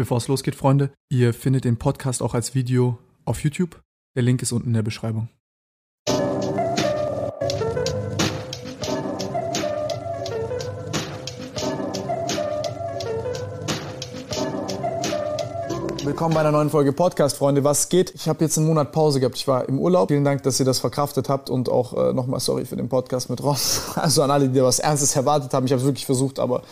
Bevor es losgeht, Freunde, ihr findet den Podcast auch als Video auf YouTube. Der Link ist unten in der Beschreibung. Willkommen bei einer neuen Folge Podcast, Freunde. Was geht? Ich habe jetzt einen Monat Pause gehabt. Ich war im Urlaub. Vielen Dank, dass ihr das verkraftet habt und auch äh, nochmal sorry für den Podcast mit Ross. Also an alle, die was Ernstes erwartet haben. Ich habe es wirklich versucht, aber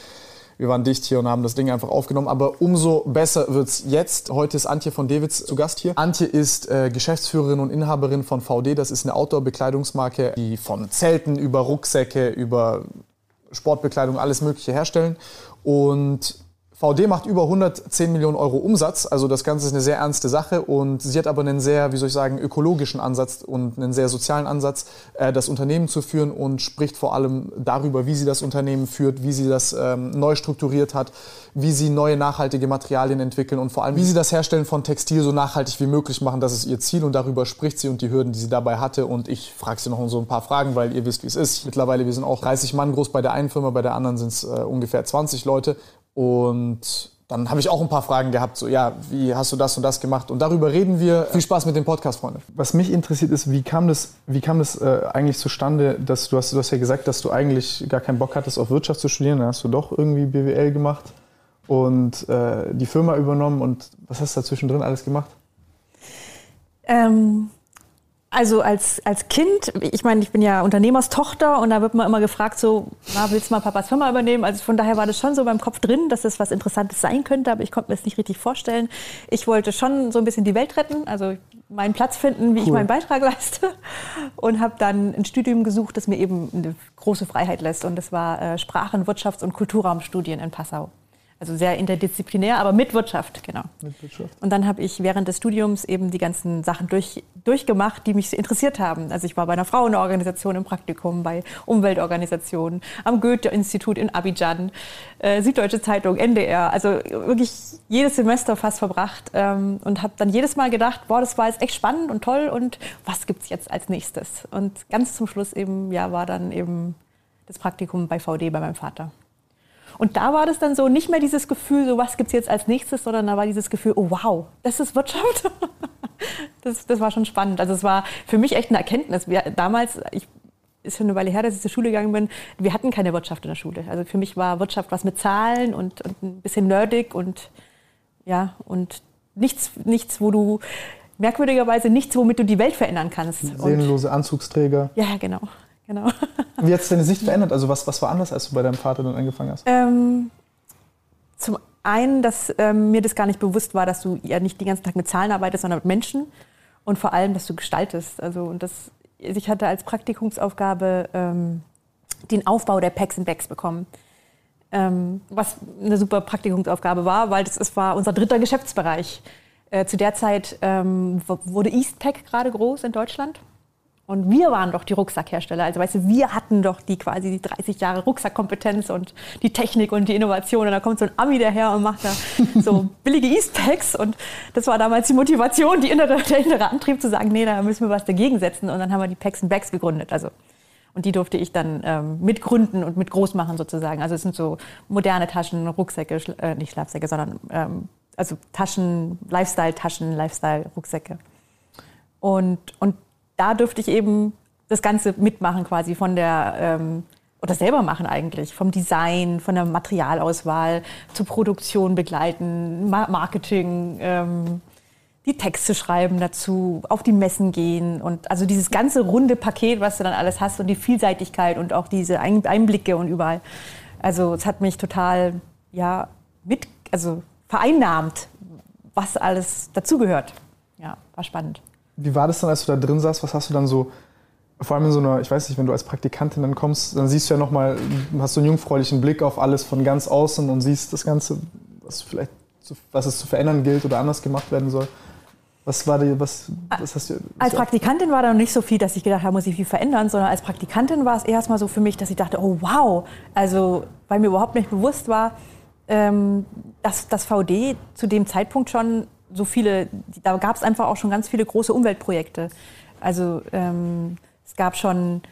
wir waren dicht hier und haben das Ding einfach aufgenommen. Aber umso besser wird's jetzt. Heute ist Antje von Dewitz zu Gast hier. Antje ist äh, Geschäftsführerin und Inhaberin von VD. Das ist eine Outdoor-Bekleidungsmarke, die von Zelten über Rucksäcke, über Sportbekleidung alles Mögliche herstellen. Und VD macht über 110 Millionen Euro Umsatz, also das Ganze ist eine sehr ernste Sache und sie hat aber einen sehr, wie soll ich sagen, ökologischen Ansatz und einen sehr sozialen Ansatz, äh, das Unternehmen zu führen und spricht vor allem darüber, wie sie das Unternehmen führt, wie sie das ähm, neu strukturiert hat, wie sie neue nachhaltige Materialien entwickeln und vor allem, wie sie das Herstellen von Textil so nachhaltig wie möglich machen. Das ist ihr Ziel und darüber spricht sie und die Hürden, die sie dabei hatte. Und ich frage sie noch so ein paar Fragen, weil ihr wisst, wie es ist. Mittlerweile, wir sind auch 30 Mann groß bei der einen Firma, bei der anderen sind es äh, ungefähr 20 Leute. Und dann habe ich auch ein paar Fragen gehabt, so ja, wie hast du das und das gemacht? Und darüber reden wir. Viel Spaß mit dem Podcast, Freunde. Was mich interessiert ist, wie kam das, wie kam das äh, eigentlich zustande, dass du hast, du hast ja gesagt, dass du eigentlich gar keinen Bock hattest, auf Wirtschaft zu studieren. Dann hast du doch irgendwie BWL gemacht und äh, die Firma übernommen. Und was hast du da zwischendrin alles gemacht? Ähm, also als, als Kind, ich meine, ich bin ja Unternehmerstochter und da wird man immer gefragt, so, na, willst du mal Papas Firma übernehmen? Also von daher war das schon so beim Kopf drin, dass das was Interessantes sein könnte, aber ich konnte mir das nicht richtig vorstellen. Ich wollte schon so ein bisschen die Welt retten, also meinen Platz finden, wie cool. ich meinen Beitrag leiste und habe dann ein Studium gesucht, das mir eben eine große Freiheit lässt und das war äh, Sprachen-, Wirtschafts- und Kulturraumstudien in Passau. Also sehr interdisziplinär, aber mit Wirtschaft, genau. Mit Wirtschaft. Und dann habe ich während des Studiums eben die ganzen Sachen durch, durchgemacht, die mich interessiert haben. Also ich war bei einer Frauenorganisation im Praktikum, bei Umweltorganisationen, am Goethe-Institut in Abidjan, äh, Süddeutsche Zeitung, NDR. Also wirklich jedes Semester fast verbracht ähm, und habe dann jedes Mal gedacht, boah, das war jetzt echt spannend und toll und was gibt's jetzt als nächstes? Und ganz zum Schluss eben, ja, war dann eben das Praktikum bei VD bei meinem Vater. Und da war das dann so nicht mehr dieses Gefühl, so was gibt es jetzt als nächstes, sondern da war dieses Gefühl, oh wow, das ist Wirtschaft. das, das war schon spannend. Also es war für mich echt eine Erkenntnis. Wir, damals, ich ist schon eine Weile her, dass ich zur Schule gegangen bin. Wir hatten keine Wirtschaft in der Schule. Also für mich war Wirtschaft was mit Zahlen und, und ein bisschen nerdig und ja und nichts, nichts, wo du merkwürdigerweise nichts, womit du die Welt verändern kannst. Seelenlose Anzugsträger. Ja, genau genau. Wie hat sich deine Sicht verändert? Also was, was war anders, als du bei deinem Vater dann angefangen hast? Ähm, zum einen, dass ähm, mir das gar nicht bewusst war, dass du ja nicht den ganzen Tag mit Zahlen arbeitest, sondern mit Menschen und vor allem, dass du gestaltest. Also und das, ich hatte als Praktikumsaufgabe ähm, den Aufbau der Packs and Bags bekommen. Ähm, was eine super Praktikumsaufgabe war, weil das, das war unser dritter Geschäftsbereich. Äh, zu der Zeit ähm, wurde Eastpack gerade groß in Deutschland. Und wir waren doch die Rucksackhersteller. Also weißt du, wir hatten doch die quasi die 30 Jahre Rucksackkompetenz und die Technik und die Innovation. Und da kommt so ein Ami daher und macht da so billige Eastpacks. Und das war damals die Motivation, die innere, der innere Antrieb zu sagen, nee, da müssen wir was dagegen setzen. Und dann haben wir die Packs and Bags gegründet. Also und die durfte ich dann ähm, mitgründen und mit groß machen sozusagen. Also es sind so moderne Taschen, Rucksäcke, Schla äh, nicht Schlafsäcke, sondern ähm, also Taschen, Lifestyle-Taschen, Lifestyle-Rucksäcke. Und, und da dürfte ich eben das Ganze mitmachen quasi von der, ähm, oder selber machen eigentlich, vom Design, von der Materialauswahl zur Produktion begleiten, Marketing, ähm, die Texte schreiben dazu, auf die Messen gehen und also dieses ganze runde Paket, was du dann alles hast und die Vielseitigkeit und auch diese Einblicke und überall. Also es hat mich total, ja, mit, also vereinnahmt, was alles dazugehört. Ja, war spannend. Wie war das dann, als du da drin saßt? Was hast du dann so, vor allem in so einer, ich weiß nicht, wenn du als Praktikantin dann kommst, dann siehst du ja nochmal, hast so einen jungfräulichen Blick auf alles von ganz außen und siehst das Ganze, was vielleicht, zu, was es zu verändern gilt oder anders gemacht werden soll. Was war die, was, was hast du? Als Praktikantin war da noch nicht so viel, dass ich gedacht habe, muss ich viel verändern, sondern als Praktikantin war es erstmal so für mich, dass ich dachte, oh wow, also weil mir überhaupt nicht bewusst war, ähm, dass das VD zu dem Zeitpunkt schon so viele, da gab es einfach auch schon ganz viele große Umweltprojekte. Also ähm, es gab schon,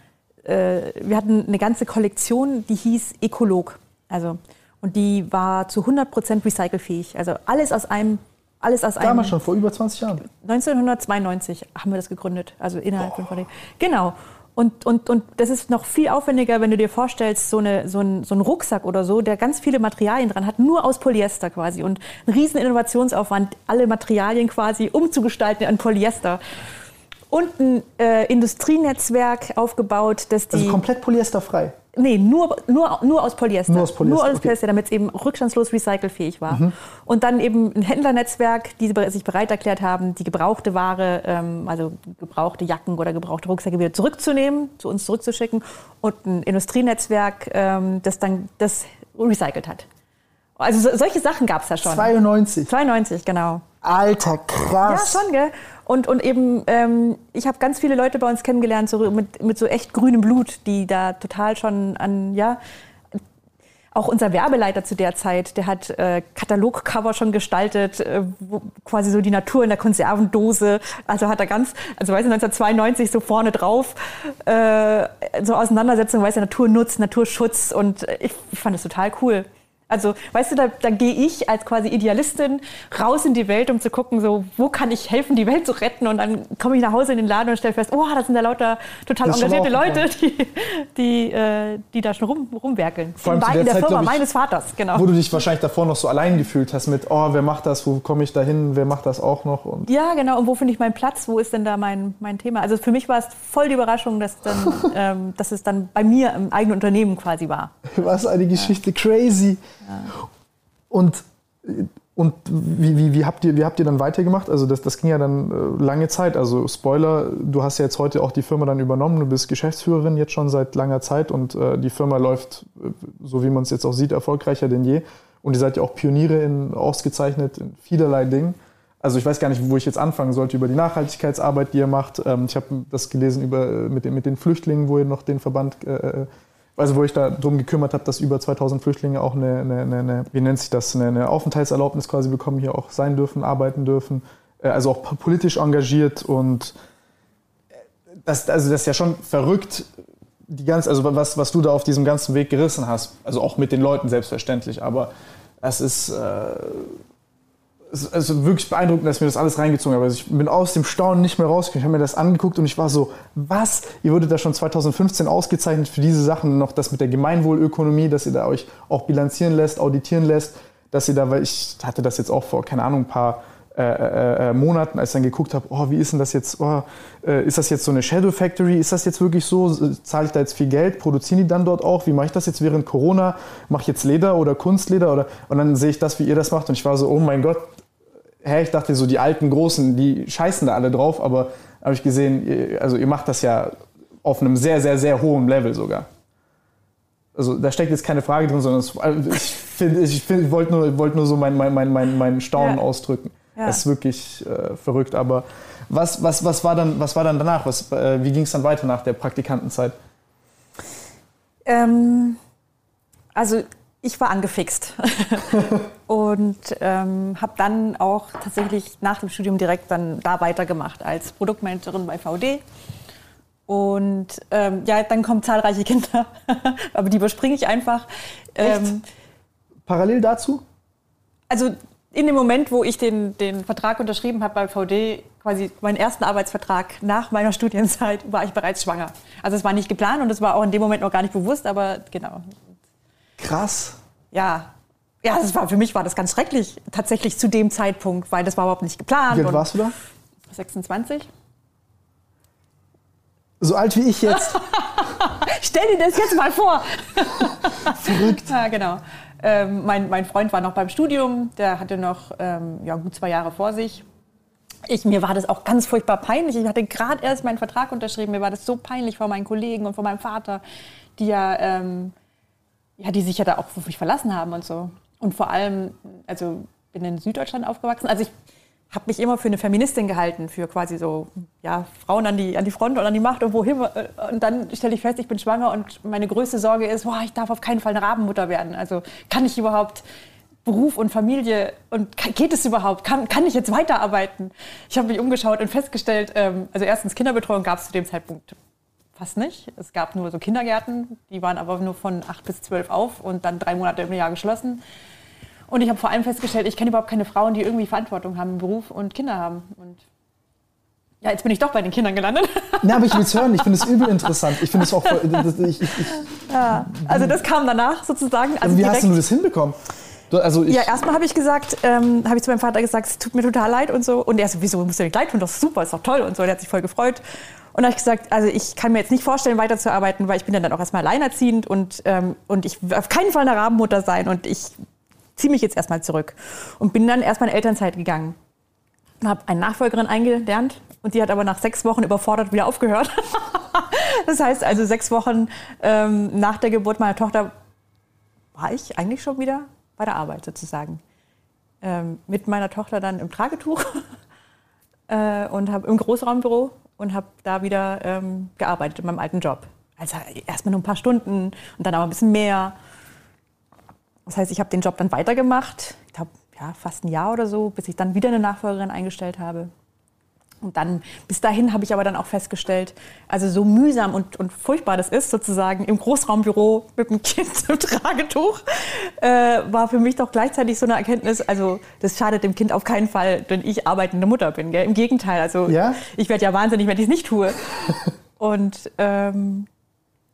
äh, wir hatten eine ganze Kollektion, die hieß Ekolog. Also Und die war zu 100 Prozent recycelfähig. Also alles aus einem alles aus Damals einem, schon, vor über 20 Jahren. 1992 haben wir das gegründet, also innerhalb oh. von Genau. Und, und, und das ist noch viel aufwendiger, wenn du dir vorstellst, so, eine, so, ein, so ein Rucksack oder so, der ganz viele Materialien dran hat, nur aus Polyester quasi. Und ein riesen Innovationsaufwand, alle Materialien quasi umzugestalten in Polyester. Und ein äh, Industrienetzwerk aufgebaut, das die... Also komplett polyesterfrei? Nee, nur, nur, nur aus Polyester. Nur aus Polyester, nur aus Polyester okay. damit es eben rückstandslos recycelfähig war. Mhm. Und dann eben ein Händlernetzwerk, die sich bereit erklärt haben, die gebrauchte Ware, ähm, also gebrauchte Jacken oder gebrauchte Rucksäcke wieder zurückzunehmen, zu uns zurückzuschicken. Und ein Industrienetzwerk, ähm, das dann das recycelt hat. Also so, solche Sachen gab es da schon. 92? 92, genau. Alter, krass. Ja, schon, gell? Und, und eben, ähm, ich habe ganz viele Leute bei uns kennengelernt, so mit, mit so echt grünem Blut, die da total schon an, ja, auch unser Werbeleiter zu der Zeit, der hat äh, Katalogcover schon gestaltet, äh, wo quasi so die Natur in der Konservendose. Also hat er ganz, also weiß ich, 1992 so vorne drauf, äh, so Auseinandersetzung, weiß du, Natur nutzt, Naturschutz und ich, ich fand das total cool. Also, weißt du, da, da gehe ich als quasi Idealistin raus in die Welt, um zu gucken, so, wo kann ich helfen, die Welt zu retten? Und dann komme ich nach Hause in den Laden und stelle fest, oh, das sind da lauter total engagierte Leute, die, die, äh, die da schon rum, rumwerkeln. Vor allem in, der, in der Zeit, Firma ich, meines Vaters, genau. Wo du dich wahrscheinlich davor noch so allein gefühlt hast mit, oh, wer macht das, wo komme ich da hin, wer macht das auch noch? Und ja, genau, und wo finde ich meinen Platz, wo ist denn da mein, mein Thema? Also für mich war es voll die Überraschung, dass, dann, ähm, dass es dann bei mir im eigenen Unternehmen quasi war. Was eine Geschichte, ja. crazy. Und, und wie, wie, wie, habt ihr, wie habt ihr dann weitergemacht? Also das, das ging ja dann äh, lange Zeit. Also Spoiler, du hast ja jetzt heute auch die Firma dann übernommen. Du bist Geschäftsführerin jetzt schon seit langer Zeit und äh, die Firma läuft, äh, so wie man es jetzt auch sieht, erfolgreicher denn je. Und ihr seid ja auch Pioniere in, ausgezeichnet in vielerlei Dingen. Also ich weiß gar nicht, wo ich jetzt anfangen sollte über die Nachhaltigkeitsarbeit, die ihr macht. Ähm, ich habe das gelesen über, mit, den, mit den Flüchtlingen, wo ihr noch den Verband äh, also wo ich da drum gekümmert habe, dass über 2000 Flüchtlinge auch eine, eine, eine, wie nennt sich das, eine, eine Aufenthaltserlaubnis quasi bekommen, hier auch sein dürfen, arbeiten dürfen, äh, also auch politisch engagiert und äh, das, also das ist ja schon verrückt, die ganz, also was, was du da auf diesem ganzen Weg gerissen hast, also auch mit den Leuten selbstverständlich, aber es ist, äh, also wirklich beeindruckend, dass mir das alles reingezogen habe. Also ich bin aus dem Staunen nicht mehr rausgekommen. Ich habe mir das angeguckt und ich war so, was? Ihr wurdet da schon 2015 ausgezeichnet für diese Sachen. Noch das mit der Gemeinwohlökonomie, dass ihr da euch auch bilanzieren lässt, auditieren lässt. Dass ihr da, weil ich hatte das jetzt auch vor, keine Ahnung, ein paar äh, äh, äh Monaten, als ich dann geguckt habe, oh, wie ist denn das jetzt, oh, äh, ist das jetzt so eine Shadow Factory, ist das jetzt wirklich so, zahle ich da jetzt viel Geld, produzieren die dann dort auch, wie mache ich das jetzt während Corona, mache ich jetzt Leder oder Kunstleder oder, und dann sehe ich das, wie ihr das macht und ich war so, oh mein Gott, hä, ich dachte so, die alten Großen, die scheißen da alle drauf, aber habe ich gesehen, also ihr macht das ja auf einem sehr, sehr, sehr hohen Level sogar. Also da steckt jetzt keine Frage drin, sondern es, also ich, find, ich, find, ich wollte nur, wollt nur so mein, mein, mein, mein, mein Staunen ja. ausdrücken. Ja. Das ist wirklich äh, verrückt. Aber was, was, was, war dann, was war dann danach? Was, äh, wie ging es dann weiter nach der Praktikantenzeit? Ähm, also ich war angefixt und ähm, habe dann auch tatsächlich nach dem Studium direkt dann da weitergemacht als Produktmanagerin bei VD. Und ähm, ja, dann kommen zahlreiche Kinder, aber die überspringe ich einfach. Ähm, Parallel dazu? Also in dem Moment, wo ich den, den Vertrag unterschrieben habe bei VD, quasi meinen ersten Arbeitsvertrag nach meiner Studienzeit, war ich bereits schwanger. Also es war nicht geplant und es war auch in dem Moment noch gar nicht bewusst, aber genau. Krass. Ja. Ja, das war, für mich war das ganz schrecklich, tatsächlich zu dem Zeitpunkt, weil das war überhaupt nicht geplant. Wie alt warst du da? 26. So alt wie ich jetzt. Stell dir das jetzt mal vor. Verrückt. Ja, genau. Ähm, mein, mein Freund war noch beim Studium, der hatte noch ähm, ja, gut zwei Jahre vor sich. Ich, mir war das auch ganz furchtbar peinlich. Ich hatte gerade erst meinen Vertrag unterschrieben. Mir war das so peinlich vor meinen Kollegen und vor meinem Vater, die ja ähm, ja, die sich ja da auch auf mich verlassen haben und so. Und vor allem, also bin in Süddeutschland aufgewachsen. Also ich habe mich immer für eine Feministin gehalten, für quasi so ja, Frauen an die, an die Front oder an die Macht und wohin. Und dann stelle ich fest, ich bin schwanger und meine größte Sorge ist, boah, ich darf auf keinen Fall eine Rabenmutter werden. Also kann ich überhaupt Beruf und Familie und geht es überhaupt? Kann, kann ich jetzt weiterarbeiten? Ich habe mich umgeschaut und festgestellt, ähm, also erstens Kinderbetreuung gab es zu dem Zeitpunkt fast nicht. Es gab nur so Kindergärten, die waren aber nur von acht bis zwölf auf und dann drei Monate im Jahr geschlossen. Und ich habe vor allem festgestellt, ich kenne überhaupt keine Frauen, die irgendwie Verantwortung haben im Beruf und Kinder haben. Und ja, jetzt bin ich doch bei den Kindern gelandet. Ja, aber ich will es hören. Ich finde es übel interessant. Ich finde es auch voll, ich, ich, ich, ja, also das kam danach sozusagen. Also wie direkt, hast du das hinbekommen? Also ja, erstmal habe ich gesagt, ähm, habe ich zu meinem Vater gesagt, es tut mir total leid und so. Und er so, wieso musst du dir leid tun? Das ist super, ist doch toll und so. Und er hat sich voll gefreut. Und da habe ich gesagt, also ich kann mir jetzt nicht vorstellen, weiterzuarbeiten, weil ich bin dann auch erstmal alleinerziehend und, ähm, und ich will auf keinen Fall eine Rabenmutter sein und ich ziehe mich jetzt erstmal zurück. Und bin dann erstmal in Elternzeit gegangen. Habe eine Nachfolgerin eingelernt und die hat aber nach sechs Wochen überfordert wieder aufgehört. das heißt also, sechs Wochen ähm, nach der Geburt meiner Tochter war ich eigentlich schon wieder bei der Arbeit sozusagen. Ähm, mit meiner Tochter dann im Tragetuch äh, und habe im Großraumbüro und habe da wieder ähm, gearbeitet in meinem alten Job. Also erstmal nur ein paar Stunden und dann aber ein bisschen mehr. Das heißt, ich habe den Job dann weitergemacht, ich glaube ja, fast ein Jahr oder so, bis ich dann wieder eine Nachfolgerin eingestellt habe. Und dann, bis dahin habe ich aber dann auch festgestellt, also so mühsam und, und furchtbar das ist, sozusagen im Großraumbüro mit dem Kind im Tragetuch, äh, war für mich doch gleichzeitig so eine Erkenntnis, also das schadet dem Kind auf keinen Fall, wenn ich arbeitende Mutter bin. Gell? Im Gegenteil, also ja? ich werde ja wahnsinnig, wenn ich es nicht tue. und ähm,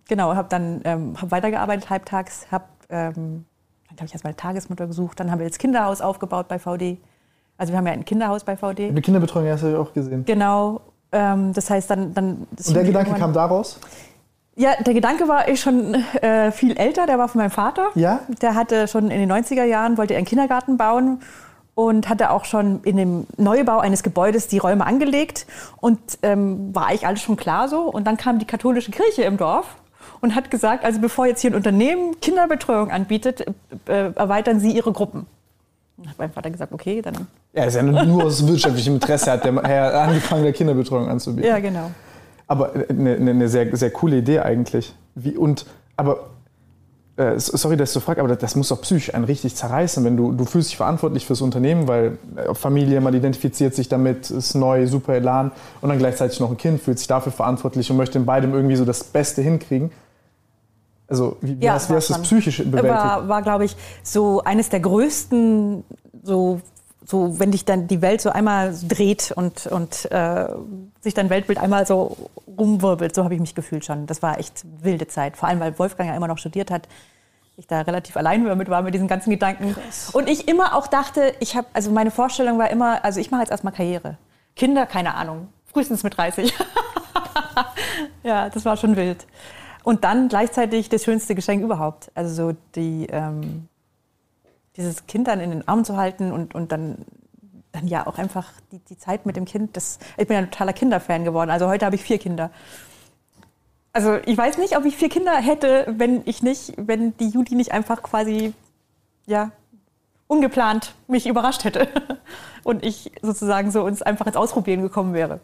genau, habe dann ähm, hab weitergearbeitet halbtags, habe ähm, dann habe ich erstmal Tagesmutter gesucht, dann haben wir das Kinderhaus aufgebaut bei VD. Also wir haben ja ein Kinderhaus bei VD. Eine Kinderbetreuung hast du ja auch gesehen. Genau. Ähm, das heißt dann... dann Und der Gedanke kam daraus? Ja, der Gedanke war ich schon äh, viel älter, der war von meinem Vater. Ja? Der hatte schon in den 90er Jahren, wollte er einen Kindergarten bauen und hatte auch schon in dem Neubau eines Gebäudes die Räume angelegt und ähm, war eigentlich alles schon klar so. Und dann kam die katholische Kirche im Dorf und hat gesagt, also bevor jetzt hier ein Unternehmen Kinderbetreuung anbietet, äh, erweitern Sie Ihre Gruppen. Und hat mein Vater gesagt, okay, dann ja, ist ja nur aus wirtschaftlichem Interesse hat der Herr angefangen, der Kinderbetreuung anzubieten. Ja, genau. Aber eine, eine sehr, sehr coole Idee eigentlich. Wie, und, aber, äh, sorry, dass ich so frage, aber das muss doch psychisch einen richtig zerreißen, wenn du, du fühlst dich verantwortlich fürs Unternehmen, weil äh, Familie, man identifiziert sich damit, ist neu, super Elan und dann gleichzeitig noch ein Kind, fühlt sich dafür verantwortlich und möchte in beidem irgendwie so das Beste hinkriegen. Also, wie, wie ja, hast, wie hast du das psychisch bewältigt? War, war glaube ich, so eines der größten so so, wenn dich dann die Welt so einmal dreht und, und äh, sich dein Weltbild einmal so rumwirbelt, so habe ich mich gefühlt schon. Das war echt wilde Zeit. Vor allem, weil Wolfgang ja immer noch studiert hat. Ich da relativ allein damit war mit diesen ganzen Gedanken. Krass. Und ich immer auch dachte, ich habe, also meine Vorstellung war immer, also ich mache jetzt erstmal Karriere. Kinder, keine Ahnung. Frühestens mit 30. ja, das war schon wild. Und dann gleichzeitig das schönste Geschenk überhaupt. Also so die, ähm, dieses Kind dann in den Arm zu halten und, und dann, dann ja auch einfach die, die Zeit mit dem Kind. Das, ich bin ja ein totaler Kinderfan geworden. Also heute habe ich vier Kinder. Also ich weiß nicht, ob ich vier Kinder hätte, wenn ich nicht, wenn die Judy nicht einfach quasi, ja, ungeplant mich überrascht hätte und ich sozusagen so uns einfach ins Ausprobieren gekommen wäre.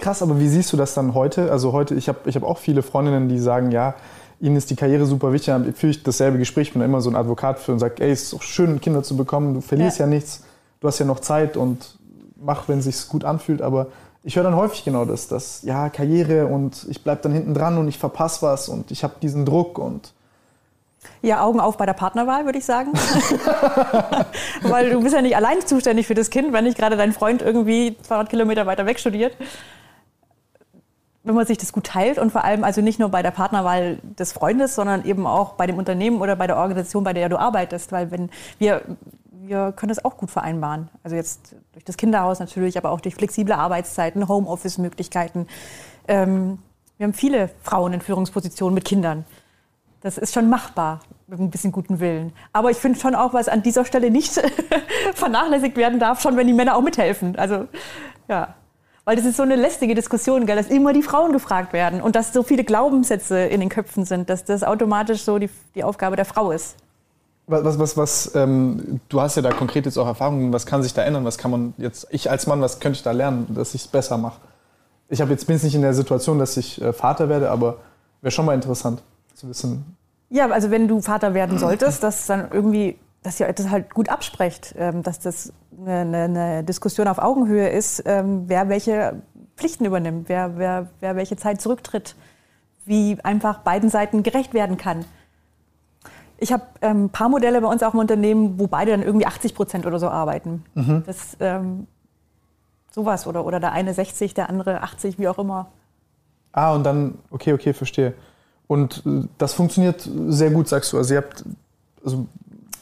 Krass, aber wie siehst du das dann heute? Also heute, ich habe ich hab auch viele Freundinnen, die sagen, ja, ihnen ist die Karriere super wichtig, dann führe ich dasselbe Gespräch, bin da immer so ein Advokat für und sage, ey, es ist doch schön, Kinder zu bekommen, du verlierst ja. ja nichts, du hast ja noch Zeit und mach, wenn es sich gut anfühlt, aber ich höre dann häufig genau das, dass ja, Karriere und ich bleibe dann hinten dran und ich verpasse was und ich habe diesen Druck und ja, Augen auf bei der Partnerwahl, würde ich sagen. Weil du bist ja nicht allein zuständig für das Kind, wenn nicht gerade dein Freund irgendwie 200 Kilometer weiter weg studiert wenn man sich das gut teilt und vor allem also nicht nur bei der Partnerwahl des Freundes, sondern eben auch bei dem Unternehmen oder bei der Organisation, bei der du arbeitest, weil wenn wir wir können das auch gut vereinbaren. Also jetzt durch das Kinderhaus natürlich, aber auch durch flexible Arbeitszeiten, Homeoffice-Möglichkeiten. Ähm, wir haben viele Frauen in Führungspositionen mit Kindern. Das ist schon machbar mit ein bisschen guten Willen. Aber ich finde schon auch, was an dieser Stelle nicht vernachlässigt werden darf, schon wenn die Männer auch mithelfen. Also ja. Weil das ist so eine lästige Diskussion, gell, dass immer die Frauen gefragt werden und dass so viele Glaubenssätze in den Köpfen sind, dass das automatisch so die, die Aufgabe der Frau ist. Was, was, was, ähm, du hast ja da konkret jetzt auch Erfahrungen, was kann sich da ändern, was kann man jetzt, ich als Mann, was könnte ich da lernen, dass ich es besser mache? Ich jetzt, bin jetzt nicht in der Situation, dass ich äh, Vater werde, aber wäre schon mal interessant zu wissen. Ja, also wenn du Vater werden solltest, dass dann irgendwie dass ihr das halt gut absprecht, ähm, dass das eine, eine, Diskussion auf Augenhöhe ist, ähm, wer welche Pflichten übernimmt, wer, wer, wer welche Zeit zurücktritt wie einfach beiden Seiten gerecht werden kann. Ich habe ähm, ein paar Modelle bei uns auch im Unternehmen, wo beide dann irgendwie 80 Prozent oder so arbeiten. Mhm. Das ähm, sowas oder, oder der eine 60, der andere 80, wie auch immer. Ah, und dann, okay, okay, verstehe. Und äh, das funktioniert sehr gut, sagst du. Also ihr habt, also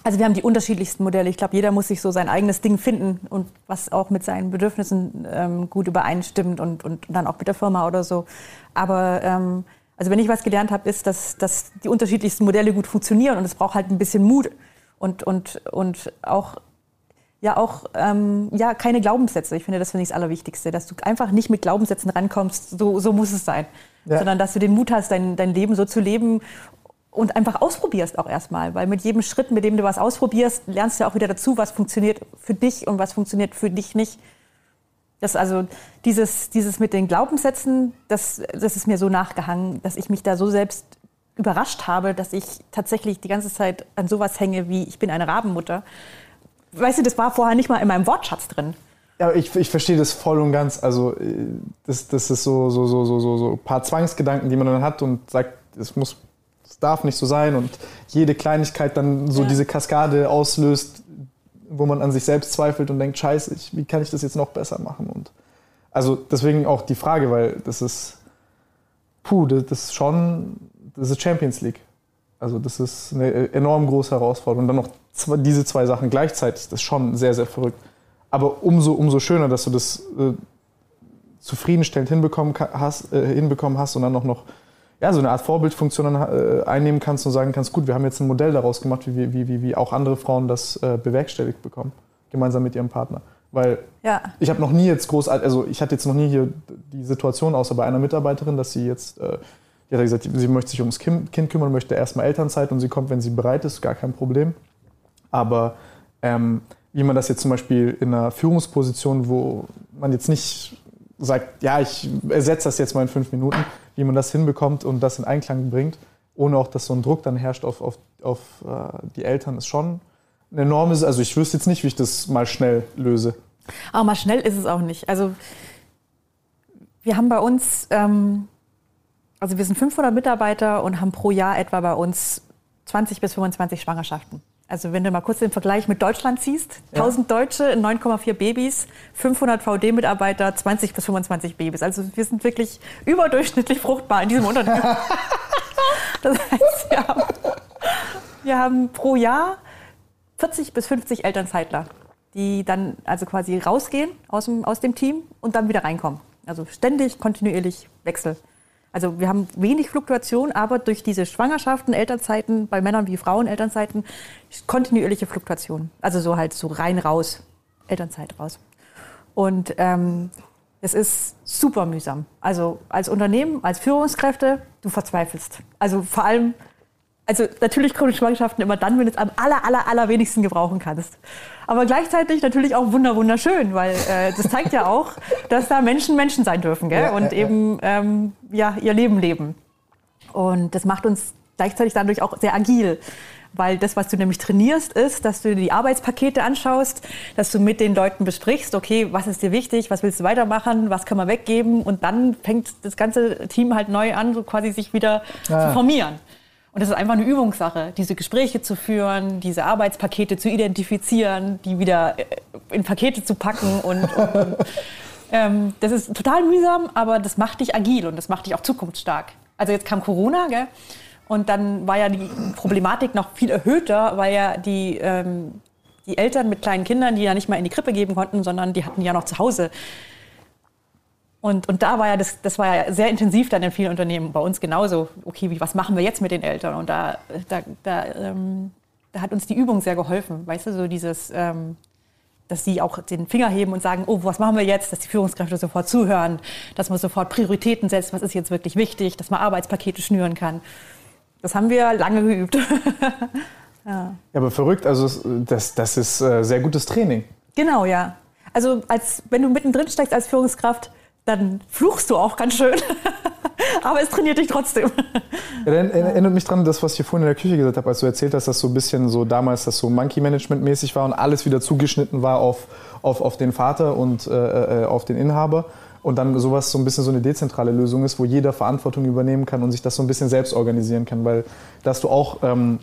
also wir haben die unterschiedlichsten Modelle. Ich glaube, jeder muss sich so sein eigenes Ding finden und was auch mit seinen Bedürfnissen ähm, gut übereinstimmt und, und dann auch mit der Firma oder so. Aber ähm, also wenn ich was gelernt habe, ist, dass, dass die unterschiedlichsten Modelle gut funktionieren und es braucht halt ein bisschen Mut und, und, und auch ja auch ähm, ja keine Glaubenssätze. Ich finde, das finde ich das Allerwichtigste, dass du einfach nicht mit Glaubenssätzen rankommst. So, so muss es sein, ja. sondern dass du den Mut hast, dein, dein Leben so zu leben und einfach ausprobierst auch erstmal, weil mit jedem Schritt, mit dem du was ausprobierst, lernst du auch wieder dazu, was funktioniert für dich und was funktioniert für dich nicht. Das also dieses, dieses mit den Glaubenssätzen, das, das ist mir so nachgehangen, dass ich mich da so selbst überrascht habe, dass ich tatsächlich die ganze Zeit an sowas hänge wie ich bin eine Rabenmutter. Weißt du, das war vorher nicht mal in meinem Wortschatz drin. Ja, ich, ich verstehe das voll und ganz. Also das, das ist so, so, so, so, so ein paar Zwangsgedanken, die man dann hat und sagt, es muss es darf nicht so sein und jede Kleinigkeit dann so ja. diese Kaskade auslöst, wo man an sich selbst zweifelt und denkt, scheiße, ich, wie kann ich das jetzt noch besser machen? Und also deswegen auch die Frage, weil das ist, puh, das ist schon, das ist Champions League. Also das ist eine enorm große Herausforderung. Und dann noch zwei, diese zwei Sachen gleichzeitig, das ist schon sehr, sehr verrückt. Aber umso, umso schöner, dass du das äh, zufriedenstellend hinbekommen hast, äh, hinbekommen hast und dann noch, noch ja, so eine Art Vorbildfunktion äh, einnehmen kannst und sagen kannst, gut, wir haben jetzt ein Modell daraus gemacht, wie, wie, wie, wie auch andere Frauen das äh, bewerkstelligt bekommen, gemeinsam mit ihrem Partner. Weil ja. ich habe noch nie jetzt groß, also ich hatte jetzt noch nie hier die Situation, außer bei einer Mitarbeiterin, dass sie jetzt, äh, die hat gesagt, sie möchte sich ums Kind, kind kümmern, möchte erstmal Elternzeit und sie kommt, wenn sie bereit ist, gar kein Problem. Aber ähm, wie man das jetzt zum Beispiel in einer Führungsposition, wo man jetzt nicht sagt, ja, ich ersetze das jetzt mal in fünf Minuten, wie man das hinbekommt und das in Einklang bringt, ohne auch, dass so ein Druck dann herrscht auf, auf, auf äh, die Eltern, ist schon ein enormes, also ich wüsste jetzt nicht, wie ich das mal schnell löse. Aber mal schnell ist es auch nicht. Also wir haben bei uns, ähm, also wir sind 500 Mitarbeiter und haben pro Jahr etwa bei uns 20 bis 25 Schwangerschaften. Also wenn du mal kurz den Vergleich mit Deutschland ziehst, 1000 ja. Deutsche, 9,4 Babys, 500 VD-Mitarbeiter, 20 bis 25 Babys. Also wir sind wirklich überdurchschnittlich fruchtbar in diesem Unternehmen. das heißt, wir haben, wir haben pro Jahr 40 bis 50 Elternzeitler, die dann also quasi rausgehen aus dem, aus dem Team und dann wieder reinkommen. Also ständig, kontinuierlich Wechsel. Also wir haben wenig Fluktuation, aber durch diese Schwangerschaften, Elternzeiten, bei Männern wie Frauen Elternzeiten, kontinuierliche Fluktuation. Also so halt so rein raus, Elternzeit raus. Und ähm, es ist super mühsam. Also als Unternehmen, als Führungskräfte, du verzweifelst. Also vor allem also natürlich kommen Schwangerschaften immer dann, wenn du es am aller, aller, aller wenigsten gebrauchen kannst. Aber gleichzeitig natürlich auch wunder, wunderschön, weil äh, das zeigt ja auch, dass da Menschen Menschen sein dürfen gell? Ja, und ja, eben ähm, ja, ihr Leben leben. Und das macht uns gleichzeitig dadurch auch sehr agil. Weil das, was du nämlich trainierst, ist, dass du die Arbeitspakete anschaust, dass du mit den Leuten besprichst, okay, was ist dir wichtig, was willst du weitermachen, was kann man weggeben und dann fängt das ganze Team halt neu an, so quasi sich wieder ja. zu formieren. Und das ist einfach eine Übungssache, diese Gespräche zu führen, diese Arbeitspakete zu identifizieren, die wieder äh, in Pakete zu packen. Und, und ähm, das ist total mühsam, aber das macht dich agil und das macht dich auch zukunftsstark. Also jetzt kam Corona, gell? Und dann war ja die Problematik noch viel erhöhter, weil ja die, ähm, die Eltern mit kleinen Kindern, die ja nicht mal in die Krippe geben konnten, sondern die hatten ja noch zu Hause und, und da war ja das, das war ja sehr intensiv dann in vielen Unternehmen, bei uns genauso. Okay, wie, was machen wir jetzt mit den Eltern? Und da, da, da, ähm, da hat uns die Übung sehr geholfen, weißt du, so dieses, ähm, dass sie auch den Finger heben und sagen, oh, was machen wir jetzt? Dass die Führungskräfte sofort zuhören, dass man sofort Prioritäten setzt, was ist jetzt wirklich wichtig, dass man Arbeitspakete schnüren kann. Das haben wir lange geübt. ja. ja. aber verrückt, also das, das ist äh, sehr gutes Training. Genau, ja. Also als, wenn du mittendrin steckst als Führungskraft, dann fluchst du auch ganz schön. Aber es trainiert dich trotzdem. Erinnert mich dran, das, was ich vorhin in der Küche gesagt habe, als du erzählt hast, dass so ein bisschen so damals das so Monkey-Management-mäßig war und alles wieder zugeschnitten war auf, auf, auf den Vater und äh, äh auf den Inhaber. Und dann sowas so ein bisschen so eine dezentrale Lösung ist, wo jeder Verantwortung übernehmen kann und sich das so ein bisschen selbst organisieren kann. Weil da hast du auch ähm,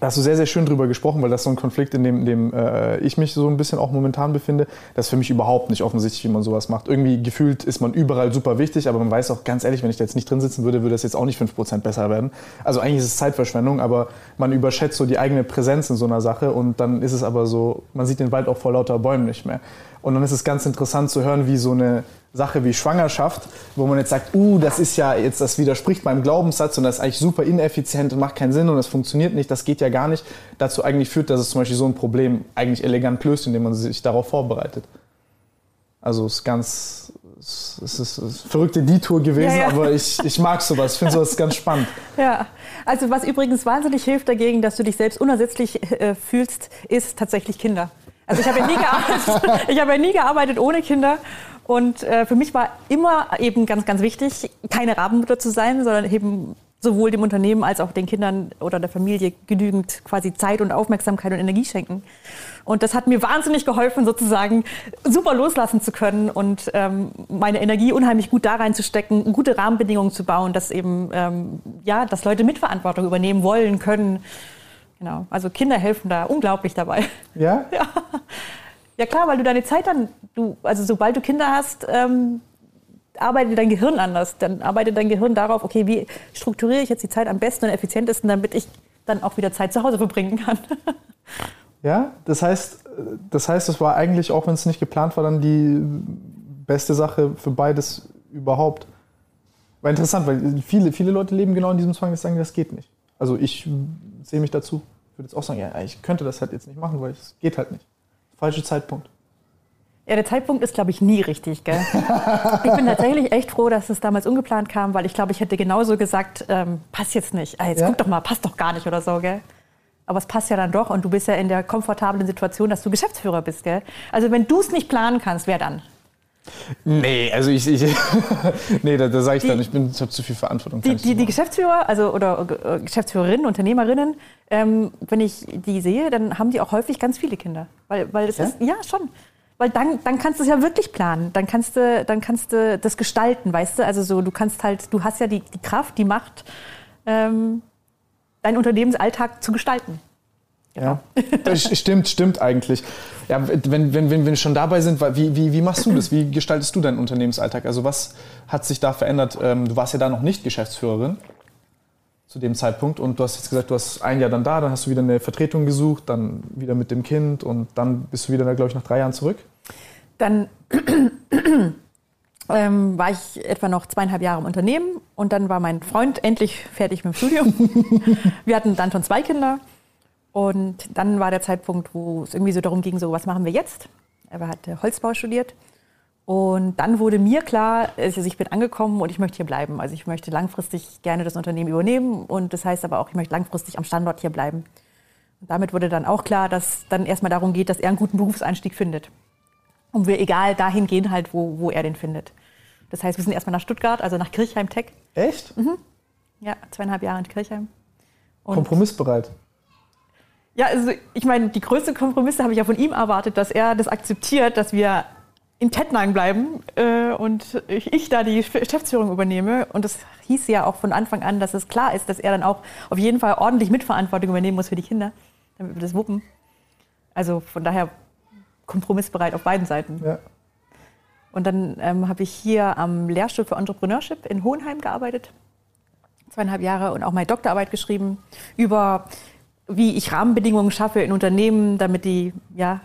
da hast du sehr, sehr schön drüber gesprochen, weil das ist so ein Konflikt, in dem, in dem äh, ich mich so ein bisschen auch momentan befinde. Das ist für mich überhaupt nicht offensichtlich, wie man sowas macht. Irgendwie gefühlt ist man überall super wichtig, aber man weiß auch ganz ehrlich, wenn ich da jetzt nicht drin sitzen würde, würde das jetzt auch nicht 5% besser werden. Also eigentlich ist es Zeitverschwendung, aber man überschätzt so die eigene Präsenz in so einer Sache und dann ist es aber so, man sieht den Wald auch vor lauter Bäumen nicht mehr. Und dann ist es ganz interessant zu hören, wie so eine Sache wie Schwangerschaft, wo man jetzt sagt, uh, das ist ja jetzt, das widerspricht meinem Glaubenssatz und das ist eigentlich super ineffizient und macht keinen Sinn und das funktioniert nicht, das geht ja gar nicht, dazu eigentlich führt, dass es zum Beispiel so ein Problem eigentlich elegant löst, indem man sich darauf vorbereitet. Also es ist ganz, es ist, eine verrückte Detour gewesen, ja, ja. aber ich, ich mag sowas, ich finde sowas ganz spannend. Ja, also was übrigens wahnsinnig hilft dagegen, dass du dich selbst unersetzlich äh, fühlst, ist tatsächlich Kinder. Also ich habe ja nie gearbeitet, ich habe ja nie gearbeitet ohne Kinder. Und äh, für mich war immer eben ganz, ganz wichtig, keine Rabenmutter zu sein, sondern eben sowohl dem Unternehmen als auch den Kindern oder der Familie genügend quasi Zeit und Aufmerksamkeit und Energie schenken. Und das hat mir wahnsinnig geholfen, sozusagen super loslassen zu können und ähm, meine Energie unheimlich gut da reinzustecken, gute Rahmenbedingungen zu bauen, dass eben ähm, ja, dass Leute Mitverantwortung übernehmen wollen können Genau. Also Kinder helfen da unglaublich dabei. Ja? Ja. Ja klar, weil du deine Zeit dann, du, also sobald du Kinder hast, ähm, arbeitet dein Gehirn anders. Dann arbeitet dein Gehirn darauf, okay, wie strukturiere ich jetzt die Zeit am besten und effizientesten, damit ich dann auch wieder Zeit zu Hause verbringen kann. Ja, das heißt, das heißt, es war eigentlich, auch wenn es nicht geplant war, dann die beste Sache für beides überhaupt. War interessant, weil viele, viele Leute leben genau in diesem Zwang, dass sagen, das geht nicht. Also ich sehe mich dazu. Ich würde jetzt auch sagen, ja, ich könnte das halt jetzt nicht machen, weil es geht halt nicht. Falscher Zeitpunkt. Ja, der Zeitpunkt ist, glaube ich, nie richtig. Gell? ich bin tatsächlich echt froh, dass es damals ungeplant kam, weil ich glaube, ich hätte genauso gesagt, ähm, passt jetzt nicht. Ah, jetzt ja? guck doch mal, passt doch gar nicht oder so. Gell? Aber es passt ja dann doch und du bist ja in der komfortablen Situation, dass du Geschäftsführer bist. Gell? Also wenn du es nicht planen kannst, wer dann? Nee, also ich, ich nee, da, da sage ich die, dann, ich, ich habe zu viel Verantwortung. Die, die, die, Geschäftsführer, also oder äh, Geschäftsführerinnen, Unternehmerinnen, ähm, wenn ich die sehe, dann haben die auch häufig ganz viele Kinder, weil, weil das ja? ist ja schon, weil dann, dann kannst du es ja wirklich planen, dann kannst du, dann kannst du das gestalten, weißt du, also so, du kannst halt, du hast ja die, die Kraft, die Macht, ähm, deinen Unternehmensalltag zu gestalten. Ja, das stimmt, stimmt eigentlich. Ja, wenn, wenn, wenn wir schon dabei sind, wie, wie, wie machst du das? Wie gestaltest du deinen Unternehmensalltag? Also was hat sich da verändert? Ähm, du warst ja da noch nicht Geschäftsführerin zu dem Zeitpunkt und du hast jetzt gesagt, du hast ein Jahr dann da, dann hast du wieder eine Vertretung gesucht, dann wieder mit dem Kind und dann bist du wieder, glaube ich, nach drei Jahren zurück. Dann ähm, war ich etwa noch zweieinhalb Jahre im Unternehmen und dann war mein Freund endlich fertig mit dem Studium. wir hatten dann schon zwei Kinder und dann war der Zeitpunkt, wo es irgendwie so darum ging, so was machen wir jetzt? Er hat Holzbau studiert. Und dann wurde mir klar, also ich bin angekommen und ich möchte hier bleiben. Also ich möchte langfristig gerne das Unternehmen übernehmen und das heißt aber auch, ich möchte langfristig am Standort hier bleiben. Und damit wurde dann auch klar, dass dann erstmal darum geht, dass er einen guten Berufseinstieg findet. Und wir egal dahin gehen halt, wo, wo er den findet. Das heißt, wir sind erstmal nach Stuttgart, also nach Kirchheim Tech. Echt? Mhm. Ja, zweieinhalb Jahre in Kirchheim. Und Kompromissbereit. Ja, also ich meine, die größten Kompromisse habe ich ja von ihm erwartet, dass er das akzeptiert, dass wir in Tettnang bleiben äh, und ich, ich, da die Geschäftsführung übernehme. Und das hieß ja auch von Anfang an, dass es klar ist, dass er dann auch auf jeden Fall ordentlich Mitverantwortung übernehmen muss für die Kinder, damit wir das wuppen. Also von daher kompromissbereit auf beiden Seiten. Ja. Und dann ähm, habe ich hier am Lehrstuhl für Entrepreneurship in Hohenheim gearbeitet, zweieinhalb Jahre und auch meine Doktorarbeit geschrieben über wie ich Rahmenbedingungen schaffe in Unternehmen, damit die ja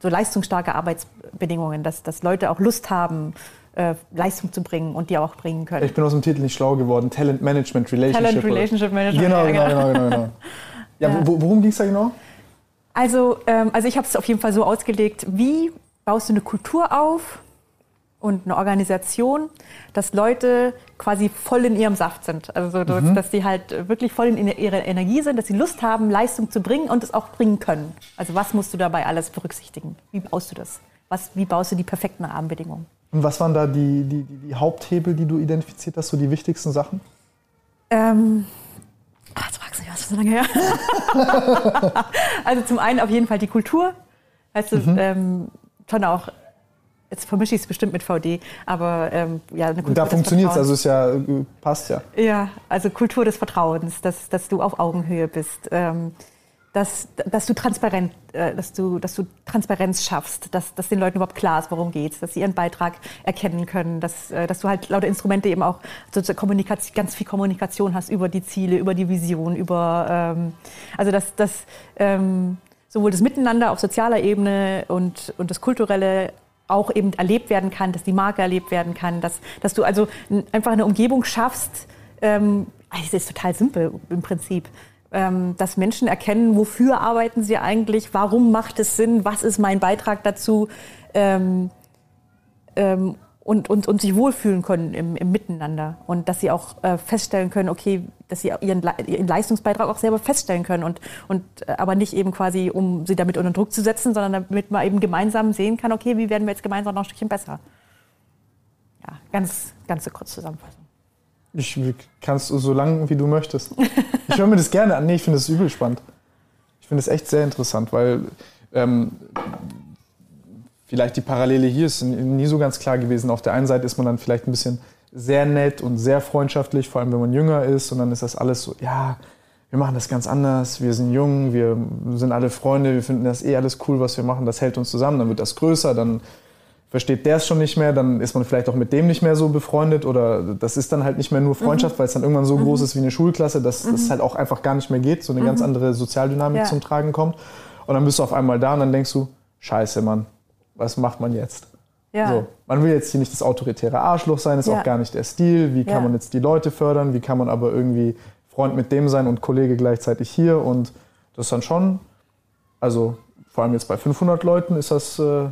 so leistungsstarke Arbeitsbedingungen, dass, dass Leute auch Lust haben, äh, Leistung zu bringen und die auch bringen können. Ich bin aus dem Titel nicht schlau geworden. Talent Management Relationship. Talent Relationship Management. Genau, genau, genau, genau, genau. Ja, ja. worum ging es da genau? Also, ähm, also ich habe es auf jeden Fall so ausgelegt, wie baust du eine Kultur auf, und eine Organisation, dass Leute quasi voll in ihrem Saft sind. Also, mhm. dass sie halt wirklich voll in ihrer Energie sind, dass sie Lust haben, Leistung zu bringen und es auch bringen können. Also, was musst du dabei alles berücksichtigen? Wie baust du das? Was, wie baust du die perfekten Rahmenbedingungen? Und was waren da die, die, die Haupthebel, die du identifiziert hast, so die wichtigsten Sachen? Ähm, ach, jetzt fragst du mich, was ist so lange her? also zum einen auf jeden Fall die Kultur. Weißt du, mhm. ähm, schon auch, jetzt vermische ich es bestimmt mit VD, aber ähm, ja, eine Kultur. Da funktioniert es, also es ja, passt ja. Ja, also Kultur des Vertrauens, dass, dass du auf Augenhöhe bist. Ähm, dass, dass, du transparent, äh, dass, du, dass du Transparenz schaffst, dass, dass den Leuten überhaupt klar ist, worum geht dass sie ihren Beitrag erkennen können, dass, äh, dass du halt lauter Instrumente eben auch so Kommunikation, ganz viel Kommunikation hast über die Ziele, über die Vision, über ähm, also dass, dass ähm, sowohl das Miteinander auf sozialer Ebene und, und das Kulturelle auch eben erlebt werden kann, dass die Marke erlebt werden kann, dass, dass du also einfach eine Umgebung schaffst, ähm, es ist total simpel im Prinzip ähm, dass Menschen erkennen, wofür arbeiten sie eigentlich, warum macht es Sinn, was ist mein Beitrag dazu ähm, ähm, und, und, und sich wohlfühlen können im, im Miteinander und dass sie auch äh, feststellen können, okay, dass sie ihren, ihren Leistungsbeitrag auch selber feststellen können und, und äh, aber nicht eben quasi, um sie damit unter Druck zu setzen, sondern damit man eben gemeinsam sehen kann, okay, wie werden wir jetzt gemeinsam noch ein Stückchen besser. Ja, ganz, ganz kurz zusammenfassen. Ich kannst so lang wie du möchtest. Ich höre mir das gerne an. Nee, ich finde das übel spannend. Ich finde es echt sehr interessant, weil ähm, vielleicht die Parallele hier ist nie so ganz klar gewesen. Auf der einen Seite ist man dann vielleicht ein bisschen sehr nett und sehr freundschaftlich, vor allem wenn man jünger ist. Und dann ist das alles so, ja, wir machen das ganz anders, wir sind jung, wir sind alle Freunde, wir finden das eh alles cool, was wir machen, das hält uns zusammen, dann wird das größer, dann versteht der es schon nicht mehr, dann ist man vielleicht auch mit dem nicht mehr so befreundet oder das ist dann halt nicht mehr nur Freundschaft, mhm. weil es dann irgendwann so mhm. groß ist wie eine Schulklasse, dass mhm. das halt auch einfach gar nicht mehr geht, so eine ganz mhm. andere Sozialdynamik ja. zum Tragen kommt. Und dann bist du auf einmal da und dann denkst du, scheiße, Mann, was macht man jetzt? Ja. So, man will jetzt hier nicht das autoritäre Arschloch sein, ist ja. auch gar nicht der Stil. Wie kann man jetzt die Leute fördern? Wie kann man aber irgendwie Freund mit dem sein und Kollege gleichzeitig hier? Und das ist dann schon, also vor allem jetzt bei 500 Leuten ist das äh,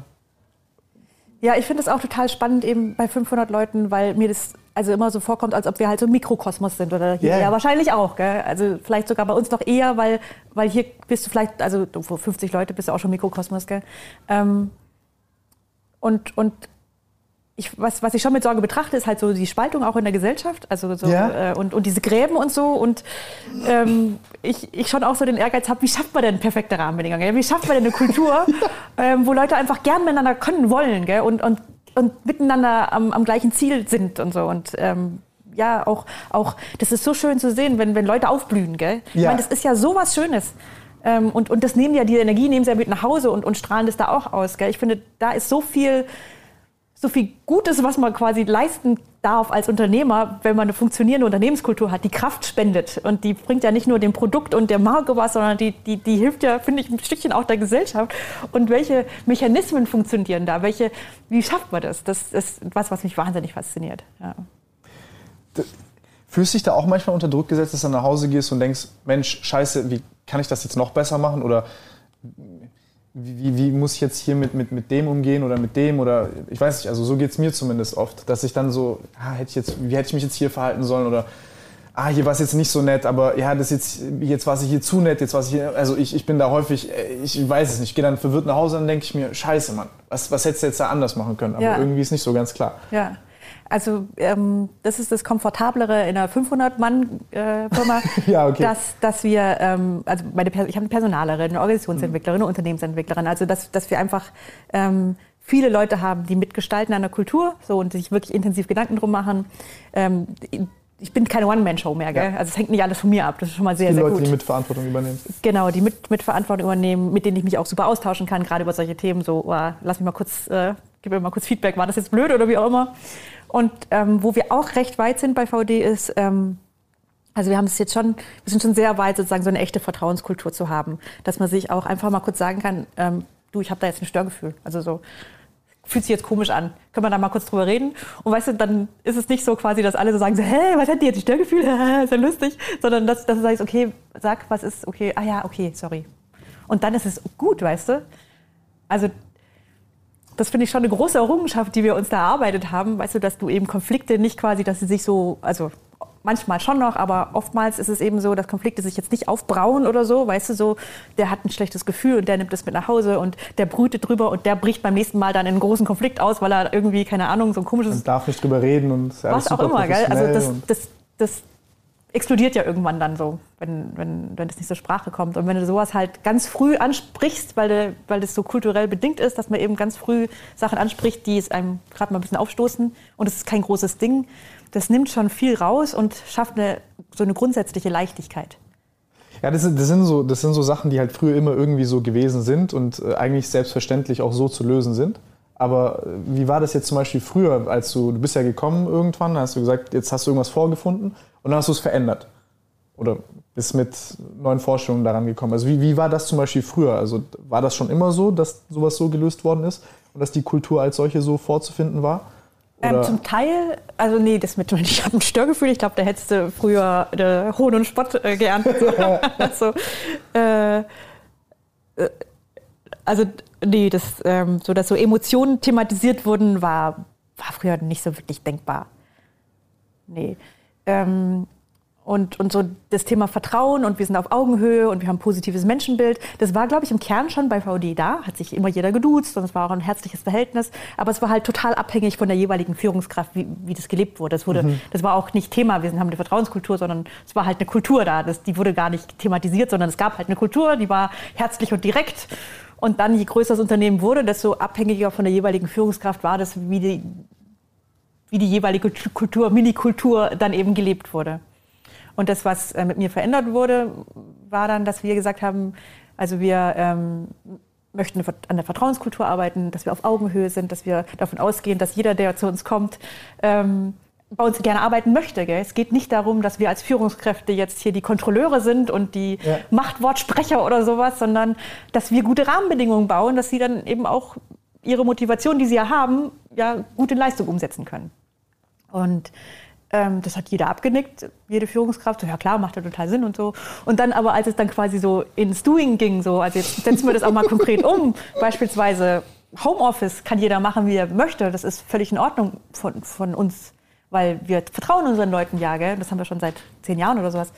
ja, ich finde es auch total spannend eben bei 500 Leuten, weil mir das also immer so vorkommt, als ob wir halt so ein Mikrokosmos sind oder hier yeah. ja wahrscheinlich auch, gell? Also vielleicht sogar bei uns noch eher, weil weil hier bist du vielleicht also vor 50 Leute bist du auch schon Mikrokosmos, gell? Ähm, und und ich, was, was ich schon mit Sorge betrachte, ist halt so die Spaltung auch in der Gesellschaft, also so, ja. äh, und, und diese Gräben und so. Und ähm, ich, ich schon auch so den Ehrgeiz habe, wie schafft man denn perfekte Rahmenbedingungen? Wie schafft man denn eine Kultur, ähm, wo Leute einfach gern miteinander können wollen gell? Und, und, und miteinander am, am gleichen Ziel sind und so. Und ähm, ja, auch, auch, das ist so schön zu sehen, wenn, wenn Leute aufblühen. Gell? Ja. Ich meine, das ist ja so was Schönes. Ähm, und, und das nehmen ja, die Energie nehmen sie ja mit nach Hause und, und strahlen das da auch aus. Gell? Ich finde, da ist so viel so viel Gutes, was man quasi leisten darf als Unternehmer, wenn man eine funktionierende Unternehmenskultur hat, die Kraft spendet. Und die bringt ja nicht nur dem Produkt und der Marke was, sondern die, die, die hilft ja, finde ich, ein Stückchen auch der Gesellschaft. Und welche Mechanismen funktionieren da? Welche, wie schafft man das? Das ist was, was mich wahnsinnig fasziniert. Ja. Fühlst du dich da auch manchmal unter Druck gesetzt, dass du nach Hause gehst und denkst, Mensch, scheiße, wie kann ich das jetzt noch besser machen? Oder wie, wie, muss ich jetzt hier mit, mit, mit dem umgehen oder mit dem oder ich weiß nicht, also so geht es mir zumindest oft, dass ich dann so, ah, hätte ich jetzt, wie hätte ich mich jetzt hier verhalten sollen oder ah, hier war es jetzt nicht so nett, aber ja, das jetzt, jetzt war es hier zu nett, jetzt war es hier, also ich, ich bin da häufig, äh, ich weiß es nicht, ich gehe dann verwirrt nach Hause und denke ich mir, scheiße, Mann, was, was hättest du jetzt da anders machen können? Aber ja. irgendwie ist nicht so ganz klar. Ja. Also ähm, das ist das Komfortablere in einer 500-Mann-Firma, äh, ja, okay. dass, dass wir, ähm, also meine, ich habe eine Personalerin, eine Organisationsentwicklerin, eine Unternehmensentwicklerin, also dass, dass wir einfach ähm, viele Leute haben, die mitgestalten an der Kultur so, und sich wirklich intensiv Gedanken drum machen. Ähm, ich bin keine One-Man-Show mehr, gell? Ja. Also es hängt nicht alles von mir ab. Das ist schon mal sehr, die sehr Leute, gut. die Mitverantwortung übernehmen. Genau, die mit, Mitverantwortung übernehmen, mit denen ich mich auch super austauschen kann, gerade über solche Themen. So, oh, lass mich mal kurz, äh, gib mir mal kurz Feedback, war das jetzt blöd oder wie auch immer. Und ähm, wo wir auch recht weit sind bei VD ist, ähm, also wir haben es jetzt schon, wir sind schon sehr weit, sozusagen so eine echte Vertrauenskultur zu haben, dass man sich auch einfach mal kurz sagen kann, ähm, du, ich habe da jetzt ein Störgefühl. Also so, fühlt sich jetzt komisch an. Können wir da mal kurz drüber reden? Und weißt du, dann ist es nicht so quasi, dass alle so sagen, so, hä, was hat die jetzt, ein Störgefühl? ist ja lustig. Sondern dass, dass du sagst, okay, sag, was ist, okay, ah ja, okay, sorry. Und dann ist es gut, weißt du? Also das finde ich schon eine große Errungenschaft, die wir uns da erarbeitet haben. Weißt du, dass du eben Konflikte nicht quasi, dass sie sich so, also manchmal schon noch, aber oftmals ist es eben so, dass Konflikte sich jetzt nicht aufbrauen oder so, weißt du, so, der hat ein schlechtes Gefühl und der nimmt es mit nach Hause und der brütet drüber und der bricht beim nächsten Mal dann in einen großen Konflikt aus, weil er irgendwie, keine Ahnung, so ein komisches... Man darf nicht drüber reden und was auch immer, gell? Also das, das, das explodiert ja irgendwann dann so, wenn, wenn, wenn das nicht zur Sprache kommt. Und wenn du sowas halt ganz früh ansprichst, weil, de, weil das so kulturell bedingt ist, dass man eben ganz früh Sachen anspricht, die es einem gerade mal ein bisschen aufstoßen und es ist kein großes Ding, das nimmt schon viel raus und schafft eine, so eine grundsätzliche Leichtigkeit. Ja, das, das, sind so, das sind so Sachen, die halt früher immer irgendwie so gewesen sind und äh, eigentlich selbstverständlich auch so zu lösen sind. Aber äh, wie war das jetzt zum Beispiel früher, als du, du bist ja gekommen irgendwann, hast du gesagt, jetzt hast du irgendwas vorgefunden und dann hast du es verändert? Oder bist mit neuen Vorstellungen daran gekommen? Also wie, wie war das zum Beispiel früher? Also war das schon immer so, dass sowas so gelöst worden ist und dass die Kultur als solche so vorzufinden war? Ähm, zum Teil, also nee, das mit, ich habe ein Störgefühl, ich glaube, da hättest du früher äh, Hohn und Spott äh, geerntet. also, äh, äh, also, nee, das, ähm, so, dass so Emotionen thematisiert wurden, war, war früher nicht so wirklich denkbar. Nee. Ähm, und, und so das Thema Vertrauen und wir sind auf Augenhöhe und wir haben ein positives Menschenbild. Das war, glaube ich, im Kern schon bei VD da. Hat sich immer jeder geduzt und es war auch ein herzliches Verhältnis. Aber es war halt total abhängig von der jeweiligen Führungskraft, wie, wie das gelebt wurde. Das, wurde mhm. das war auch nicht Thema, wir haben eine Vertrauenskultur, sondern es war halt eine Kultur da. Das, die wurde gar nicht thematisiert, sondern es gab halt eine Kultur, die war herzlich und direkt. Und dann, je größer das Unternehmen wurde, desto abhängiger von der jeweiligen Führungskraft war das, wie die, wie die jeweilige Kultur, Minikultur dann eben gelebt wurde. Und das, was äh, mit mir verändert wurde, war dann, dass wir gesagt haben, also wir ähm, möchten an der Vertrauenskultur arbeiten, dass wir auf Augenhöhe sind, dass wir davon ausgehen, dass jeder, der zu uns kommt, ähm, bei uns gerne arbeiten möchte. Gell? Es geht nicht darum, dass wir als Führungskräfte jetzt hier die Kontrolleure sind und die ja. Machtwortsprecher oder sowas, sondern dass wir gute Rahmenbedingungen bauen, dass sie dann eben auch ihre Motivation, die sie ja haben, ja gut in Leistung umsetzen können. Und ähm, das hat jeder abgenickt, jede Führungskraft. So, ja klar, macht ja total Sinn und so. Und dann aber, als es dann quasi so ins Doing ging, so, also jetzt setzen wir das auch mal konkret um, beispielsweise Homeoffice kann jeder machen, wie er möchte. Das ist völlig in Ordnung von, von uns, weil wir vertrauen unseren Leuten ja, gell? Das haben wir schon seit zehn Jahren oder sowas.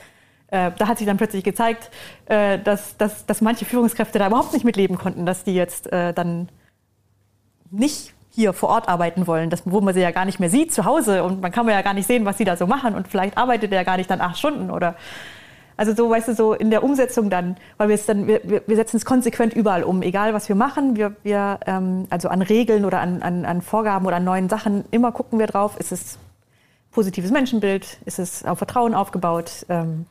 Äh, da hat sich dann plötzlich gezeigt, äh, dass, dass, dass manche Führungskräfte da überhaupt nicht mitleben konnten, dass die jetzt äh, dann nicht hier vor Ort arbeiten wollen, das, wo man sie ja gar nicht mehr sieht zu Hause. Und man kann ja gar nicht sehen, was sie da so machen. Und vielleicht arbeitet er gar nicht dann acht Stunden oder? Also so, weißt du, so in der Umsetzung dann, weil wir es dann, wir, wir setzen es konsequent überall um, egal was wir machen, wir, wir ähm, also an Regeln oder an, an, an Vorgaben oder an neuen Sachen, immer gucken wir drauf, ist es positives Menschenbild, ist es auf Vertrauen aufgebaut, ähm,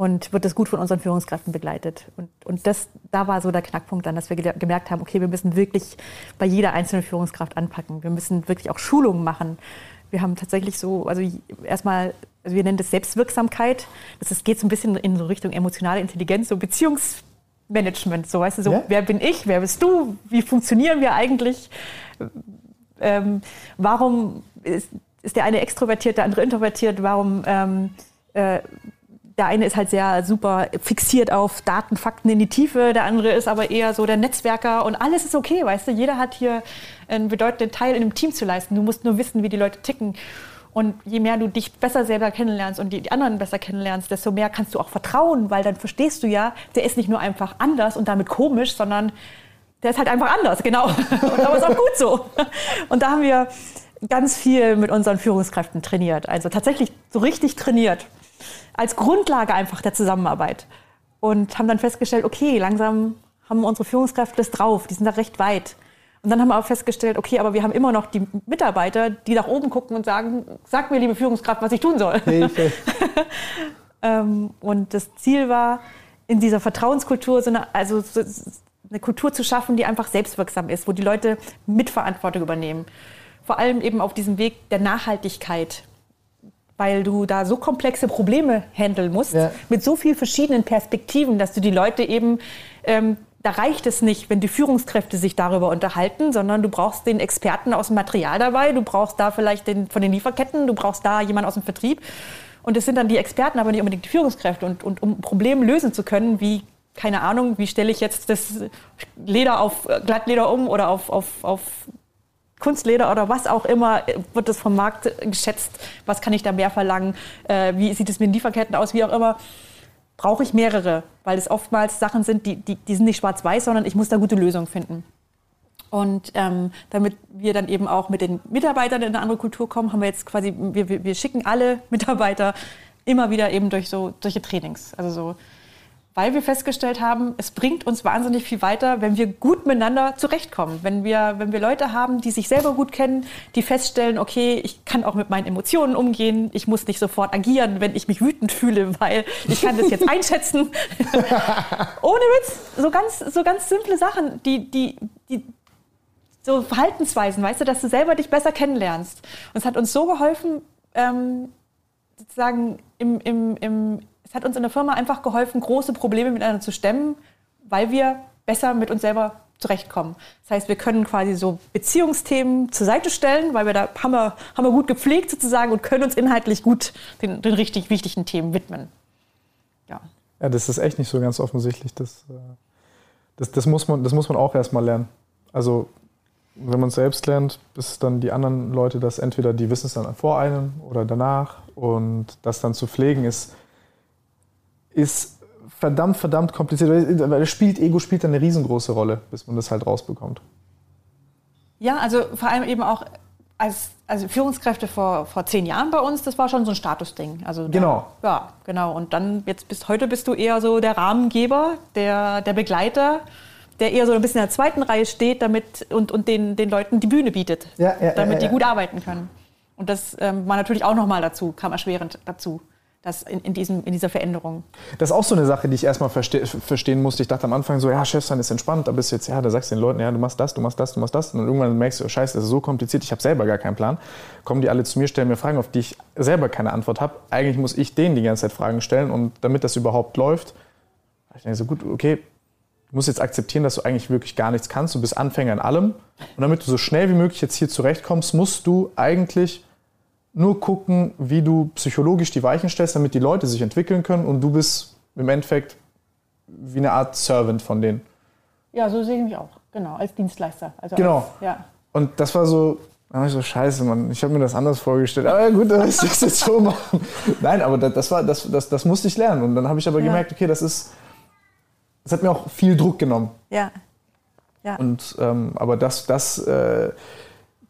und wird das gut von unseren Führungskräften begleitet. Und, und das, da war so der Knackpunkt dann, dass wir gemerkt haben, okay, wir müssen wirklich bei jeder einzelnen Führungskraft anpacken. Wir müssen wirklich auch Schulungen machen. Wir haben tatsächlich so, also erstmal, also wir nennen das Selbstwirksamkeit. Das ist, geht so ein bisschen in so Richtung emotionale Intelligenz, so Beziehungsmanagement. So, weißt du, so, ja? wer bin ich, wer bist du, wie funktionieren wir eigentlich? Ähm, warum ist, ist der eine extrovertiert, der andere introvertiert? Warum ähm, äh, der eine ist halt sehr super fixiert auf Daten, Fakten in die Tiefe, der andere ist aber eher so der Netzwerker und alles ist okay, weißt du, jeder hat hier einen bedeutenden Teil in einem Team zu leisten. Du musst nur wissen, wie die Leute ticken. Und je mehr du dich besser selber kennenlernst und die, anderen besser kennenlernst, desto mehr kannst du auch vertrauen, weil dann verstehst du ja, der ist nicht nur einfach anders und damit komisch, sondern der ist halt einfach anders, genau. Und aber ist auch gut so. Und da haben wir ganz viel mit unseren Führungskräften trainiert. Also tatsächlich so richtig trainiert als Grundlage einfach der Zusammenarbeit. Und haben dann festgestellt, okay, langsam haben unsere Führungskräfte das drauf, die sind da recht weit. Und dann haben wir auch festgestellt, okay, aber wir haben immer noch die Mitarbeiter, die nach oben gucken und sagen, sag mir, liebe Führungskraft, was ich tun soll. Hilfe. ähm, und das Ziel war, in dieser Vertrauenskultur so eine, also so eine Kultur zu schaffen, die einfach selbstwirksam ist, wo die Leute Mitverantwortung übernehmen. Vor allem eben auf diesem Weg der Nachhaltigkeit weil du da so komplexe Probleme handeln musst, ja. mit so vielen verschiedenen Perspektiven, dass du die Leute eben, ähm, da reicht es nicht, wenn die Führungskräfte sich darüber unterhalten, sondern du brauchst den Experten aus dem Material dabei, du brauchst da vielleicht den von den Lieferketten, du brauchst da jemanden aus dem Vertrieb. Und es sind dann die Experten, aber nicht unbedingt die Führungskräfte. Und, und um Probleme lösen zu können, wie keine Ahnung, wie stelle ich jetzt das Leder auf Glattleder um oder auf, auf, auf Kunstleder oder was auch immer, wird das vom Markt geschätzt, was kann ich da mehr verlangen, äh, wie sieht es mit den Lieferketten aus, wie auch immer, brauche ich mehrere, weil es oftmals Sachen sind, die, die, die sind nicht schwarz-weiß, sondern ich muss da gute Lösungen finden. Und ähm, damit wir dann eben auch mit den Mitarbeitern in eine andere Kultur kommen, haben wir jetzt quasi, wir, wir schicken alle Mitarbeiter immer wieder eben durch so solche Trainings. Also so weil wir festgestellt haben, es bringt uns wahnsinnig viel weiter, wenn wir gut miteinander zurechtkommen. Wenn wir, wenn wir Leute haben, die sich selber gut kennen, die feststellen, okay, ich kann auch mit meinen Emotionen umgehen, ich muss nicht sofort agieren, wenn ich mich wütend fühle, weil ich kann das jetzt einschätzen. Ohne Witz, so ganz, so ganz simple Sachen, die, die, die, so Verhaltensweisen, weißt du, dass du selber dich besser kennenlernst. Und es hat uns so geholfen, ähm, sozusagen im, im, im, es hat uns in der Firma einfach geholfen, große Probleme miteinander zu stemmen, weil wir besser mit uns selber zurechtkommen. Das heißt, wir können quasi so Beziehungsthemen zur Seite stellen, weil wir da haben wir, haben wir gut gepflegt sozusagen und können uns inhaltlich gut den, den richtig wichtigen Themen widmen. Ja. ja, das ist echt nicht so ganz offensichtlich. Das, äh, das, das, muss, man, das muss man auch erstmal lernen. Also wenn man es selbst lernt, bis dann die anderen Leute das entweder, die wissen es dann vor einem oder danach und das dann zu pflegen ist ist verdammt, verdammt kompliziert. Weil das spielt, Ego spielt eine riesengroße Rolle, bis man das halt rausbekommt. Ja, also vor allem eben auch als also Führungskräfte vor, vor zehn Jahren bei uns, das war schon so ein Statusding. Also da, genau. Ja, genau. Und dann jetzt bis heute bist du eher so der Rahmengeber, der, der Begleiter, der eher so ein bisschen in der zweiten Reihe steht damit und, und den, den Leuten die Bühne bietet, ja, ja, damit ja, die gut arbeiten können. Und das ähm, war natürlich auch nochmal dazu, kam erschwerend dazu das in, in, diesem, in dieser Veränderung. Das ist auch so eine Sache, die ich erstmal verste verstehen musste. Ich dachte am Anfang so, ja, Chef sein ist entspannt, da bist jetzt, ja, da sagst du den Leuten, ja, du machst das, du machst das, du machst das. Und irgendwann merkst du, oh, scheiße, das ist so kompliziert, ich habe selber gar keinen Plan. Kommen die alle zu mir, stellen mir Fragen, auf die ich selber keine Antwort habe. Eigentlich muss ich denen die ganze Zeit Fragen stellen und damit das überhaupt läuft, ich denke so, gut, okay, du musst jetzt akzeptieren, dass du eigentlich wirklich gar nichts kannst, du bist Anfänger in allem. Und damit du so schnell wie möglich jetzt hier zurechtkommst, musst du eigentlich nur gucken, wie du psychologisch die Weichen stellst, damit die Leute sich entwickeln können und du bist im Endeffekt wie eine Art Servant von denen. Ja, so sehe ich mich auch, genau, als Dienstleister. Also genau. Als, ja. Und das war so, da war ich so, scheiße, Mann, ich habe mir das anders vorgestellt. Aber ja, gut, dann ist das jetzt so machen. Nein, aber das, das, war, das, das, das musste ich lernen. Und dann habe ich aber ja. gemerkt, okay, das ist, das hat mir auch viel Druck genommen. Ja. ja. Und, ähm, aber das, das, äh,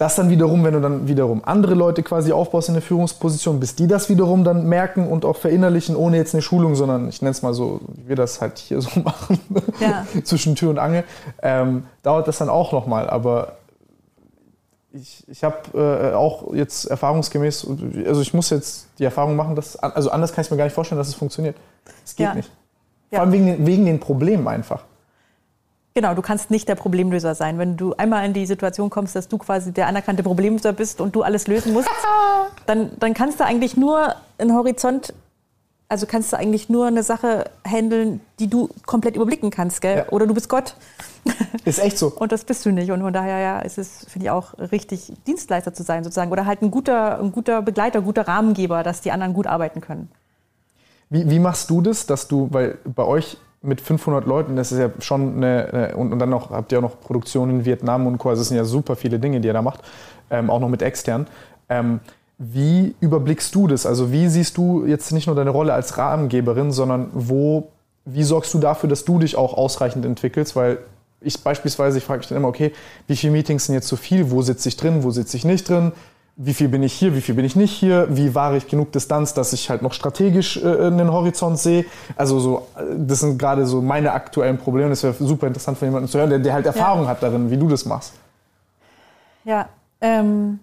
das dann wiederum, wenn du dann wiederum andere Leute quasi aufbaust in der Führungsposition, bis die das wiederum dann merken und auch verinnerlichen, ohne jetzt eine Schulung, sondern ich nenne es mal so, wie wir das halt hier so machen, ja. zwischen Tür und Angel, ähm, dauert das dann auch nochmal. Aber ich, ich habe äh, auch jetzt erfahrungsgemäß, also ich muss jetzt die Erfahrung machen, dass, also anders kann ich mir gar nicht vorstellen, dass es funktioniert. Es geht ja. nicht. Vor ja. allem wegen, wegen den Problemen einfach. Genau, du kannst nicht der Problemlöser sein. Wenn du einmal in die Situation kommst, dass du quasi der anerkannte Problemlöser bist und du alles lösen musst, dann, dann kannst du eigentlich nur einen Horizont, also kannst du eigentlich nur eine Sache handeln, die du komplett überblicken kannst, gell? Ja. Oder du bist Gott. Ist echt so. und das bist du nicht. Und von daher ja, ist es, finde ich, auch richtig, Dienstleister zu sein, sozusagen. Oder halt ein guter, ein guter Begleiter, guter Rahmengeber, dass die anderen gut arbeiten können. Wie, wie machst du das, dass du, weil bei euch mit 500 Leuten, das ist ja schon eine, und, und, dann noch, habt ihr auch noch Produktion in Vietnam und Co. Also es sind ja super viele Dinge, die ihr da macht, ähm, auch noch mit extern. Ähm, wie überblickst du das? Also wie siehst du jetzt nicht nur deine Rolle als Rahmengeberin, sondern wo, wie sorgst du dafür, dass du dich auch ausreichend entwickelst? Weil ich beispielsweise, ich frage mich dann immer, okay, wie viele Meetings sind jetzt zu viel? Wo sitze ich drin? Wo sitze ich nicht drin? Wie viel bin ich hier, wie viel bin ich nicht hier, wie wahre ich genug Distanz, dass ich halt noch strategisch äh, einen Horizont sehe. Also so, äh, das sind gerade so meine aktuellen Probleme. Das wäre super interessant von jemandem zu hören, der, der halt Erfahrung ja. hat darin, wie du das machst. Ja, ähm,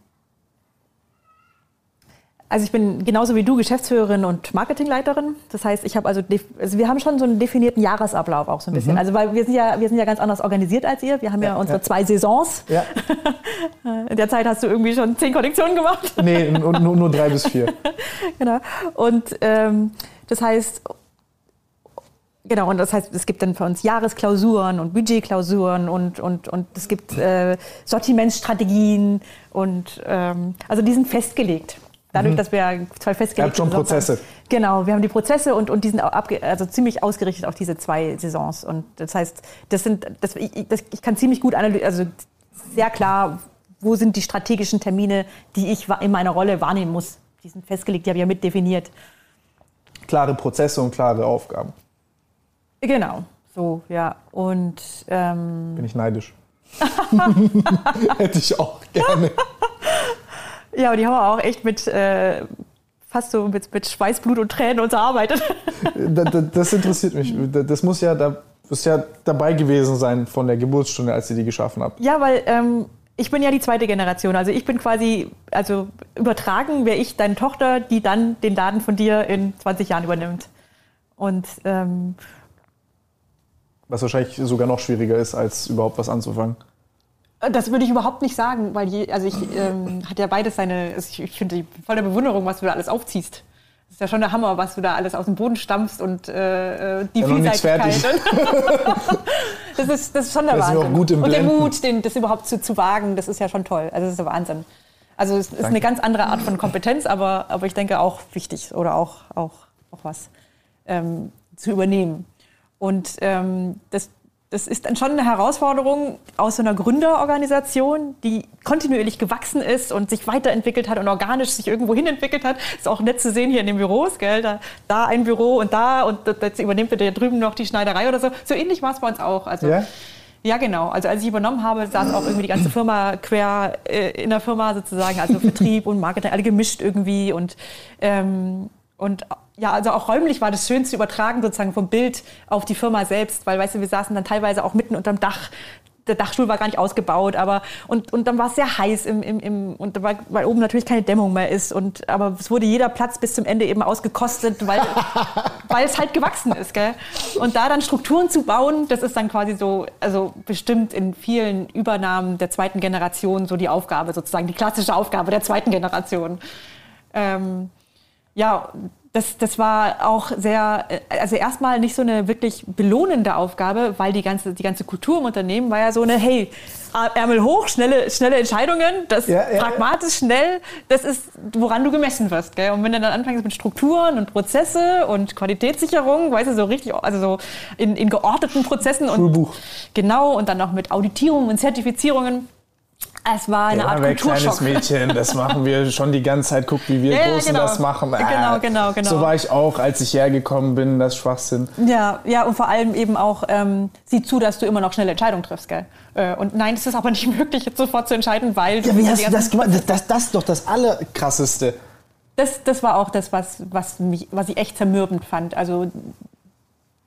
also ich bin genauso wie du Geschäftsführerin und Marketingleiterin. Das heißt, ich habe also, also wir haben schon so einen definierten Jahresablauf auch so ein bisschen. Mhm. Also weil wir sind ja wir sind ja ganz anders organisiert als ihr. Wir haben ja, ja unsere ja. zwei Saisons. Ja. In der Zeit hast du irgendwie schon zehn Kollektionen gemacht. Nee, nur, nur drei bis vier. genau. Und ähm, das heißt, Genau, und das heißt, es gibt dann für uns Jahresklausuren und Budgetklausuren und, und, und es gibt äh, Sortimentsstrategien und ähm, also die sind festgelegt. Dadurch, mhm. dass wir zwei festgelegt haben. Ihr habt schon Prozesse. Genau, wir haben die Prozesse und, und die sind also ziemlich ausgerichtet auf diese zwei Saisons. Und das heißt, das sind, das, ich, das, ich kann ziemlich gut analysieren, also sehr klar, wo sind die strategischen Termine, die ich in meiner Rolle wahrnehmen muss. Die sind festgelegt, die habe ich ja mit definiert. Klare Prozesse und klare Aufgaben. Genau, so, ja. Und ähm, bin ich neidisch. Hätte ich auch gerne. Ja, aber die haben wir auch echt mit äh, fast so mit, mit Schweiß, Blut und Tränen uns erarbeitet. das, das interessiert mich. Das muss ja, da muss ja dabei gewesen sein von der Geburtsstunde, als ihr die geschaffen habt. Ja, weil ähm, ich bin ja die zweite Generation. Also ich bin quasi, also übertragen wäre ich deine Tochter, die dann den Laden von dir in 20 Jahren übernimmt. Und ähm, was wahrscheinlich sogar noch schwieriger ist, als überhaupt was anzufangen. Das würde ich überhaupt nicht sagen, weil je, also ich ähm, hat ja beides seine. Also ich, finde voll der Bewunderung, was du da alles aufziehst. Das ist ja schon der Hammer, was du da alles aus dem Boden stampfst und äh, die ja, Vielseitigkeit. das, ist, das ist schon der Wahnsinn. Gut im und der Mut, den, das überhaupt zu, zu wagen, das ist ja schon toll. Also das ist der Wahnsinn. Also es ist Danke. eine ganz andere Art von Kompetenz, aber, aber ich denke auch wichtig oder auch, auch, auch was ähm, zu übernehmen. Und ähm, das, das ist dann schon eine Herausforderung aus so einer Gründerorganisation, die kontinuierlich gewachsen ist und sich weiterentwickelt hat und organisch sich irgendwo hin entwickelt hat. Ist auch nett zu sehen hier in den Büros, gell? Da, da ein Büro und da und jetzt übernimmt er da drüben noch die Schneiderei oder so. So ähnlich war es bei uns auch. Also, ja? Ja, genau. Also als ich übernommen habe, saß auch irgendwie die ganze Firma quer äh, in der Firma sozusagen, also Vertrieb und Marketing, alle gemischt irgendwie und ähm, und ja, also auch räumlich war das schön zu übertragen sozusagen vom Bild auf die Firma selbst, weil, weißt du, wir saßen dann teilweise auch mitten unterm Dach. Der Dachstuhl war gar nicht ausgebaut, aber und, und dann war es sehr heiß im, im, im und weil, weil oben natürlich keine Dämmung mehr ist und aber es wurde jeder Platz bis zum Ende eben ausgekostet, weil, weil es halt gewachsen ist, gell? Und da dann Strukturen zu bauen, das ist dann quasi so, also bestimmt in vielen Übernahmen der zweiten Generation so die Aufgabe sozusagen, die klassische Aufgabe der zweiten Generation. Ähm, ja, das, das war auch sehr, also erstmal nicht so eine wirklich belohnende Aufgabe, weil die ganze, die ganze Kultur im Unternehmen war ja so eine, hey, Ärmel hoch, schnelle, schnelle Entscheidungen, das ja, ja, pragmatisch, ja. schnell, das ist, woran du gemessen wirst. Gell? Und wenn du dann anfängst mit Strukturen und Prozesse und Qualitätssicherung, weißt du, so richtig, also so in, in geordneten Prozessen und Schulbuch. genau, und dann noch mit Auditierungen und Zertifizierungen, es war eine ja, Art Kulturschock. kleines Mädchen, das machen wir schon die ganze Zeit. Guck, wie wir ja, Großen genau. das machen. Äh, genau, genau, genau. So war ich auch, als ich hergekommen bin, das Schwachsinn. Ja, ja, und vor allem eben auch, ähm, sieh zu, dass du immer noch schnelle Entscheidungen triffst, gell? Äh, und nein, es ist aber nicht möglich, jetzt sofort zu entscheiden, weil du... Ja, wie hast du das gemacht? Das, das, das ist doch das Allerkrasseste. Das, das war auch das, was, was, mich, was ich echt zermürbend fand. Also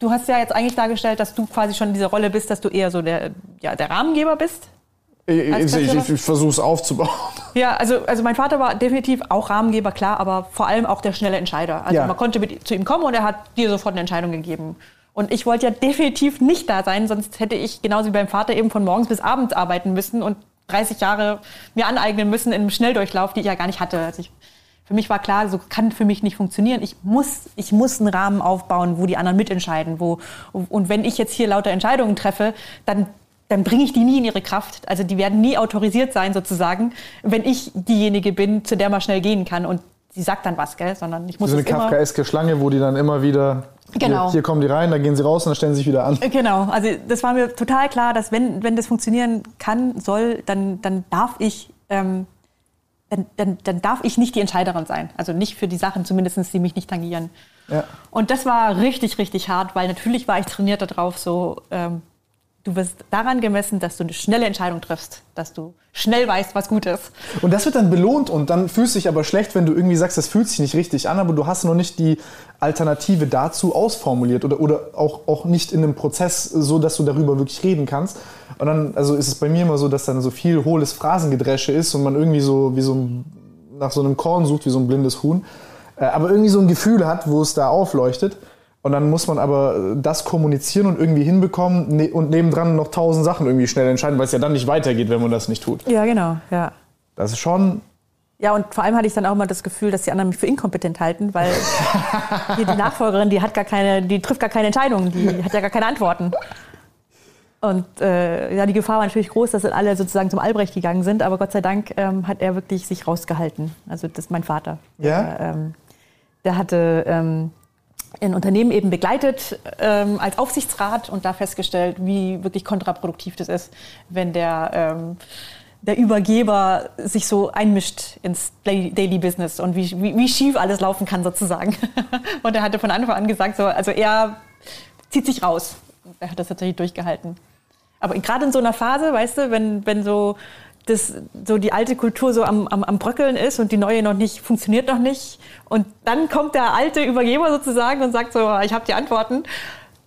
du hast ja jetzt eigentlich dargestellt, dass du quasi schon in dieser Rolle bist, dass du eher so der, ja, der Rahmengeber bist ich, ich, ich, versuche es aufzubauen. Ja, also, also mein Vater war definitiv auch Rahmengeber, klar, aber vor allem auch der schnelle Entscheider. Also ja. man konnte mit, zu ihm kommen und er hat dir sofort eine Entscheidung gegeben. Und ich wollte ja definitiv nicht da sein, sonst hätte ich genauso wie beim Vater eben von morgens bis abends arbeiten müssen und 30 Jahre mir aneignen müssen in einem Schnelldurchlauf, die ich ja gar nicht hatte. Also ich, für mich war klar, so kann für mich nicht funktionieren. Ich muss, ich muss einen Rahmen aufbauen, wo die anderen mitentscheiden. Wo, und wenn ich jetzt hier lauter Entscheidungen treffe, dann dann bringe ich die nie in ihre Kraft. Also die werden nie autorisiert sein sozusagen, wenn ich diejenige bin, zu der man schnell gehen kann. Und sie sagt dann was, gell? Sondern ich muss so eine kafkaeske Schlange, wo die dann immer wieder Genau. Hier, hier, kommen die rein, dann gehen sie raus und dann stellen sie sich wieder an. Genau, also das war mir total klar, dass wenn, wenn das funktionieren kann, soll, dann, dann darf ich ähm, dann, dann, dann darf ich nicht die Entscheiderin sein. Also nicht für die Sachen zumindest, die mich nicht tangieren. Ja. Und das war richtig, richtig hart, weil natürlich war ich trainiert darauf, so ähm, Du wirst daran gemessen, dass du eine schnelle Entscheidung triffst, dass du schnell weißt, was gut ist. Und das wird dann belohnt und dann fühlst du dich aber schlecht, wenn du irgendwie sagst, das fühlt sich nicht richtig an, aber du hast noch nicht die Alternative dazu ausformuliert oder, oder auch, auch nicht in einem Prozess so, dass du darüber wirklich reden kannst. Und dann, also ist es bei mir immer so, dass dann so viel hohles Phrasengedresche ist und man irgendwie so wie so ein, nach so einem Korn sucht, wie so ein blindes Huhn, äh, aber irgendwie so ein Gefühl hat, wo es da aufleuchtet. Und dann muss man aber das kommunizieren und irgendwie hinbekommen ne, und nebendran noch tausend Sachen irgendwie schnell entscheiden, weil es ja dann nicht weitergeht, wenn man das nicht tut. Ja, genau, ja. Das ist schon. Ja, und vor allem hatte ich dann auch mal das Gefühl, dass die anderen mich für inkompetent halten, weil die, die Nachfolgerin, die hat gar keine, die trifft gar keine Entscheidungen, die hat ja gar keine Antworten. Und äh, ja, die Gefahr war natürlich groß, dass dann alle sozusagen zum Albrecht gegangen sind, aber Gott sei Dank ähm, hat er wirklich sich rausgehalten. Also das ist mein Vater. Ja. Der, ähm, der hatte ähm, in Unternehmen eben begleitet ähm, als Aufsichtsrat und da festgestellt, wie wirklich kontraproduktiv das ist, wenn der, ähm, der Übergeber sich so einmischt ins Daily Business und wie, wie, wie schief alles laufen kann sozusagen. und er hatte von Anfang an gesagt, so, also er zieht sich raus. Er hat das tatsächlich durchgehalten. Aber gerade in so einer Phase, weißt du, wenn, wenn so, das, so die alte Kultur so am, am, am Bröckeln ist und die neue noch nicht, funktioniert noch nicht. Und dann kommt der alte Übergeber sozusagen und sagt so, ich habe die Antworten.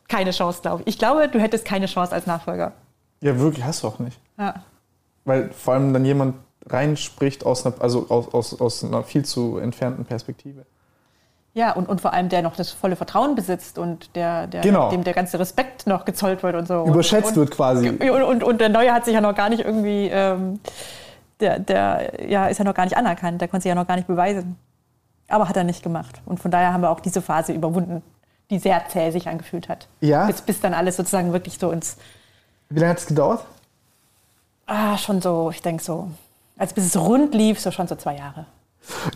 Keine Chance, glaube ich. Ich glaube, du hättest keine Chance als Nachfolger. Ja, wirklich, hast du auch nicht. Ja. Weil vor allem dann jemand reinspricht aus einer, also aus, aus, aus einer viel zu entfernten Perspektive. Ja, und, und vor allem der noch das volle Vertrauen besitzt und der, der, Genau. dem der ganze Respekt noch gezollt wird und so. Überschätzt und, wird quasi. Und, und, und der Neue hat sich ja noch gar nicht irgendwie, ähm, der, der ja, ist ja noch gar nicht anerkannt, der konnte sich ja noch gar nicht beweisen. Aber hat er nicht gemacht. Und von daher haben wir auch diese Phase überwunden, die sehr zäh sich angefühlt hat. Ja? Bis, bis dann alles sozusagen wirklich so ins, Wie lange hat es gedauert? ah, schon so, ich denke so, als bis es rund lief, so schon so zwei Jahre.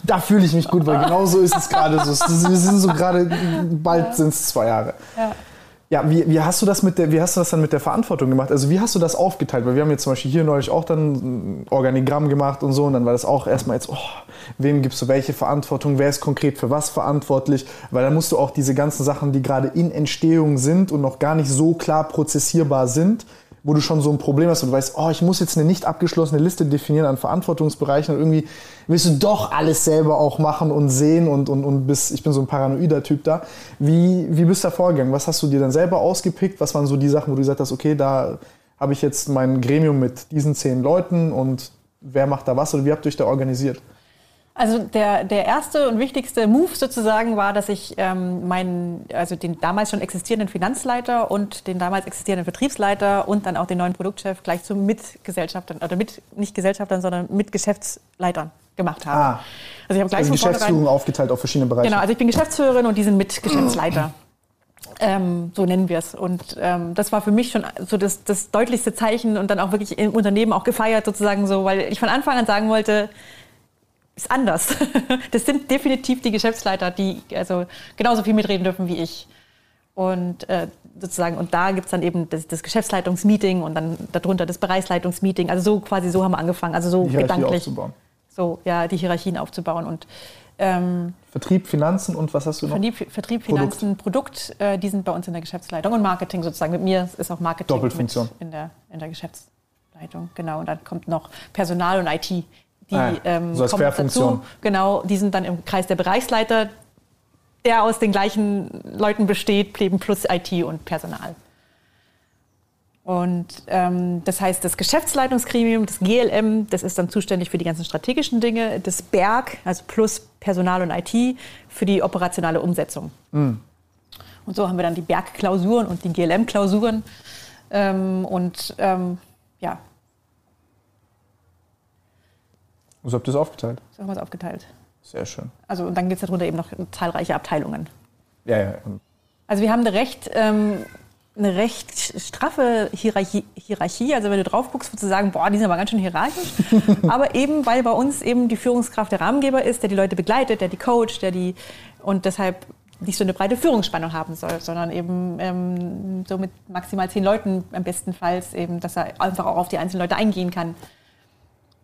Da fühle ich mich gut, weil genau so ist es gerade. So, wir sind so gerade, bald sind es zwei Jahre. Ja. Ja, wie, wie, hast du das mit der, wie hast du das dann mit der Verantwortung gemacht? Also wie hast du das aufgeteilt? Weil wir haben jetzt zum Beispiel hier neulich auch dann ein Organigramm gemacht und so und dann war das auch erstmal jetzt, oh, wem gibst du welche Verantwortung? Wer ist konkret für was verantwortlich? Weil dann musst du auch diese ganzen Sachen, die gerade in Entstehung sind und noch gar nicht so klar prozessierbar sind, wo du schon so ein Problem hast und du weißt, oh, ich muss jetzt eine nicht abgeschlossene Liste definieren an Verantwortungsbereichen und irgendwie willst du doch alles selber auch machen und sehen und, und, und bist, ich bin so ein paranoider Typ da. Wie, wie bist du da vorgegangen? Was hast du dir dann selber ausgepickt? Was waren so die Sachen, wo du gesagt hast, okay, da habe ich jetzt mein Gremium mit diesen zehn Leuten und wer macht da was oder wie habt ihr euch da organisiert? Also der, der erste und wichtigste Move sozusagen war, dass ich ähm, meinen, also den damals schon existierenden Finanzleiter und den damals existierenden Vertriebsleiter und dann auch den neuen Produktchef gleich zu Mitgesellschaftern, oder mit, nicht Gesellschaftern, sondern mit Geschäftsleitern gemacht habe. Ah. Also ich habe gleich Also Geschäftsführung aufgeteilt auf verschiedene Bereiche. Genau, also ich bin Geschäftsführerin und die sind Mitgeschäftsleiter. Ähm, so nennen wir es. Und ähm, das war für mich schon so das, das deutlichste Zeichen und dann auch wirklich im Unternehmen auch gefeiert sozusagen so, weil ich von Anfang an sagen wollte, ist anders. Das sind definitiv die Geschäftsleiter, die also genauso viel mitreden dürfen wie ich. Und äh, sozusagen, und da gibt's dann eben das, das Geschäftsleitungsmeeting und dann darunter das Bereichsleitungsmeeting. Also so quasi so haben wir angefangen. Also so die gedanklich. aufzubauen. So, ja, die Hierarchien aufzubauen. Und ähm, Vertrieb, Finanzen und was hast du noch? Vertrieb, Vertrieb Finanzen, Produkt, äh, die sind bei uns in der Geschäftsleitung und Marketing sozusagen. Mit mir ist auch Marketing Doppelfunktion. in der, in der Geschäftsleitung. Genau. Und dann kommt noch Personal und IT. Die Ah ähm, So kommen dazu. Genau, die sind dann im Kreis der Bereichsleiter, der aus den gleichen Leuten besteht, eben plus IT und Personal. Und ähm, das heißt, das Geschäftsleitungsgremium, das GLM, das ist dann zuständig für die ganzen strategischen Dinge. Das Berg, also plus Personal und IT, für die operationale Umsetzung. Und so haben wir dann die Bergklausuren und die GLM-Klausuren. Ähm, und ähm, ja, So habt ihr es aufgeteilt. so haben wir es aufgeteilt. Sehr schön. Also und dann gibt es darunter eben noch zahlreiche Abteilungen. Ja, ja. Also wir haben eine recht, ähm, eine recht straffe Hierarchie, Hierarchie. Also wenn du drauf guckst, würdest du sagen, boah, die sind aber ganz schön hierarchisch. aber eben, weil bei uns eben die Führungskraft der Rahmengeber ist, der die Leute begleitet, der die coacht, der die und deshalb nicht so eine breite Führungsspannung haben soll, sondern eben ähm, so mit maximal zehn Leuten am bestenfalls eben, dass er einfach auch auf die einzelnen Leute eingehen kann.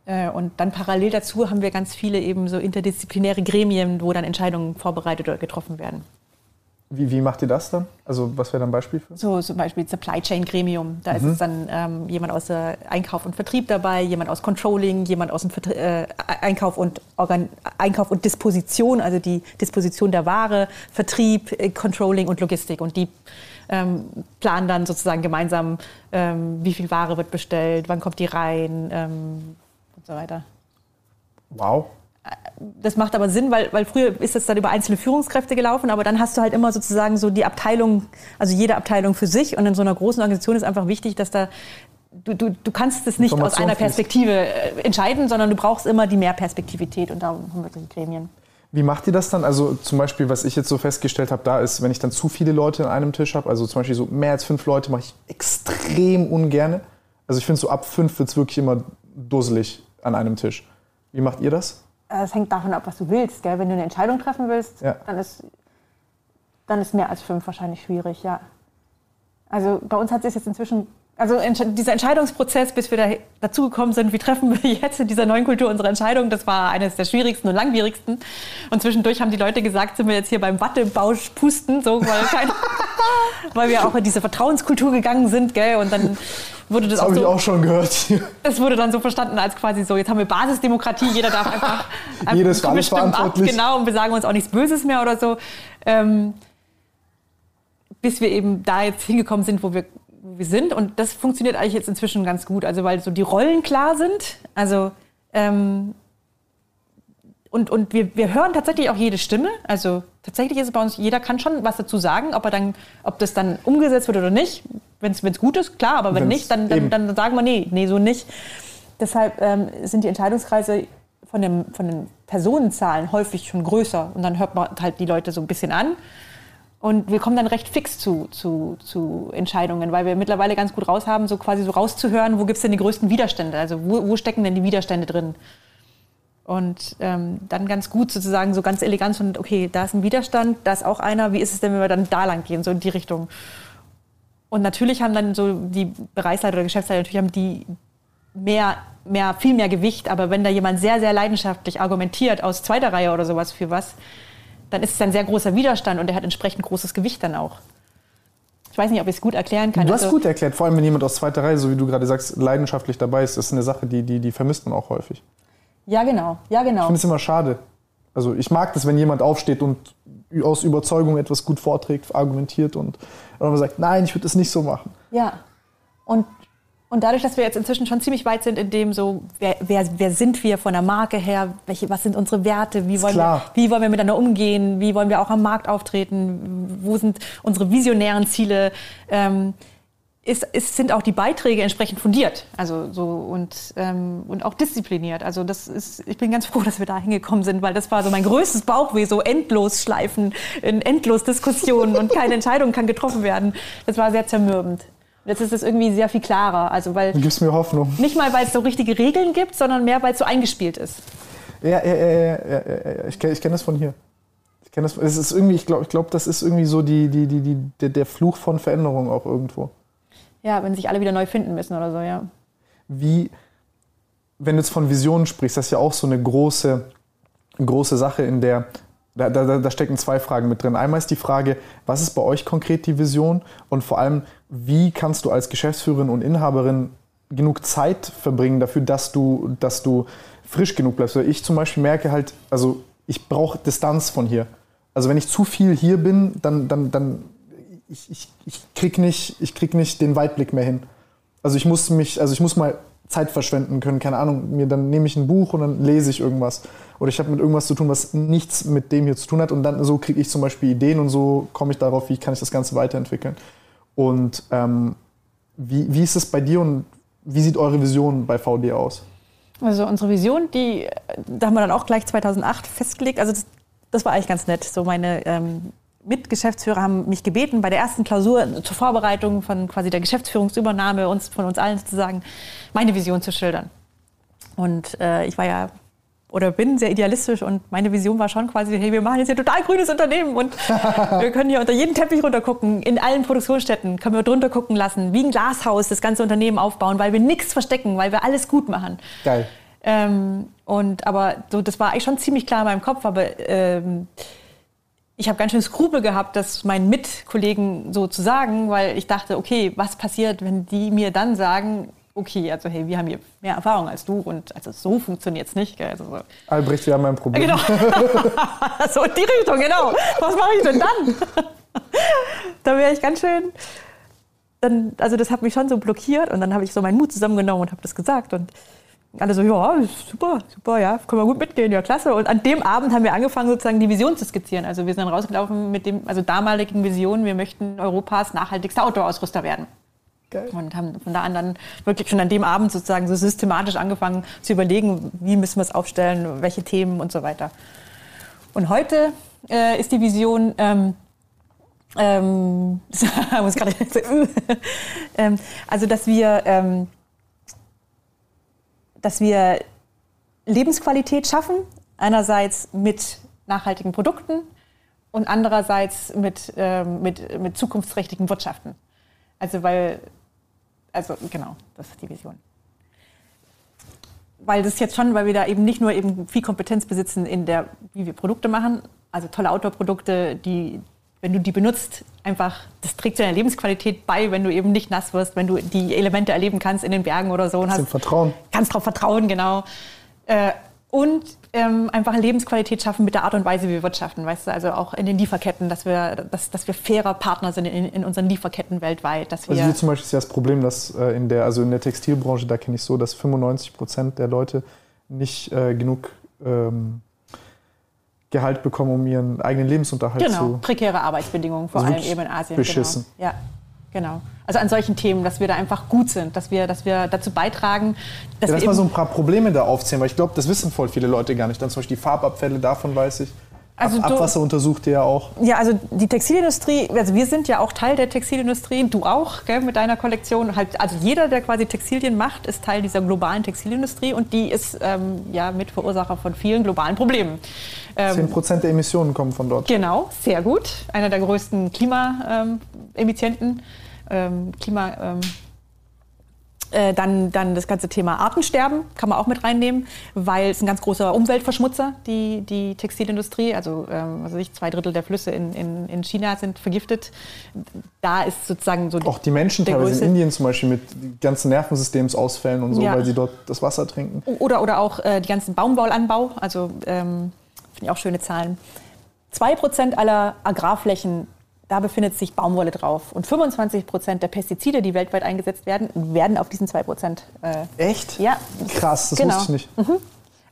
Äh, Und dann parallel dazu haben wir ganz viele eben so interdisziplinäre Gremien, wo dann Entscheidungen vorbereitet oder getroffen werden. Wie, wie macht ihr das dann? Also was wäre dann ein Beispiel für? So zum Beispiel Supply Chain Gremium. Da ist es dann ähm, jemand aus der Einkauf und Vertrieb dabei, jemand aus Controlling, jemand aus dem Vertrie äh, Einkauf, und Organ Einkauf und Disposition, also die Disposition der Ware, Vertrieb, äh, Controlling und Logistik. Und die ähm, planen dann sozusagen gemeinsam, ähm, wie viel Ware wird bestellt, wann kommt die rein ähm, und so weiter. Wow. Das macht aber Sinn, weil, weil früher ist das dann über einzelne Führungskräfte gelaufen, aber dann hast du halt immer sozusagen so die Abteilung, also jede Abteilung für sich. Und in so einer großen Organisation ist einfach wichtig, dass da du, du, du kannst es nicht aus einer. Perspektive äh, entscheiden, sondern du brauchst immer die Mehrperspektivität und darum haben wir solche Gremien. Wie macht ihr das dann? Also zum Beispiel, was ich jetzt so festgestellt habe, da ist, wenn ich dann zu viele Leute an einem Tisch habe, also zum Beispiel so mehr als fünf Leute, mache ich extrem ungerne. Also ich finde so ab fünf wird es wirklich immer dusselig an einem Tisch. Wie macht ihr das? Es hängt davon ab, was du willst. Gell? Wenn du eine Entscheidung treffen willst, Ja. dann, ist, dann ist mehr als fünf wahrscheinlich schwierig, ja. Also bei uns hat sich jetzt inzwischen also dieser Entscheidungsprozess, bis wir da dazugekommen sind, wie treffen wir jetzt in dieser neuen Kultur unsere Entscheidung, das war eines der schwierigsten und langwierigsten. Und zwischendurch haben die Leute gesagt, sind wir jetzt hier beim Wattebausch pusten, so, weil, kein, weil wir auch in diese Vertrauenskultur gegangen sind, gell? Und dann wurde das, das auch habe so, ich auch schon gehört. Es wurde dann so verstanden als quasi so, jetzt haben wir Basisdemokratie, jeder darf einfach, einfach Jedes für alles verantwortlich. Ab, genau, und wir sagen uns auch nichts Böses mehr oder so. Ähm, bis wir eben da jetzt hingekommen sind, wo wir wir sind. Und das funktioniert eigentlich jetzt inzwischen ganz gut. Also weil so die Rollen klar sind. Also ähm, und, und wir, wir hören tatsächlich auch jede Stimme. Also tatsächlich ist es bei uns, jeder kann schon was dazu sagen, ob er dann, ob das dann umgesetzt wird oder nicht. Wenn es gut ist, klar, aber wenn wenn's nicht, dann, dann, dann, sagen wir, nee, nee, so nicht. Deshalb ähm, sind die Entscheidungskreise von, dem, von den Personenzahlen häufig schon größer. Und dann hört man halt die Leute so ein bisschen an. Und wir kommen dann recht fix zu, zu, zu Entscheidungen, weil wir mittlerweile ganz gut raus haben, so quasi so rauszuhören, wo gibt es denn die größten Widerstände? Also wo, wo stecken denn die Widerstände drin? Und ähm, dann ganz gut sozusagen, so ganz elegant und okay, da ist ein Widerstand, da ist auch einer, wie ist es denn, wenn wir dann da lang gehen, so in die Richtung? Und natürlich haben dann so die Bereichsleiter oder Geschäftsleiter, natürlich haben die mehr, mehr, viel mehr Gewicht, aber wenn da jemand sehr, sehr leidenschaftlich argumentiert aus zweiter Reihe oder sowas für was, dann ist es ein sehr großer Widerstand und der hat entsprechend großes Gewicht dann auch. Ich weiß nicht, ob ich es gut erklären kann. Du hast also, gut erklärt, vor allem wenn jemand aus zweiter Reihe, so wie du gerade sagst, leidenschaftlich dabei ist, das ist eine Sache, die, die, die vermisst man auch häufig. Ja, genau. Ja, genau. Ich finde es immer schade. Also ich mag das, wenn jemand aufsteht und aus Überzeugung etwas gut vorträgt, argumentiert und man sagt, nein, ich würde es nicht so machen. Ja. Und und dadurch, dass wir jetzt inzwischen schon ziemlich weit sind in dem so, wer, wer, wer sind wir von der Marke her, welche, was sind unsere Werte, wie wollen, wir, wie wollen wir miteinander umgehen, wie wollen wir auch am Markt auftreten, wo sind unsere visionären Ziele, ähm, ist, ist, sind auch die Beiträge entsprechend fundiert, also so und ähm, und auch diszipliniert. Also das ist, ich bin ganz froh, dass wir da hingekommen sind, weil das war so mein größtes Bauchweh, so endlos schleifen, in endlos Diskussionen und keine Entscheidung kann getroffen werden. Das war sehr zermürbend. Jetzt ist es irgendwie sehr viel klarer. Also weil du gibst mir Hoffnung. Nicht mal, weil es so richtige Regeln gibt, sondern mehr, weil es so eingespielt ist. Ja, ja, ja, ja, ja, ja. ich kenne kenn das von hier. Ich kenne das. Es ist irgendwie, ich glaube, ich glaub, das ist irgendwie so die, die, die, die, der, der Fluch von Veränderung auch irgendwo. Ja, wenn sich alle wieder neu finden müssen oder so, ja. Wie, wenn du jetzt von Visionen sprichst, das ist ja auch so eine große, große Sache, in der da, da, da, stecken zwei Fragen mit drin. Einmal ist die Frage, was ist bei euch konkret die Vision? Und vor allem, wie kannst du als Geschäftsführerin und Inhaberin genug Zeit verbringen dafür, dass du, dass du frisch genug bleibst? Ich zum Beispiel merke halt, also ich brauche Distanz von hier. Also wenn ich zu viel hier bin, dann, dann, dann ich, ich, ich krieg nicht, ich krieg nicht den Weitblick mehr hin. Also ich muss mich, also ich muss mal Zeit verschwenden können, keine Ahnung, mir dann nehme ich ein Buch und dann lese ich irgendwas. Oder ich habe mit irgendwas zu tun, was nichts mit dem hier zu tun hat und dann so kriege ich zum Beispiel Ideen und so komme ich darauf, wie kann ich das Ganze weiterentwickeln. Und ähm, wie, wie ist es bei dir und wie sieht eure Vision bei VD aus? Also unsere Vision, die da haben wir dann auch gleich 2008 festgelegt. Also das, das war eigentlich ganz nett. So meine ähm, Mitgeschäftsführer haben mich gebeten, bei der ersten Klausur zur Vorbereitung von quasi der Geschäftsführungsübernahme uns, von uns allen sozusagen meine Vision zu schildern. Und äh, ich war ja oder bin sehr idealistisch und meine Vision war schon quasi, hey, wir machen jetzt hier total grünes Unternehmen und wir können hier unter jeden Teppich runtergucken, in allen Produktionsstätten können wir drunter gucken lassen, wie ein Glashaus das ganze Unternehmen aufbauen, weil wir nichts verstecken, weil wir alles gut machen. Geil. Ähm, und aber so, das war eigentlich schon ziemlich klar in meinem Kopf, aber ähm, ich habe ganz schön Skrupel gehabt, das meinen Mitkollegen so zu sagen, weil ich dachte, okay, was passiert, wenn die mir dann sagen, okay, also hey, wir haben hier mehr Erfahrung als du und also so funktioniert es nicht. Gell? Also so. Albrecht, wir haben ein Problem. Genau. so in die Richtung, genau. Was mache ich denn dann? da wäre ich ganz schön. Dann, also das hat mich schon so blockiert und dann habe ich so meinen Mut zusammengenommen und habe das gesagt und alle so, ja, super, super, ja, können wir gut mitgehen, ja, klasse. Und an dem Abend haben wir angefangen, sozusagen die Vision zu skizzieren. Also wir sind dann rausgelaufen mit dem, also damaligen Vision, wir möchten Europas nachhaltigster Outdoor-Ausrüster werden. Geil. Und haben von da an dann wirklich schon an dem Abend sozusagen so systematisch angefangen zu überlegen, wie müssen wir es aufstellen, welche Themen und so weiter. Und heute äh, ist die Vision, ähm, ähm, ähm, also dass wir ähm, dass wir Lebensqualität schaffen, einerseits mit nachhaltigen Produkten und andererseits mit, ähm, mit, mit zukunftsträchtigen Wirtschaften. Also weil Also genau, das ist die Vision. Weil das jetzt schon, weil wir da eben nicht nur eben viel Kompetenz besitzen in der, wie wir Produkte machen, also tolle Outdoor-Produkte, die, wenn du die benutzt, einfach, das trägt zu deiner Lebensqualität bei, wenn du eben nicht nass wirst, wenn du die Elemente erleben kannst in den Bergen oder so. Und hast, Vertrauen. Kannst darauf vertrauen, genau. Äh, und ähm, einfach Lebensqualität schaffen mit der Art und Weise, wie wir wirtschaften, weißt du, also auch in den Lieferketten, dass wir, dass, dass wir fairer Partner sind in, in unseren Lieferketten weltweit. Dass wir also hier zum Beispiel ist ja das Problem, dass äh, in der, also in der Textilbranche, da kenne ich so, dass 95 Prozent der Leute nicht äh, genug ähm, Gehalt bekommen, um ihren eigenen Lebensunterhalt genau. zu... Genau, prekäre Arbeitsbedingungen, vor also allem eben in Asien. Beschissen. Genau. Ja, genau. Also an solchen Themen, dass wir da einfach gut sind, dass wir, dass wir dazu beitragen, dass ja, lass wir mal so ein paar Probleme da aufzählen, weil ich glaube, das wissen voll viele Leute gar nicht. Dann zum Beispiel die Farbabfälle, davon weiß ich. Also Ab Abwasser untersucht ihr ja auch. Ja, also die Textilindustrie, also wir sind ja auch Teil der Textilindustrie, du auch, gell, mit deiner Kollektion. Halt, also jeder, der quasi Textilien macht, ist Teil dieser globalen Textilindustrie und die ist ähm, ja Mitverursacher von vielen globalen Problemen. Ähm, 10 Prozent der Emissionen kommen von dort. Genau, sehr gut. Einer der größten Klimaemittienten. Ähm, Klima, ähm, äh, dann, dann das ganze Thema Artensterben kann man auch mit reinnehmen, weil es ein ganz großer Umweltverschmutzer, die, die Textilindustrie. Also, ähm, also nicht zwei Drittel der Flüsse in, in, in China sind vergiftet. Da ist sozusagen so. Auch die Menschen teilweise Größe. in Indien zum Beispiel mit ganzen Nervensystemsausfällen und so, ja. weil sie dort das Wasser trinken. Oder, oder auch äh, die ganzen Baumwollanbau. Also ähm, finde ich auch schöne Zahlen. Zwei Prozent aller Agrarflächen da befindet sich Baumwolle drauf. Und 25 Prozent der Pestizide, die weltweit eingesetzt werden, werden auf diesen 2 Prozent. Äh, Echt? Ja. Krass, das genau. wusste ich nicht. Mhm.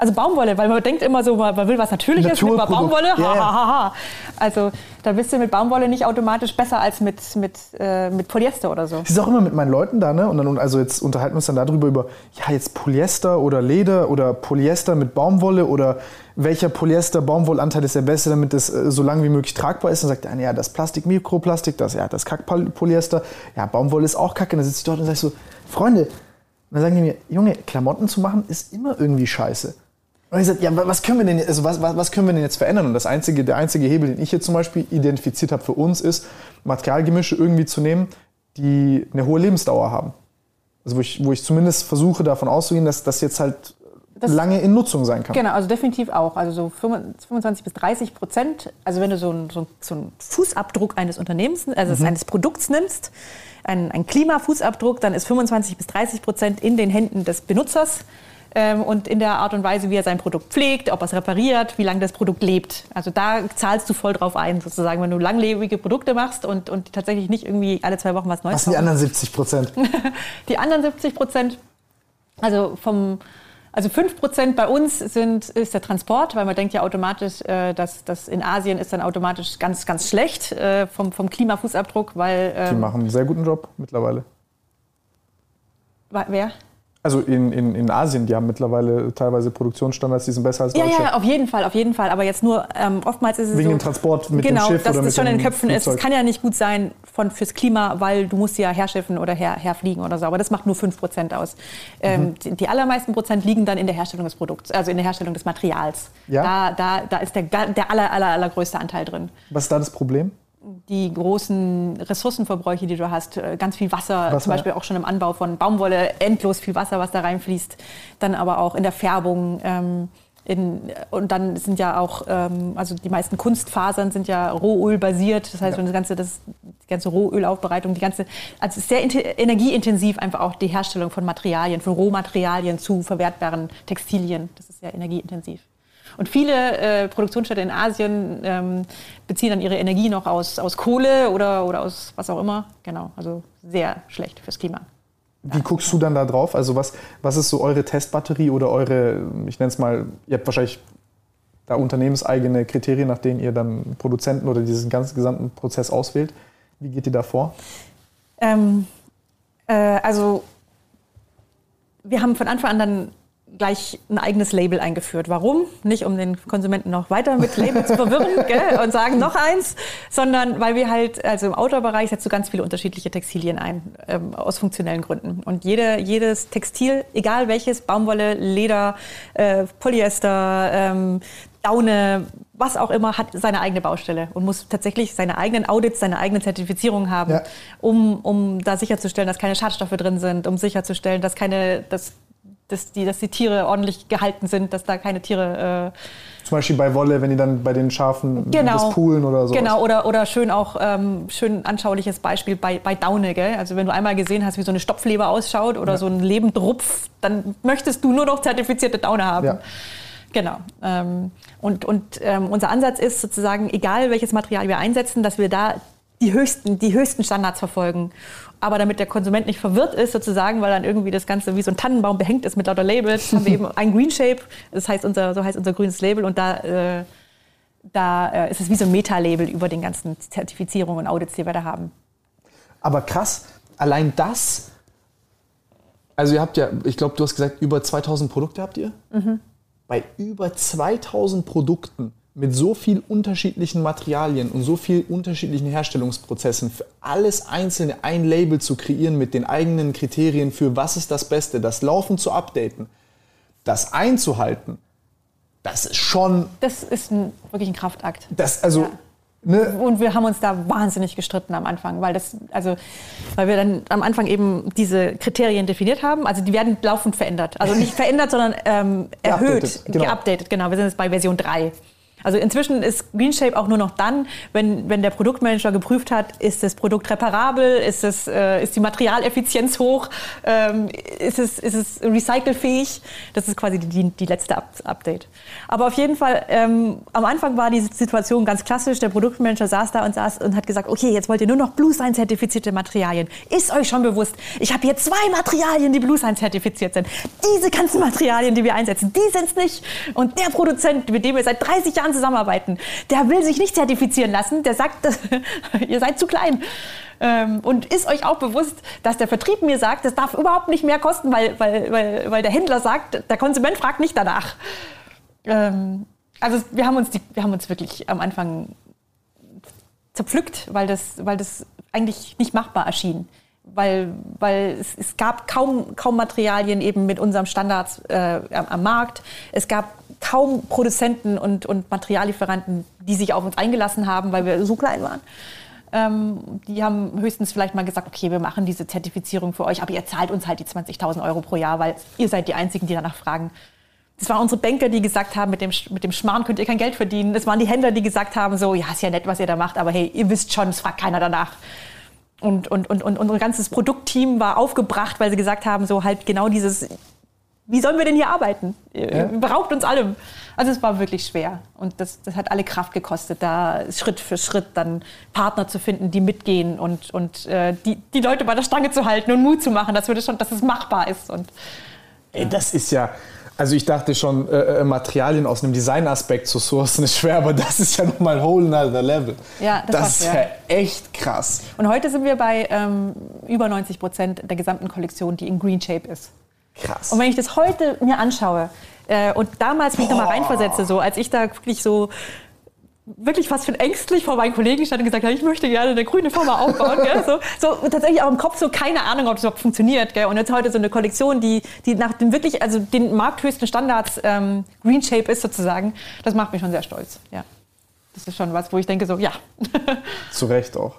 Also Baumwolle, weil man denkt immer so, man will was Natürliches mit Baumwolle. Ha, ha, ha, ha. Also da bist du mit Baumwolle nicht automatisch besser als mit, mit, äh, mit Polyester oder so. Ich ist auch immer mit meinen Leuten da, ne? Und dann, also jetzt unterhalten wir uns dann darüber, über, ja, jetzt Polyester oder Leder oder Polyester mit Baumwolle oder welcher Polyester-Baumwollanteil ist der beste, damit es äh, so lange wie möglich tragbar ist. Dann sagt er, ja, das Plastik, Mikroplastik, das, ja, das Kackpolyester. Ja, Baumwolle ist auch kacke. Und dann sitze ich dort und sage so, Freunde, und dann sagen die mir, Junge, Klamotten zu machen ist immer irgendwie scheiße. Und ich gesagt, ja, was können wir denn, also was, was, was können wir denn jetzt verändern? Und das einzige, der einzige Hebel, den ich jetzt zum Beispiel identifiziert habe für uns, ist, Materialgemische irgendwie zu nehmen, die eine hohe Lebensdauer haben. Also wo ich, wo ich zumindest versuche davon auszugehen, dass das jetzt halt das lange in Nutzung sein kann. Genau, also definitiv auch. Also so 25 bis 30 Prozent. Also wenn du so einen, so einen Fußabdruck eines Unternehmens, also mhm. eines Produkts nimmst, einen, einen Klimafußabdruck, dann ist 25 bis 30 Prozent in den Händen des Benutzers und in der Art und Weise, wie er sein Produkt pflegt, ob er es repariert, wie lange das Produkt lebt. Also da zahlst du voll drauf ein, sozusagen, wenn du langlebige Produkte machst und, und tatsächlich nicht irgendwie alle zwei Wochen was Neues Was sind die anderen 70 Prozent? die anderen 70 Prozent, also vom also 5 Prozent bei uns sind, ist der Transport, weil man denkt ja automatisch, äh, dass das in Asien ist dann automatisch ganz, ganz schlecht äh, vom, vom Klimafußabdruck, weil... Ähm, Die machen einen sehr guten Job mittlerweile. Wer? Also in, in, in Asien, die haben mittlerweile teilweise Produktionsstandards, die sind besser als Deutschland. Ja, ja, auf jeden Fall, auf jeden Fall. Aber jetzt nur, ähm, oftmals ist es Wegen so, dem Transport mit genau, dem Schiff dass oder das schon in den Köpfen Flugzeug. ist. Es kann ja nicht gut sein von, fürs Klima, weil du musst ja herschiffen oder her, herfliegen oder so. Aber das macht nur 5% aus. Ähm, mhm. die, die, allermeisten Prozent liegen dann in der Herstellung des Produkts, also in der Herstellung des Materials. Ja? Da, da, da ist der, der aller, aller, allergrößte Anteil drin. Was ist da das Problem? Die großen Ressourcenverbräuche, die du hast, äh, ganz viel Wasser, Wasser, zum Beispiel auch schon im Anbau von Baumwolle, endlos viel Wasser, was da reinfließt, dann aber auch in der Färbung. Ähm, in, und dann sind ja auch, ähm, also die meisten Kunstfasern sind ja Rohöl-basiert, das heißt, ja. das ganze, das, die ganze Rohölaufbereitung, die ganze, also sehr energieintensiv einfach auch die Herstellung von Materialien, von Rohmaterialien zu verwertbaren Textilien. Das ist sehr energieintensiv. Und viele äh, Produktionsstädte in Asien ähm, beziehen dann ihre Energie noch aus, aus Kohle oder, oder aus was auch immer. Genau, also sehr schlecht fürs Klima. Wie guckst du dann da drauf? Also was, was ist so eure Testbatterie oder eure, ich nenne es mal, ihr habt wahrscheinlich da unternehmenseigene Kriterien, nach denen ihr dann Produzenten oder diesen ganzen gesamten Prozess auswählt. Wie geht ihr da vor? Ähm, äh, also wir haben von Anfang an dann gleich ein eigenes Label eingeführt. Warum? Nicht um den Konsumenten noch weiter mit Label zu verwirren gell, und sagen noch eins, sondern weil wir halt, also im Outdoor-Bereich setzt du ganz viele unterschiedliche Textilien ein, ähm, aus funktionellen Gründen. Und jede, jedes Textil, egal welches, Baumwolle, Leder, äh, Polyester, ähm, Daune, was auch immer, hat seine eigene Baustelle und muss tatsächlich seine eigenen Audits, seine eigenen Zertifizierungen haben, ja. um, um da sicherzustellen, dass keine Schadstoffe drin sind, um sicherzustellen, dass keine, dass dass die, dass die Tiere ordentlich gehalten sind, dass da keine Tiere. Äh Zum Beispiel bei Wolle, wenn die dann bei den Schafen genau, das poolen oder so. Genau, oder, oder schön auch ähm, schön anschauliches Beispiel bei, bei Daune. Gell? Also wenn du einmal gesehen hast, wie so eine Stopfleber ausschaut oder ja. so ein Lebendrupf, dann möchtest du nur noch zertifizierte Daune haben. Ja. Genau. Ähm, und und ähm, unser Ansatz ist sozusagen, egal welches Material wir einsetzen, dass wir da die höchsten, die höchsten Standards verfolgen aber damit der Konsument nicht verwirrt ist, sozusagen, weil dann irgendwie das Ganze wie so ein Tannenbaum behängt ist mit lauter Labels, haben wir eben ein Green Shape, das heißt unser, so heißt unser grünes Label und da, äh, da äh, ist es wie so ein Meta-Label über den ganzen Zertifizierungen und Audits, die wir da haben. Aber krass, allein das, also ihr habt ja, ich glaube, du hast gesagt, über 2000 Produkte habt ihr? Mhm. Bei über 2000 Produkten mit so viel unterschiedlichen Materialien und so viel unterschiedlichen Herstellungsprozessen für alles einzelne ein Label zu kreieren mit den eigenen Kriterien für was ist das Beste, das Laufen zu updaten, das einzuhalten, das ist schon. Das ist ein, wirklich ein Kraftakt. Das also. Ja. Ne? Und wir haben uns da wahnsinnig gestritten am Anfang, weil das, also, weil wir dann am Anfang eben diese Kriterien definiert haben. Also die werden laufend verändert. Also nicht verändert, sondern ähm, erhöht, geupdatet genau. geupdatet. Genau, wir sind jetzt bei Version 3. Also inzwischen ist GreenShape auch nur noch dann, wenn, wenn der Produktmanager geprüft hat, ist das Produkt reparabel, ist, es, äh, ist die Materialeffizienz hoch, ähm, ist, es, ist es recycelfähig. Das ist quasi die, die letzte Up Update. Aber auf jeden Fall, ähm, am Anfang war die Situation ganz klassisch. Der Produktmanager saß da und saß und hat gesagt, okay, jetzt wollt ihr nur noch Blue Sign zertifizierte Materialien. Ist euch schon bewusst, ich habe hier zwei Materialien, die Blue Sign zertifiziert sind. Diese ganzen Materialien, die wir einsetzen, die sind es nicht. Und der Produzent, mit dem wir seit 30 Jahren Jahren zusammenarbeiten. Der will sich nicht zertifizieren lassen. Der sagt, ihr seid zu klein. Ähm, und ist euch auch bewusst, dass der Vertrieb mir sagt, das darf überhaupt nicht mehr kosten, weil, weil, weil, weil der Händler sagt, der Konsument fragt nicht danach. Ähm, also wir haben, uns die, wir haben uns wirklich am Anfang zerpflückt, weil das, weil das eigentlich nicht machbar erschien weil, weil es, es, gab kaum, kaum Materialien eben mit unserem Standards äh, am, am, Markt. Es gab kaum Produzenten und, und Materiallieferanten, die sich auf uns eingelassen haben, weil wir so klein waren. Ähm, die haben höchstens vielleicht mal gesagt, okay, wir machen diese Zertifizierung für euch, aber ihr zahlt uns halt die 20.000 Euro pro Jahr, weil ihr seid die Einzigen, die danach fragen. Das waren unsere Banker, die gesagt haben, mit dem, mit dem Schmarrn könnt ihr kein Geld verdienen. Das waren die Händler, die gesagt haben, so, ja, ist ja nett, was ihr da macht, aber hey, ihr wisst schon, es fragt keiner danach. Und, und, und, und unser ganzes Produktteam war aufgebracht, weil sie gesagt haben, so halt genau dieses, wie sollen wir denn hier arbeiten? Ja. Beraubt uns allem. Also es war wirklich schwer. Und das, das hat alle Kraft gekostet, da Schritt für Schritt dann Partner zu finden, die mitgehen und, und äh, die, die Leute bei der Stange zu halten und Mut zu machen, dass, wir das schon, dass es machbar ist. Und, ja. Ey, das ist ja, also ich dachte schon, äh, äh, Materialien aus einem Designaspekt zu sourcen ist schwer, aber das ist ja nochmal ein whole nother level. Ja, das, das ist ja echt krass. Und heute sind wir bei ähm, über 90 Prozent der gesamten Kollektion, die in Green Shape ist. Krass. Und wenn ich das heute mir anschaue äh, und damals mich nochmal reinversetze, so als ich da wirklich so wirklich fast schon ängstlich vor meinen Kollegen stand und gesagt habe, ich möchte gerne eine grüne Firma aufbauen. gell? So, so tatsächlich auch im Kopf so keine Ahnung, ob das überhaupt funktioniert. Gell? Und jetzt heute so eine Kollektion, die, die nach den wirklich, also den markthöchsten Standards ähm, Green Shape ist sozusagen, das macht mich schon sehr stolz. Ja. Das ist schon was, wo ich denke so, ja. Zu Recht auch.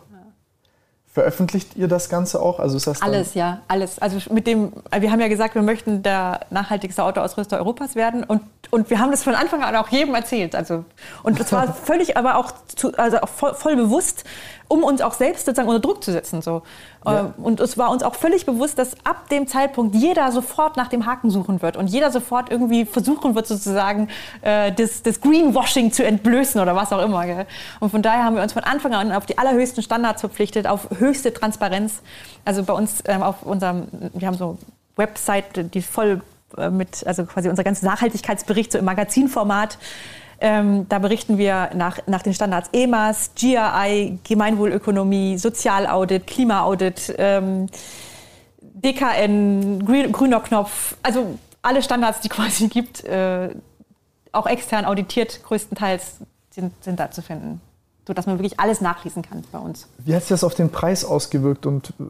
Veröffentlicht ihr das Ganze auch? Also ist das alles, ja, alles. Also mit dem, wir haben ja gesagt, wir möchten der nachhaltigste Autoausrüster Europas werden und, und wir haben das von Anfang an auch jedem erzählt. Also und das war völlig, aber auch, zu, also auch voll, voll bewusst um uns auch selbst sozusagen unter Druck zu setzen. So. Ja. Ähm, und es war uns auch völlig bewusst, dass ab dem Zeitpunkt jeder sofort nach dem Haken suchen wird und jeder sofort irgendwie versuchen wird, sozusagen äh, das, das Greenwashing zu entblößen oder was auch immer. Gell? Und von daher haben wir uns von Anfang an auf die allerhöchsten Standards verpflichtet, auf höchste Transparenz. Also bei uns ähm, auf unserem, wir haben so Website, die voll äh, mit, also quasi unser ganzer Nachhaltigkeitsbericht so im Magazinformat. Ähm, da berichten wir nach, nach den Standards EMAS, GRI, Gemeinwohlökonomie, Sozialaudit, Klimaaudit, ähm, DKN, Grün, grüner Knopf. Also alle Standards, die quasi gibt, äh, auch extern auditiert, größtenteils sind, sind da zu finden. Sodass man wirklich alles nachlesen kann bei uns. Wie hat sich das auf den Preis ausgewirkt und äh,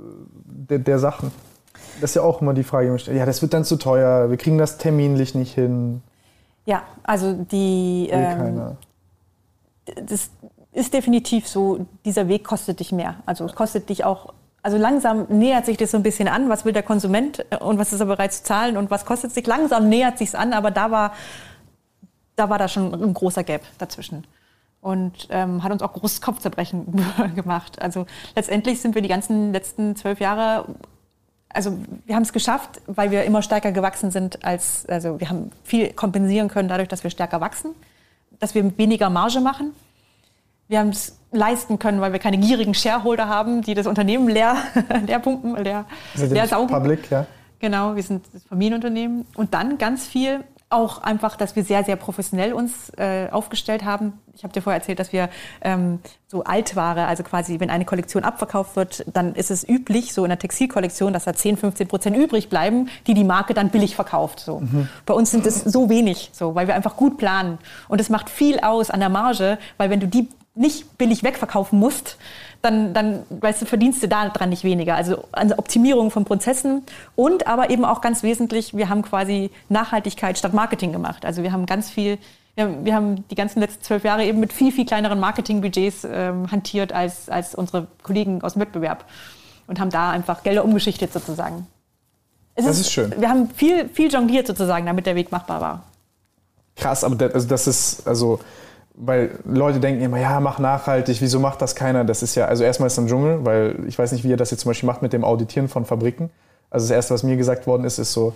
der, der Sachen? Das ist ja auch immer die Frage. Ja, das wird dann zu teuer, wir kriegen das terminlich nicht hin. Ja, also die. Ähm, das ist definitiv so, dieser Weg kostet dich mehr. Also es kostet dich auch also langsam nähert sich das so ein bisschen an, was will der Konsument äh, und was ist er bereit zu zahlen und was kostet sich. Langsam nähert sich an, aber da war, da war da schon ein großer Gap dazwischen. Und ähm, hat uns auch großes Kopfzerbrechen gemacht. Also letztendlich sind wir die ganzen letzten zwölf Jahre, also wir haben es geschafft, weil wir immer stärker gewachsen sind als, also wir haben viel kompensieren können dadurch, dass wir stärker wachsen, dass wir weniger Marge machen. Wir haben es leisten können, weil wir keine gierigen Shareholder haben, die das Unternehmen leer, leer pumpen, leer, leer saugen. Public, ja. Genau, wir sind das Familienunternehmen. Und dann ganz viel auch einfach, dass wir sehr, sehr professionell uns äh, aufgestellt haben. Ich habe dir vorher erzählt, dass wir ähm, so Altware, also quasi, wenn eine Kollektion abverkauft wird, dann ist es üblich, so in der Textilkollektion, dass da 10, 15 Prozent übrig bleiben, die die Marke dann billig verkauft. So. Mhm. Bei uns sind es so wenig, so, weil wir einfach gut planen. Und es macht viel aus an der Marge, weil wenn du die nicht billig wegverkaufen musst, dann, dann weißt du, verdienst du da dran nicht weniger. Also an Optimierung von Prozessen und aber eben auch ganz wesentlich, wir haben quasi Nachhaltigkeit statt Marketing gemacht. Also wir haben ganz viel, wir haben, wir haben die ganzen letzten zwölf Jahre eben mit viel, viel kleineren Marketingbudgets ähm, hantiert als, als unsere Kollegen aus dem Wettbewerb und haben da einfach Gelder umgeschichtet sozusagen. Es das ist, ist schön. Wir haben viel, viel jongliert sozusagen, damit der Weg machbar war. Krass, aber das, also das ist, also weil Leute denken immer, ja, mach nachhaltig, wieso macht das keiner? Das ist ja, also erstmal ist es ein Dschungel, weil ich weiß nicht, wie ihr das jetzt zum Beispiel macht mit dem Auditieren von Fabriken. Also das Erste, was mir gesagt worden ist, ist so,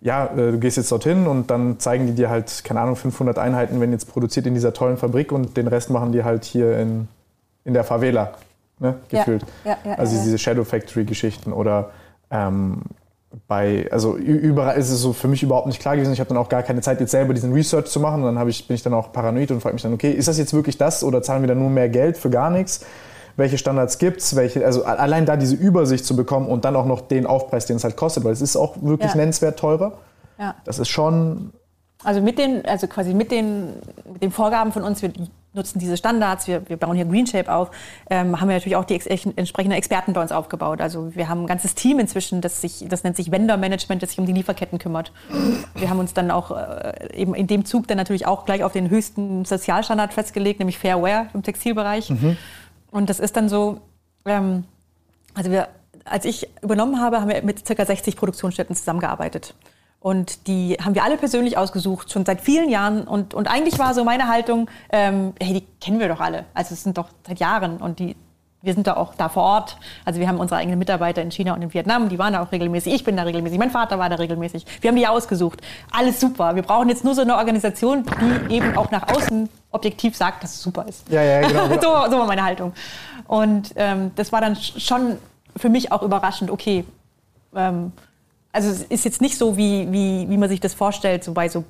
ja, äh, du gehst jetzt dorthin und dann zeigen die dir halt, keine Ahnung, 500 Einheiten, wenn jetzt produziert in dieser tollen Fabrik und den Rest machen die halt hier in, in der Favela, ne, gefühlt. Ja, ja, ja, also diese Shadow Factory Geschichten oder ähm, bei, also überall ist es so für mich überhaupt nicht klar gewesen. Ich habe dann auch gar keine Zeit, jetzt selber diesen Research zu machen. Und dann ich, bin ich dann auch paranoid und frage mich dann, okay, ist das jetzt wirklich das oder zahlen wir dann nur mehr Geld für gar nichts? Welche Standards gibt es? also allein da diese Übersicht zu bekommen und dann auch noch den Aufpreis, den es halt kostet, weil es ist auch wirklich ja. nennenswert teurer. Ja. Das ist schon. Also mit den, also quasi mit den, mit den Vorgaben von uns, wir nutzen diese Standards, wir, wir bauen hier GreenShape auf, ähm, haben wir natürlich auch die ex entsprechenden Experten bei uns aufgebaut. Also wir haben ein ganzes Team inzwischen, das sich, das nennt sich Vendor Management, das sich um die Lieferketten kümmert. Wir haben uns dann auch äh, eben in dem Zug dann natürlich auch gleich auf den höchsten Sozialstandard festgelegt, nämlich Fair Wear im Textilbereich. Mhm. Und das ist dann so, ähm, also wir, als ich übernommen habe, haben wir mit ca. 60 Produktionsstätten zusammengearbeitet. Und die haben wir alle persönlich ausgesucht, schon seit vielen Jahren. Und, und eigentlich war so meine Haltung, ähm, hey, die kennen wir doch alle. Also es sind doch seit Jahren und die, wir sind da auch da vor Ort. Also wir haben unsere eigenen Mitarbeiter in China und in Vietnam, die waren da auch regelmäßig. Ich bin da regelmäßig, mein Vater war da regelmäßig. Wir haben die ausgesucht. Alles super. Wir brauchen jetzt nur so eine Organisation, die eben auch nach außen objektiv sagt, dass es super ist. Ja, ja, genau. genau. so, so war meine Haltung. Und ähm, das war dann schon für mich auch überraschend, okay, ähm, also es ist jetzt nicht so, wie, wie, wie man sich das vorstellt, so bei so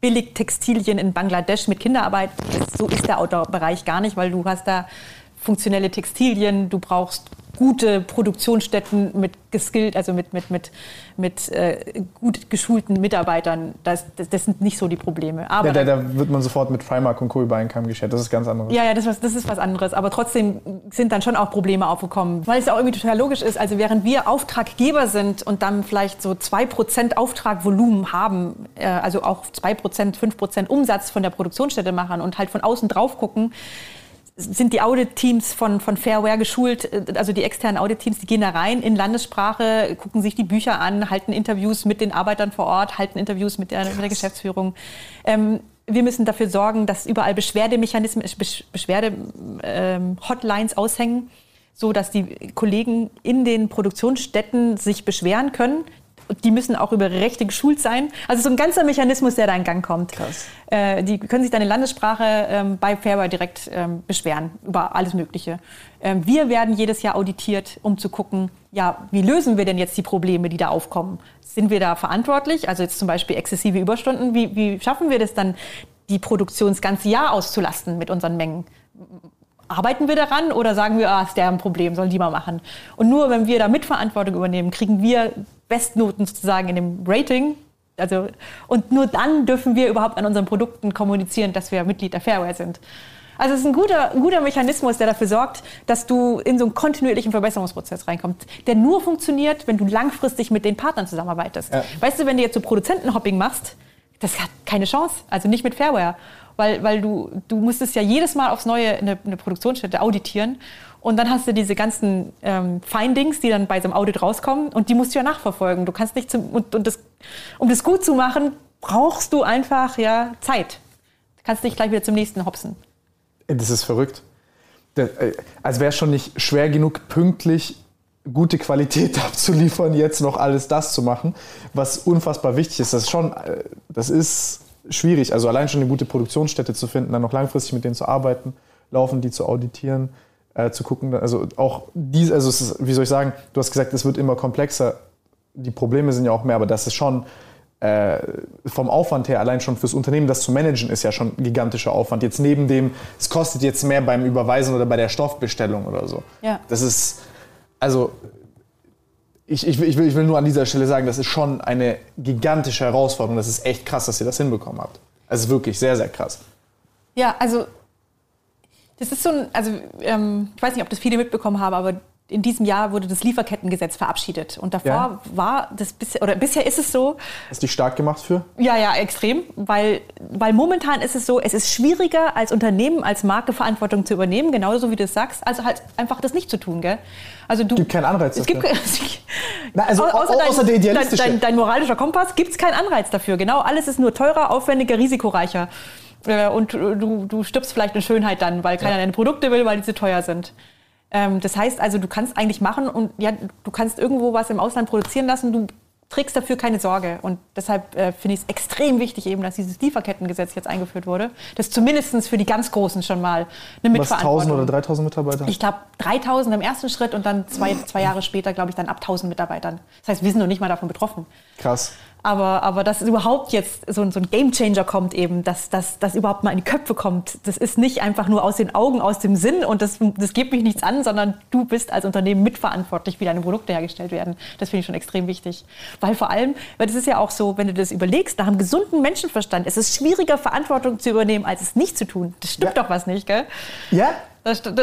Billigtextilien in Bangladesch mit Kinderarbeit. So ist der Outdoor-Bereich gar nicht, weil du hast da funktionelle Textilien, du brauchst gute Produktionsstätten mit geskillt, also mit, mit, mit, mit äh, gut geschulten Mitarbeitern. Das, das, das, sind nicht so die Probleme. Aber ja, da, da, wird man sofort mit Primark und Co. über einen Kamm geschert. Das ist ganz anderes. Ja, ja, das, das ist was anderes. Aber trotzdem sind dann schon auch Probleme aufgekommen. Weil es ja auch irgendwie total logisch ist. Also während wir Auftraggeber sind und dann vielleicht so 2% Auftragvolumen haben, äh, also auch 2%, 5% Umsatz von der Produktionsstätte machen und halt von außen drauf gucken, sind die Audit-Teams von, von Fairware geschult, also die externen Audit-Teams, die gehen da rein in Landessprache, gucken sich die Bücher an, halten Interviews mit den Arbeitern vor Ort, halten Interviews mit der, mit der Geschäftsführung. Ähm, wir müssen dafür sorgen, dass überall Beschwerdemechanismen, Beschwerde-Hotlines ähm, aushängen, so dass die Kollegen in den Produktionsstätten sich beschweren können die müssen auch über Rechte geschult sein. Also so ein ganzer Mechanismus, der da in Gang kommt. Krass. Äh, die können sich dann in Landessprache ähm, bei Fairware direkt ähm, beschweren über alles Mögliche. Ähm, wir werden jedes Jahr auditiert, um zu gucken, ja, wie lösen wir denn jetzt die Probleme, die da aufkommen? Sind wir da verantwortlich? Also jetzt zum Beispiel exzessive Überstunden. Wie, wie schaffen wir das dann, die Produktion das ganze Jahr auszulasten mit unseren Mengen? Arbeiten wir daran oder sagen wir, ah, ist der ein Problem, sollen die mal machen? Und nur wenn wir da Mitverantwortung übernehmen, kriegen wir Bestnoten sozusagen in dem Rating, Also, und nur dann dürfen wir überhaupt an unseren Produkten kommunizieren, dass wir Mitglied der Fairware sind. Also es ist ein guter, ein guter Mechanismus, der dafür sorgt, dass du in so einen kontinuierlichen Verbesserungsprozess reinkommst, der nur funktioniert, wenn du langfristig mit den Partnern zusammenarbeitest. Ja. Weißt du, wenn du jetzt so Produzentenhopping machst, das hat keine Chance, also nicht mit Fairware, weil, weil du, du musstest ja jedes Mal aufs Neue eine, eine Produktionsstätte auditieren und dann hast du diese ganzen ähm, Findings, die dann bei so einem Audit rauskommen und die musst du ja nachverfolgen. Du kannst nicht zum, und, und das, um das gut zu machen, brauchst du einfach ja Zeit. Du kannst nicht gleich wieder zum nächsten hopsen. Das ist verrückt. Äh, als wäre schon nicht schwer genug, pünktlich gute Qualität abzuliefern, jetzt noch alles das zu machen, was unfassbar wichtig ist. Das ist schon, äh, das ist schwierig. Also allein schon eine gute Produktionsstätte zu finden, dann noch langfristig mit denen zu arbeiten, laufen die zu auditieren, äh, zu gucken. Also auch dies, also ist, wie soll ich sagen, du hast gesagt, es wird immer komplexer. Die Probleme sind ja auch mehr, aber das ist schon äh, vom Aufwand her, allein schon fürs Unternehmen, das zu managen, ist ja schon ein gigantischer Aufwand. Jetzt neben dem, es kostet jetzt mehr beim Überweisen oder bei der Stoffbestellung oder so. Ja. Das ist, also ich, ich, ich, will, ich will nur an dieser Stelle sagen, das ist schon eine gigantische Herausforderung. Das ist echt krass, dass ihr das hinbekommen habt. Also wirklich sehr, sehr krass. Ja, also das ist so ein, also ähm, ich weiß nicht, ob das viele mitbekommen haben, aber in diesem Jahr wurde das Lieferkettengesetz verabschiedet. Und davor ja. war das bisher, oder bisher ist es so. Hast du dich stark gemacht für? Ja, ja, extrem. Weil, weil momentan ist es so, es ist schwieriger als Unternehmen, als Marke Verantwortung zu übernehmen, genauso wie du es sagst, also halt einfach das nicht zu tun, gell? Also du, es gibt keinen Anreiz es dafür. Gibt, Na, also außer, dein, außer der idealistische. Dein, dein, dein moralischer Kompass gibt es keinen Anreiz dafür. Genau, alles ist nur teurer, aufwendiger, risikoreicher. Äh, und du, du stirbst vielleicht in Schönheit dann, weil keiner ja. deine Produkte will, weil die zu teuer sind. Ähm, das heißt also, du kannst eigentlich machen und ja, du kannst irgendwo was im Ausland produzieren lassen, du trägst dafür keine Sorge. Und deshalb äh, finde ich es extrem wichtig, eben, dass dieses Lieferkettengesetz jetzt eingeführt wurde. Das zumindest für die ganz Großen schon mal eine Mitverantwortung. Was, 1000 oder 3000 Mitarbeiter? Ich glaube 3000 im ersten Schritt und dann zwei, zwei Jahre später, glaube ich, dann ab 1000 Mitarbeitern. Das heißt, wir sind noch nicht mal davon betroffen. Krass. Aber, aber dass überhaupt jetzt so, so ein Gamechanger kommt eben, dass das überhaupt mal in die Köpfe kommt, das ist nicht einfach nur aus den Augen, aus dem Sinn und das, das geht mich nichts an, sondern du bist als Unternehmen mitverantwortlich, wie deine Produkte hergestellt werden. Das finde ich schon extrem wichtig. Weil vor allem, weil das ist ja auch so, wenn du das überlegst, nach einem gesunden Menschenverstand, es ist schwieriger, Verantwortung zu übernehmen, als es nicht zu tun. Das stimmt ja. doch was nicht, gell? Ja,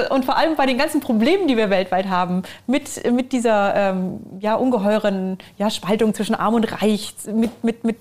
und vor allem bei den ganzen Problemen, die wir weltweit haben, mit, mit dieser ähm, ja, ungeheuren ja, Spaltung zwischen Arm und Reich, mit, mit, mit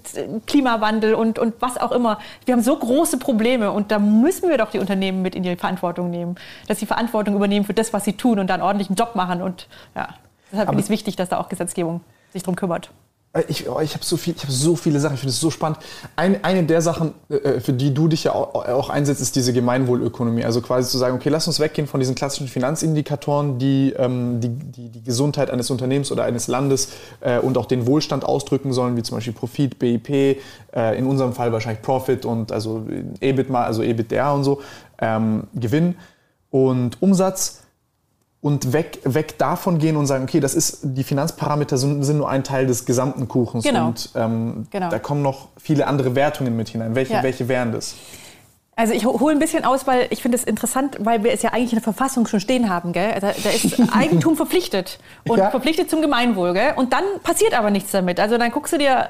Klimawandel und, und was auch immer. Wir haben so große Probleme und da müssen wir doch die Unternehmen mit in die Verantwortung nehmen, dass sie Verantwortung übernehmen für das, was sie tun und dann ordentlichen Job machen. Und ja, deshalb finde ich es wichtig, dass da auch Gesetzgebung sich darum kümmert. Äh, ich, oh, ich habe so, viel, hab so viele Sachen, ich finde es so spannend. Ein, eine der Sachen, äh, für die du dich ja auch, auch, einsetzt, ist diese Gemeinwohlökonomie. Also quasi zu sagen, okay, lass uns weggehen von diesen klassischen Finanzindikatoren, die ähm, die, die, die, Gesundheit eines Unternehmens oder eines Landes äh, und auch den Wohlstand ausdrücken sollen, wie zum Beispiel Profit, BIP, äh, in unserem Fall wahrscheinlich Profit und also EBIT mal, also EBITDA und so, ähm, Gewinn und Umsatz und weg, weg davon gehen und sagen, okay, das ist, die Finanzparameter sind, sind nur ein Teil des gesamten Kuchens genau. und ähm, genau. da kommen noch viele andere Wertungen mit hinein. Welche, ja. welche wären das? Also ich hole ein bisschen aus, weil ich finde es interessant, weil wir es ja eigentlich in der Verfassung schon stehen haben. Gell? Also da ist Eigentum verpflichtet und ja. verpflichtet zum Gemeinwohl. Gell? Und dann passiert aber nichts damit. Also dann guckst du dir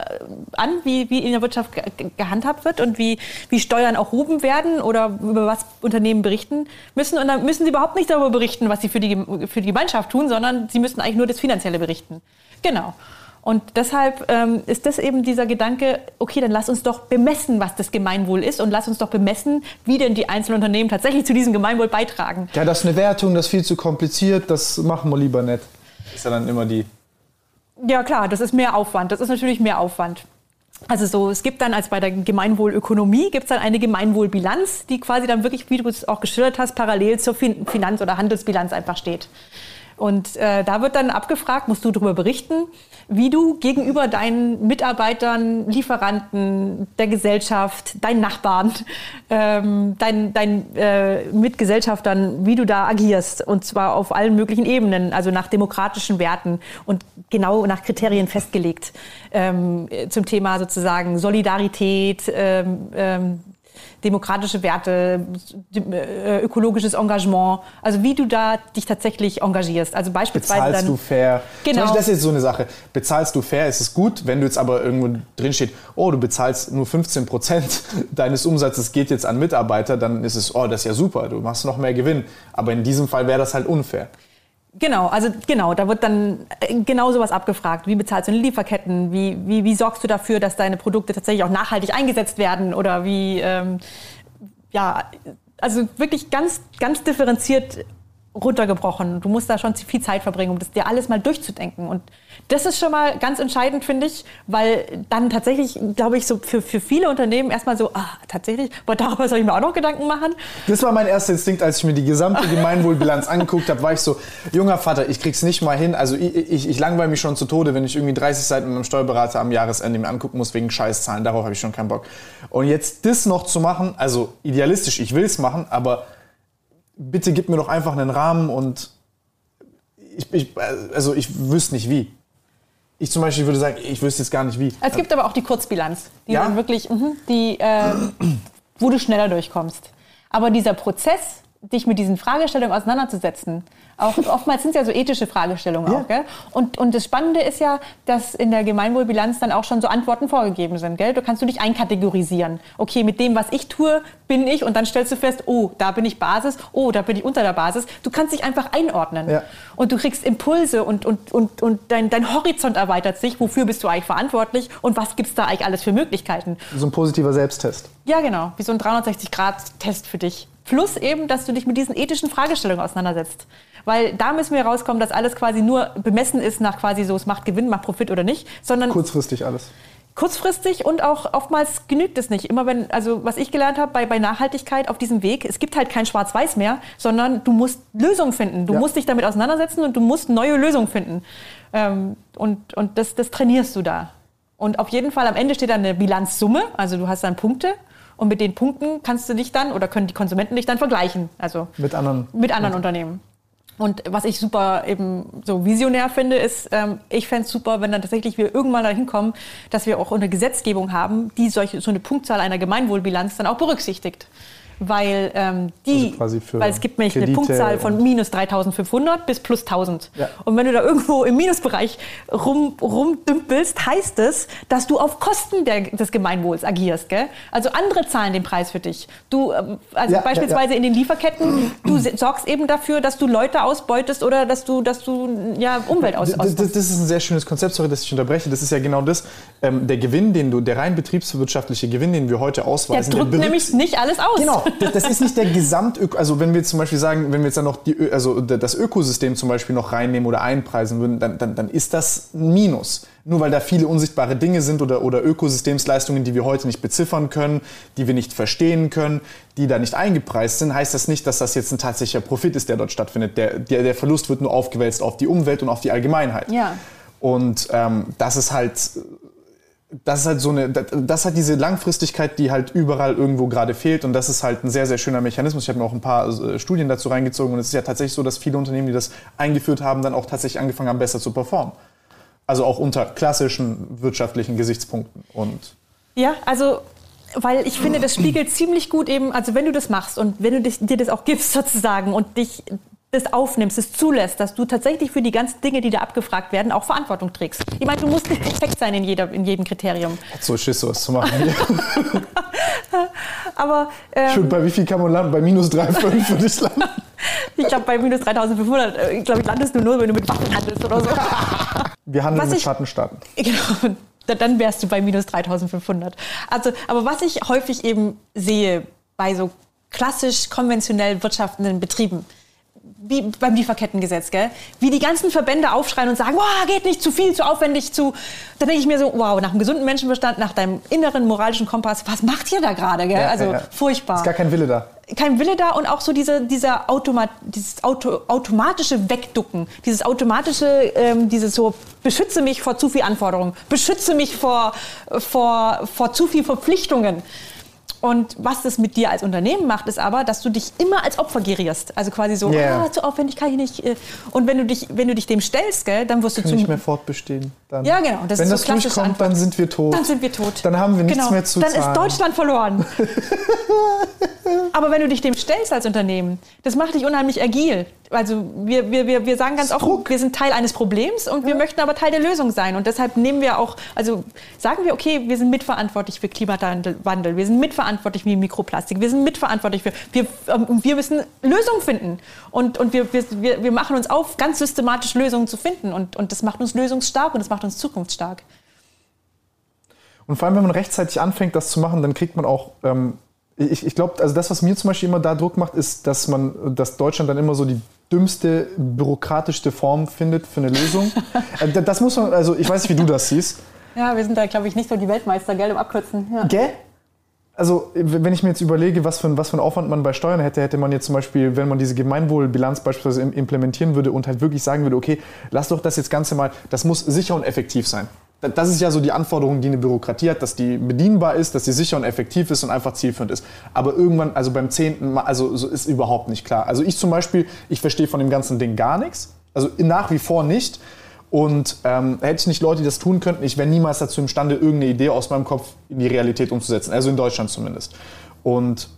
an, wie, wie in der Wirtschaft gehandhabt wird und wie, wie Steuern erhoben werden oder über was Unternehmen berichten müssen. Und dann müssen sie überhaupt nicht darüber berichten, was sie für die, für die Gemeinschaft tun, sondern sie müssen eigentlich nur das Finanzielle berichten. Genau. Und deshalb ähm, ist das eben dieser Gedanke, okay, dann lass uns doch bemessen, was das Gemeinwohl ist und lass uns doch bemessen, wie denn die einzelnen Unternehmen tatsächlich zu diesem Gemeinwohl beitragen. Ja, das ist eine Wertung, das ist viel zu kompliziert, das machen wir lieber nicht. Ist ja dann immer die. Ja, klar, das ist mehr Aufwand. Das ist natürlich mehr Aufwand. Also so, es gibt dann als bei der Gemeinwohlökonomie gibt es dann eine Gemeinwohlbilanz, die quasi dann wirklich, wie du es auch geschildert hast, parallel zur Finanz- oder Handelsbilanz einfach steht. Und äh, da wird dann abgefragt, musst du darüber berichten, wie du gegenüber deinen Mitarbeitern, Lieferanten, der Gesellschaft, deinen Nachbarn, ähm, deinen dein, äh, Mitgesellschaftern, wie du da agierst. Und zwar auf allen möglichen Ebenen, also nach demokratischen Werten und genau nach Kriterien festgelegt. Ähm, zum Thema sozusagen Solidarität, ähm, ähm, demokratische Werte, äh, ökologisches Engagement, also wie du da dich tatsächlich engagierst. Also beispielsweise Bezahlst dann, du fair? Genau. Zum Beispiel, das ist jetzt so eine Sache. Bezahlst du fair, ist es gut. Wenn du jetzt aber irgendwo drin steht, oh, du bezahlst nur 15 Prozent deines Umsatzes geht jetzt an Mitarbeiter, dann ist es, oh, das ist ja super, du machst noch mehr Gewinn. Aber in diesem Fall wäre das halt unfair. Genau, also genau, da wird dann äh, genau sowas abgefragt. Wie bezahlst du in Lieferketten? Wie, wie, wie sorgst du dafür, dass deine Produkte tatsächlich auch nachhaltig eingesetzt werden? Oder wie, ähm, ja, also wirklich ganz, ganz differenziert runtergebrochen. Du musst da schon viel Zeit verbringen, um das dir alles mal durchzudenken. Und das ist schon mal ganz entscheidend, finde ich, weil dann tatsächlich, glaube ich, so für, für viele Unternehmen erstmal so, ah, tatsächlich, aber darüber soll ich mir auch noch Gedanken machen. Das war mein erster Instinkt, als ich mir die gesamte Gemeinwohlbilanz angeguckt habe, war ich so, junger Vater, ich krieg's nicht mal hin. Also ich, ich, ich langweile mich schon zu Tode, wenn ich irgendwie 30 Seiten mit meinem Steuerberater am Jahresende mir angucken muss wegen Scheißzahlen. Darauf habe ich schon keinen Bock. Und jetzt das noch zu machen, also idealistisch, ich will's machen, aber bitte gib mir doch einfach einen Rahmen und ich, ich, also ich wüsste nicht wie. Ich zum Beispiel würde sagen, ich wüsste jetzt gar nicht wie. Es gibt aber auch die Kurzbilanz, die Ja? dann wirklich, mhm, die, äh, wo du schneller durchkommst. Aber dieser Prozess, dich mit diesen Fragestellungen auseinanderzusetzen, auch oftmals sind es ja so ethische Fragestellungen Ja. auch, gell? Und, und das Spannende ist ja, dass in der Gemeinwohlbilanz dann auch schon so Antworten vorgegeben sind, gell? Du kannst du dich einkategorisieren. Okay, mit dem, was ich tue, bin ich und dann stellst du fest, oh, da bin ich Basis, oh, da bin ich unter der Basis. Du kannst dich einfach einordnen. Ja. Und du kriegst Impulse und, und, und, und dein, dein Horizont erweitert sich. Wofür bist du eigentlich verantwortlich und was gibt es da eigentlich alles für Möglichkeiten? So ein positiver Selbsttest. Ja, genau. Wie so ein 360-Grad-Test für dich. Plus eben, dass du dich mit diesen ethischen Fragestellungen auseinandersetzt. Weil da müssen wir rauskommen, dass alles quasi nur bemessen ist nach quasi so, es macht Gewinn, macht Profit oder nicht, sondern Kurzfristig alles. kurzfristig und auch oftmals genügt es nicht. Immer wenn, also was ich gelernt habe bei, bei Nachhaltigkeit auf diesem Weg, es gibt halt kein Schwarz-Weiß mehr, sondern du musst Lösungen finden. Du Ja. musst dich damit auseinandersetzen und du musst neue Lösungen finden. Ähm, und und das, das trainierst du da. Und auf jeden Fall am Ende steht dann eine Bilanzsumme, also du hast dann Punkte und mit den Punkten kannst du dich dann oder können die Konsumenten dich dann vergleichen. Also Mit anderen. mit anderen Unternehmen. Und was ich super eben so visionär finde, ist, ähm, ich fände es super, wenn dann tatsächlich wir irgendwann dahin kommen, dass wir auch eine Gesetzgebung haben, die solche, so eine Punktzahl einer Gemeinwohlbilanz dann auch berücksichtigt. Weil ähm, die, Also weil es gibt nämlich eine Kredite Punktzahl von minus 3.500 bis plus 1.000. Ja. Und wenn du da irgendwo im Minusbereich rum, rumdümpelst, heißt es, dass du auf Kosten der, des Gemeinwohls agierst. Gell? Also andere zahlen den Preis für dich. Du, ähm, also Ja, ja, beispielsweise in den Lieferketten, du sorgst eben dafür, dass du Leute ausbeutest oder dass du, dass du ja, Umwelt aus, Das, das, ausbeutest. das ist ein sehr schönes Konzept, sorry, dass ich unterbreche. Das ist ja genau das. Ähm, der Gewinn, den du, der rein betriebswirtschaftliche Gewinn, den wir heute Der ausweisen, drückt berücks- nämlich nicht alles aus. Genau, das, das ist nicht der Gesamt, also wenn wir jetzt zum Beispiel sagen, wenn wir jetzt dann noch die, also das Ökosystem zum Beispiel noch reinnehmen oder einpreisen würden, dann, dann, dann ist das ein Minus. Nur weil da viele unsichtbare Dinge sind oder, oder Ökosystemsleistungen, die wir heute nicht beziffern können, die wir nicht verstehen können, die da nicht eingepreist sind, heißt das nicht, dass das jetzt ein tatsächlicher Profit ist, der dort stattfindet. Der, der, der Verlust wird nur aufgewälzt auf die Umwelt und auf die Allgemeinheit. Ja. Und ähm, das ist halt das ist halt so eine, das- hat diese Langfristigkeit, die halt überall irgendwo gerade fehlt und das ist halt ein sehr, sehr schöner Mechanismus. Ich habe mir auch ein paar äh, Studien dazu reingezogen und es ist ja tatsächlich so, dass viele Unternehmen, die das eingeführt haben, dann auch tatsächlich angefangen haben, besser zu performen. Also auch unter klassischen wirtschaftlichen Gesichtspunkten und Ja, also weil ich finde, das spiegelt ziemlich gut eben, also wenn du das machst und wenn du dich, dir das auch gibst sozusagen und dich das aufnimmst, es zulässt, dass du tatsächlich für die ganzen Dinge, die da abgefragt werden, auch Verantwortung trägst. Ich meine, du musst nicht perfekt sein in, jeder, in jedem Kriterium. hat so Schiss, sowas zu machen. Aber ähm, Schön, bei wie viel kann man landen? Bei minus 3,5 würde ich landen. ich glaube, bei minus 3500, äh, glaube ich, landest du nur, wenn du mit Waffen handelst oder so. Wir handeln Was mit ich- Schattenstaaten. Genau, da- dann wärst du bei minus 3500. Also, aber was ich häufig eben sehe bei so klassisch konventionell wirtschaftenden Betrieben, wie beim Lieferkettengesetz, gell? wie die ganzen Verbände aufschreien und sagen, wow, geht nicht zu viel, zu aufwendig, zu. Da denke ich mir so, wow, nach einem gesunden Menschenverstand, nach deinem inneren moralischen Kompass, was macht ihr da gerade? gell? Ja, also ja, ja. furchtbar Ist gar kein Wille da. kein Wille da und auch so diese, dieser Automa dieses Auto automatische Wegducken, dieses automatische, ähm, dieses so, beschütze mich vor zu viel Anforderungen, beschütze mich vor, vor, vor zu viel Verpflichtungen. Und was das mit dir als Unternehmen macht, ist aber, dass du dich immer als Opfer gerierst. Also quasi so, Yeah. ah, zu aufwendig kann ich nicht. äh. Und wenn du dich, wenn du dich dem stellst, gell, dann wirst du Können zum nicht mehr fortbestehen. Dann. Ja, genau. Das Wenn so das klassische durchkommt, Antwort. dann sind wir tot. Dann sind wir tot. Dann haben wir nichts genau. mehr zu Dann zahlen. ist Deutschland verloren. Aber wenn du dich dem stellst als Unternehmen, das macht dich unheimlich agil. Also wir, wir, wir, wir sagen ganz offen, Druck. wir sind Teil eines Problems und wir möchten aber Teil der Lösung sein. Und deshalb nehmen wir auch, also sagen wir, okay, wir sind mitverantwortlich für Klimawandel, wir sind mitverantwortlich für Mikroplastik, wir sind mitverantwortlich für, wir, ähm, wir müssen Lösungen finden. Und, und wir, wir, wir wir machen uns auf, ganz systematisch Lösungen zu finden. Und, und das macht uns lösungsstark und das macht uns zukunftsstark. Und vor allem, wenn man rechtzeitig anfängt, das zu machen, dann kriegt man auch. Ähm, ich ich glaube, also das, was mir zum Beispiel immer da Druck macht, ist, dass man, dass Deutschland dann immer so die dümmste, bürokratischste Form findet für eine Lösung. Äh, da- das muss man, also ich weiß nicht, wie du das siehst. Ja, wir sind da, glaube ich, nicht so die Weltmeister, gell, im Abkürzen. Ja. Gell? Also, wenn ich mir jetzt überlege, was für, was für einen Aufwand man bei Steuern hätte, hätte man jetzt zum Beispiel, wenn man diese Gemeinwohlbilanz beispielsweise im- implementieren würde und halt wirklich sagen würde, okay, lass doch das jetzt Ganze mal, das muss sicher und effektiv sein. Da- Das ist ja so die Anforderung, die eine Bürokratie hat, dass die bedienbar ist, dass sie sicher und effektiv ist und einfach zielführend ist. Aber irgendwann, also beim zehnten Mal, also so ist überhaupt nicht klar. Also ich zum Beispiel, ich verstehe von dem ganzen Ding gar nichts. Also nach wie vor nicht. Und ähm, hätte ich nicht Leute, die das tun könnten, ich wäre niemals dazu imstande, irgendeine Idee aus meinem Kopf in die Realität umzusetzen. Also in Deutschland zumindest. Und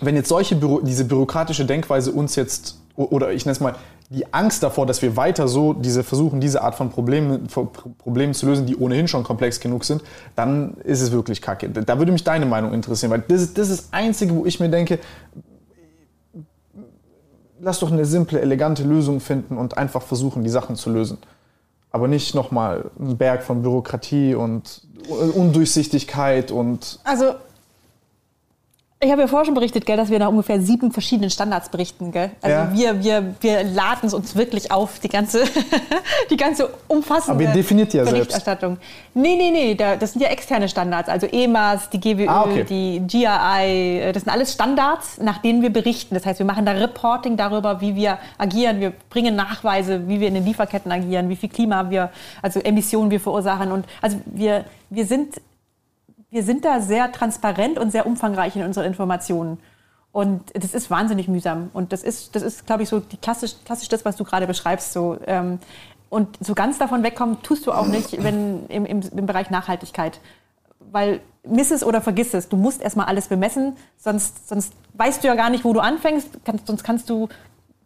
wenn jetzt solche Büro, diese bürokratische Denkweise uns jetzt, oder ich nenne es mal, die Angst davor, dass wir weiter so diese versuchen, diese Art von Problemen, von Pro- Problemen zu lösen, die ohnehin schon komplex genug sind, dann ist es wirklich kacke. Da würde mich deine Meinung interessieren, weil das ist das, ist das Einzige, wo ich mir denke, lass doch eine simple, elegante Lösung finden und einfach versuchen, die Sachen zu lösen. Aber nicht nochmal einen Berg von Bürokratie und Undurchsichtigkeit und Also, ich habe ja vorher schon berichtet, gell, dass wir nach ungefähr sieben verschiedenen Standards berichten. Gell? Also Ja. wir, wir, wir laden es uns wirklich auf, die ganze, die ganze umfassende Aber ihr definiert ja selbst. Berichterstattung. Nee, nee, nee, da, das sind ja externe Standards. Also EMAS, die GWÖ, Ah, okay. die GRI, äh, das sind alles Standards, nach denen wir berichten. Das heißt, wir machen da Reporting darüber, wie wir agieren. Wir bringen Nachweise, wie wir in den Lieferketten agieren, wie viel Klima wir, also Emissionen wir verursachen. Und also wir, wir sind wir sind da sehr transparent und sehr umfangreich in unseren Informationen. Und das ist wahnsinnig mühsam. Und das ist, das ist glaube ich, so die klassisch, klassisch das, was du gerade beschreibst. So. Ähm, und so ganz davon wegkommen tust du auch nicht wenn, im, im, im Bereich Nachhaltigkeit. Weil miss es oder vergiss es. Du musst erstmal alles bemessen, sonst, sonst weißt du ja gar nicht, wo du anfängst. Kannst, sonst kannst du,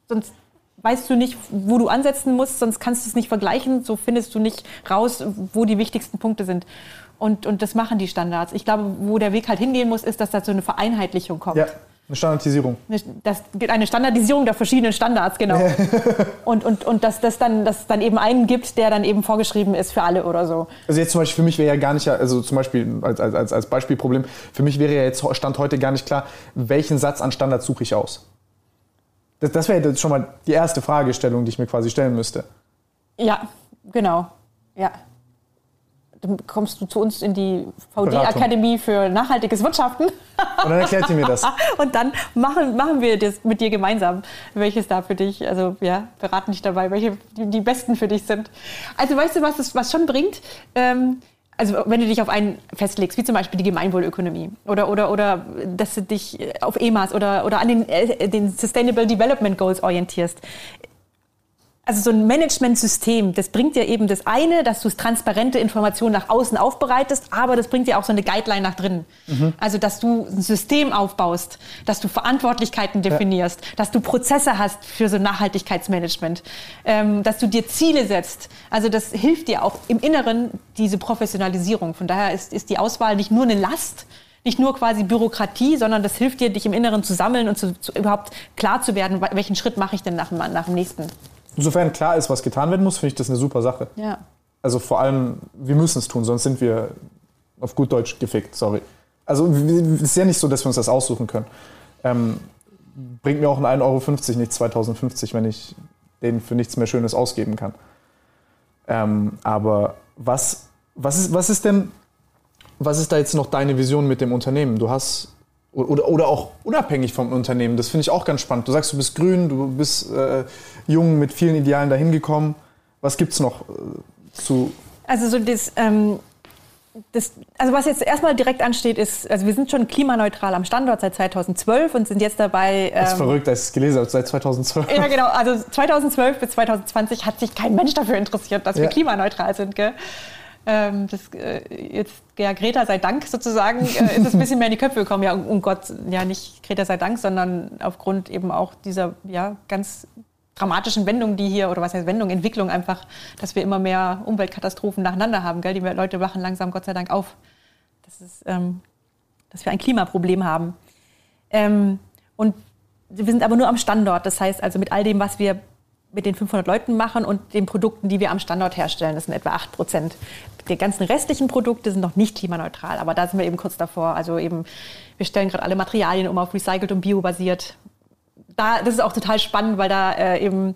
sonst weißt du nicht, wo du ansetzen musst, sonst kannst du es nicht vergleichen. So findest du nicht raus, wo die wichtigsten Punkte sind. Und, und das machen die Standards. Ich glaube, wo der Weg halt hingehen muss, ist, dass da so eine Vereinheitlichung kommt. ja, eine Standardisierung. Das gibt eine Standardisierung der verschiedenen Standards, genau. und und, und dass das dann, dass es dann eben einen gibt, der dann eben vorgeschrieben ist für alle oder so. Also jetzt zum Beispiel für mich wäre ja gar nicht, also zum Beispiel als, als, als- Beispielproblem, für mich wäre ja jetzt Stand heute gar nicht klar, welchen Satz an Standard suche ich aus. Das, das wäre jetzt schon mal die erste Fragestellung, die ich mir quasi stellen müsste. Ja, genau. Ja. Dann kommst du zu uns in die. VD-Akademie für nachhaltiges Wirtschaften. Und dann erklärt ihr mir das. Und dann machen, machen wir das mit dir gemeinsam, welches da für dich, also ja, beraten dich dabei, welche die, die besten für dich sind. Also weißt du, was es was schon bringt? Ähm, also wenn du dich auf einen festlegst, wie zum Beispiel die Gemeinwohlökonomie oder, oder, oder dass du dich auf EMAS oder, oder an den, äh, den Sustainable Development Goals orientierst. Also so ein Managementsystem, das bringt dir eben das eine, dass du transparente Informationen nach außen aufbereitest, aber das bringt dir auch so eine Guideline nach drinnen. Also dass du ein System aufbaust, dass du Verantwortlichkeiten definierst, dass du Prozesse hast für so Nachhaltigkeitsmanagement, ähm, dass du dir Ziele setzt. Also das hilft dir auch im Inneren diese Professionalisierung. Von daher ist, ist die Auswahl nicht nur eine Last, nicht nur quasi Bürokratie, sondern das hilft dir, dich im Inneren zu sammeln und zu, zu überhaupt klar zu werden, welchen Schritt mache ich denn nach, nach dem nächsten. Insofern klar ist, was getan werden muss, finde ich das eine super Sache. Ja. Also vor allem, wir müssen es tun, sonst sind wir auf gut Deutsch gefickt, sorry. Also es ist ja nicht so, dass wir uns das aussuchen können. Ähm, bringt mir auch ein 1,50 Euro nicht 2050, wenn ich den für nichts mehr Schönes ausgeben kann. Ähm, aber was, was, ist, was ist denn, was ist da jetzt noch deine Vision mit dem Unternehmen? Du hast, oder, oder auch unabhängig vom Unternehmen, das finde ich auch ganz spannend. Du sagst, du bist grün, du bist äh, jung, mit vielen Idealen dahin gekommen. Was gibt es noch äh, zu Also so das, ähm, das, also was jetzt erstmal direkt ansteht, ist, also wir sind schon klimaneutral am Standort seit 2012 und sind jetzt dabei. das ist ähm, verrückt, als ich es gelesen habe, seit 2012. Ja, genau. Also 2012 bis 2020 hat sich kein Mensch dafür interessiert, dass ja. wir klimaneutral sind. Gell? Ähm, das, äh, jetzt, ja, Greta sei Dank sozusagen, äh, ist es ein bisschen mehr in die Köpfe gekommen. Ja, um Gott, ja, nicht Greta sei Dank, sondern aufgrund eben auch dieser, ja, ganz dramatischen Wendungen, die hier, oder was heißt Wendung, Entwicklung einfach, dass wir immer mehr Umweltkatastrophen nacheinander haben. Gell? Die Leute wachen langsam Gott sei Dank auf, dass, es, ähm, dass wir ein Klimaproblem haben. Ähm, und wir sind aber nur am Standort. Das heißt also mit all dem, was wir mit den 500 Leuten machen und den Produkten, die wir am Standort herstellen. Das sind etwa 8 Prozent. Die ganzen restlichen Produkte sind noch nicht klimaneutral, aber da sind wir eben kurz davor. Also eben, wir stellen gerade alle Materialien um auf recycelt und biobasiert da, das ist auch total spannend, weil da äh, eben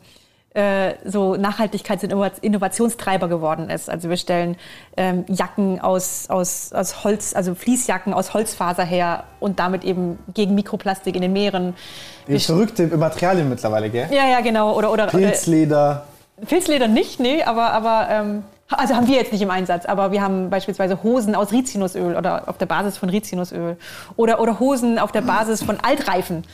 äh, so Nachhaltigkeit sind Innovationstreiber geworden ist. Also wir stellen ähm, Jacken aus, aus, aus Holz, also Fließjacken aus Holzfaser her und damit eben gegen Mikroplastik in den Meeren. Die verrückte Materialien mittlerweile, gell? Ja, ja, genau. Oder, oder, Pilzleder. Oder, Pilzleder nicht, nee, aber, aber ähm, also haben wir jetzt nicht im Einsatz, aber wir haben beispielsweise Hosen aus Rizinusöl oder auf der Basis von Rizinusöl oder, oder Hosen auf der Basis von Altreifen.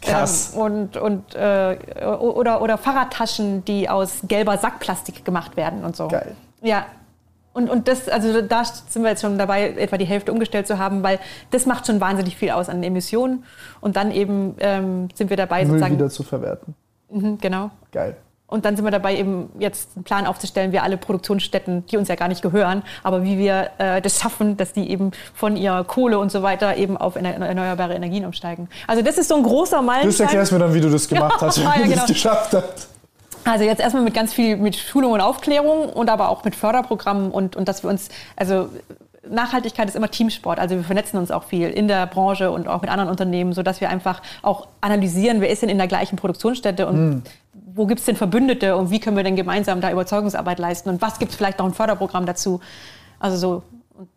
Krass. Ähm, und und äh, oder, oder Fahrradtaschen, die aus gelber Sackplastik gemacht werden und so. Geil. Ja. Und, und das, also da sind wir jetzt schon dabei, etwa die Hälfte umgestellt zu haben, weil das macht schon wahnsinnig viel aus an Emissionen. Und dann eben ähm, sind wir dabei, Müll sozusagen. wieder zu verwerten. Mhm, genau. Geil. Und dann sind wir dabei, eben jetzt einen Plan aufzustellen, wie alle Produktionsstätten, die uns ja gar nicht gehören, aber wie wir äh, das schaffen, dass die eben von ihrer Kohle und so weiter eben auf erneuerbare Energien umsteigen. Also das ist so ein großer Meilenstein. Du erklärst mir dann, wie du das gemacht hast, wie ja, genau. das geschafft hast. Also jetzt erstmal mit ganz viel mit Schulung und Aufklärung und aber auch mit Förderprogrammen und, und dass wir uns, also Nachhaltigkeit ist immer Teamsport. Also wir vernetzen uns auch viel in der Branche und auch mit anderen Unternehmen, sodass wir einfach auch analysieren, wer ist denn in der gleichen Produktionsstätte und mm wo gibt es denn Verbündete und wie können wir denn gemeinsam da Überzeugungsarbeit leisten und was gibt es vielleicht noch ein Förderprogramm dazu? Also so,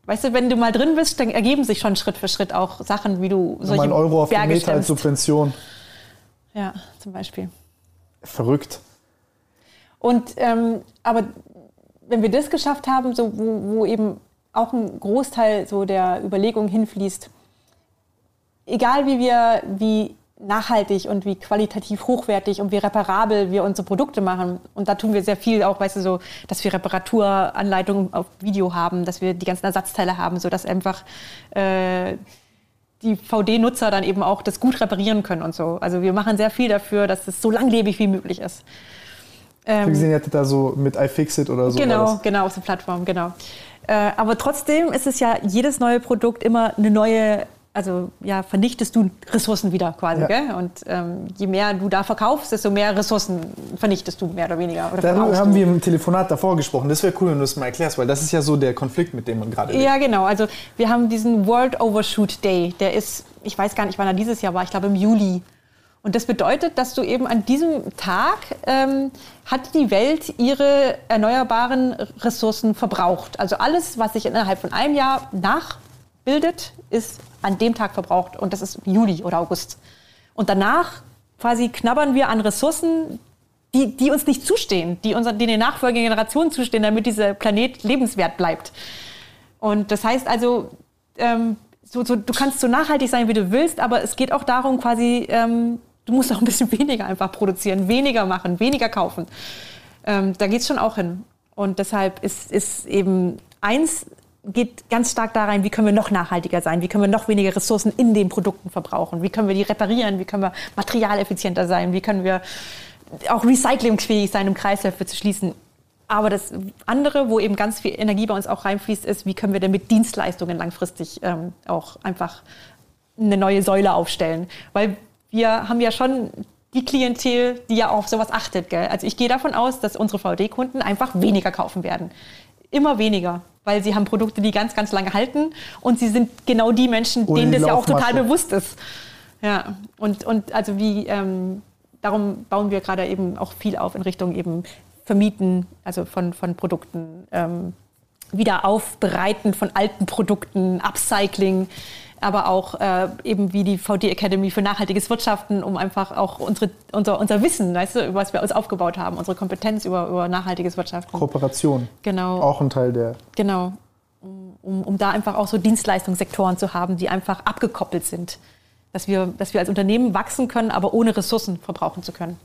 weißt du, wenn du mal drin bist, dann ergeben sich schon Schritt für Schritt auch Sachen, wie du solche Mal ein Euro auf Berge den Meter als Subvention. Ja, zum Beispiel. Verrückt. Und ähm, aber wenn wir das geschafft haben, so wo, wo eben auch ein Großteil so der Überlegung hinfließt, egal wie wir, wie nachhaltig und wie qualitativ hochwertig und wie reparabel wir unsere Produkte machen. Und da tun wir sehr viel auch, weißt du, so, dass wir Reparaturanleitungen auf Video haben, dass wir die ganzen Ersatzteile haben, sodass einfach äh, die VD-Nutzer dann eben auch das gut reparieren können und so. Also wir machen sehr viel dafür, dass es so langlebig wie möglich ist. Ähm, wir gesehen, ihr hattet da so mit iFixit oder so. Genau, genau, auf der Plattform, genau. Äh, aber trotzdem ist es ja jedes neue Produkt immer eine neue also ja, vernichtest du Ressourcen wieder quasi. Ja. Gell? Und ähm, je mehr du da verkaufst, desto mehr Ressourcen vernichtest du mehr oder weniger. Oder Darüber haben du. wir im Telefonat davor gesprochen. Das wäre cool, wenn du das mal erklärst, weil das ist ja so der Konflikt, mit dem man gerade Ja, genau. Also wir haben diesen World Overshoot Day. Der ist, ich weiß gar nicht, wann er dieses Jahr war, ich glaube im Juli. Und das bedeutet, dass du eben an diesem Tag ähm, hat die Welt ihre erneuerbaren Ressourcen verbraucht. Also alles, was sich innerhalb von einem Jahr nachbildet, ist an dem Tag verbraucht und das ist Juli oder August. Und danach quasi knabbern wir an Ressourcen, die, die uns nicht zustehen, die, unseren, die den nachfolgenden Generationen zustehen, damit dieser Planet lebenswert bleibt. Und das heißt also, ähm, so, so, du kannst so nachhaltig sein, wie du willst, aber es geht auch darum, quasi, ähm, du musst auch ein bisschen weniger einfach produzieren, weniger machen, weniger kaufen. Ähm, da geht es schon auch hin. Und deshalb ist, ist eben eins geht ganz stark da rein, wie können wir noch nachhaltiger sein, wie können wir noch weniger Ressourcen in den Produkten verbrauchen, wie können wir die reparieren, wie können wir materialeffizienter sein, wie können wir auch recyclingfähig sein, um Kreisläufe zu schließen. Aber das andere, wo eben ganz viel Energie bei uns auch reinfließt, ist, wie können wir denn mit Dienstleistungen langfristig ähm, auch einfach eine neue Säule aufstellen. Weil wir haben ja schon die Klientel, die ja auf sowas achtet. Gell? Also ich gehe davon aus, dass unsere VD-Kunden einfach weniger kaufen werden. Immer weniger weil sie haben Produkte, die ganz, ganz lange halten und sie sind genau die Menschen, Ohne denen das ja auch total bewusst ist. Ja, und, und also wie, ähm, darum bauen wir gerade eben auch viel auf in Richtung eben Vermieten, also von, von Produkten, ähm, wieder aufbereiten von alten Produkten, Upcycling, aber auch äh, eben wie die VD Academy für nachhaltiges Wirtschaften, um einfach auch unsere, unser, unser Wissen, weißt du, was wir uns aufgebaut haben, unsere Kompetenz über, über nachhaltiges Wirtschaften. Kooperation. Genau. Auch ein Teil der. Genau. um, um da einfach auch so Dienstleistungssektoren zu haben, die einfach abgekoppelt sind. Dass wir, dass wir als Unternehmen wachsen können, aber ohne Ressourcen verbrauchen zu können.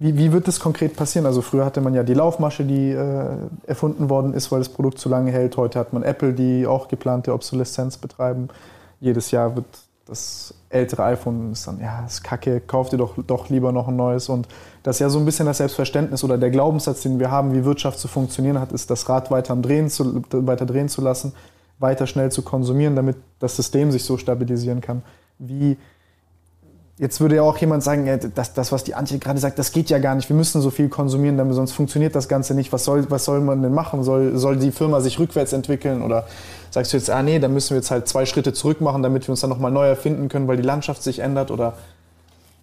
Wie, wie wird das konkret passieren? Also früher hatte man ja die Laufmasche, die äh, erfunden worden ist, weil das Produkt zu lange hält. Heute hat man Apple, die auch geplante Obsoleszenz betreiben. Jedes Jahr wird das ältere iPhone ist dann, ja, ist kacke, kauft ihr doch, doch lieber noch ein neues. Und das ist ja so ein bisschen das Selbstverständnis oder der Glaubenssatz, den wir haben, wie Wirtschaft zu funktionieren hat, ist, das Rad weiter, drehen zu, weiter drehen zu lassen, weiter schnell zu konsumieren, damit das System sich so stabilisieren kann. Wie, Jetzt würde ja auch jemand sagen, das, das, was die Antje gerade sagt, das geht ja gar nicht. Wir müssen so viel konsumieren, damit sonst funktioniert das Ganze nicht. Was soll, was soll man denn machen? Soll, soll die Firma sich rückwärts entwickeln? Oder sagst du jetzt, ah nee, dann müssen wir jetzt halt zwei Schritte zurück machen, damit wir uns dann nochmal neu erfinden können, weil die Landschaft sich ändert? Oder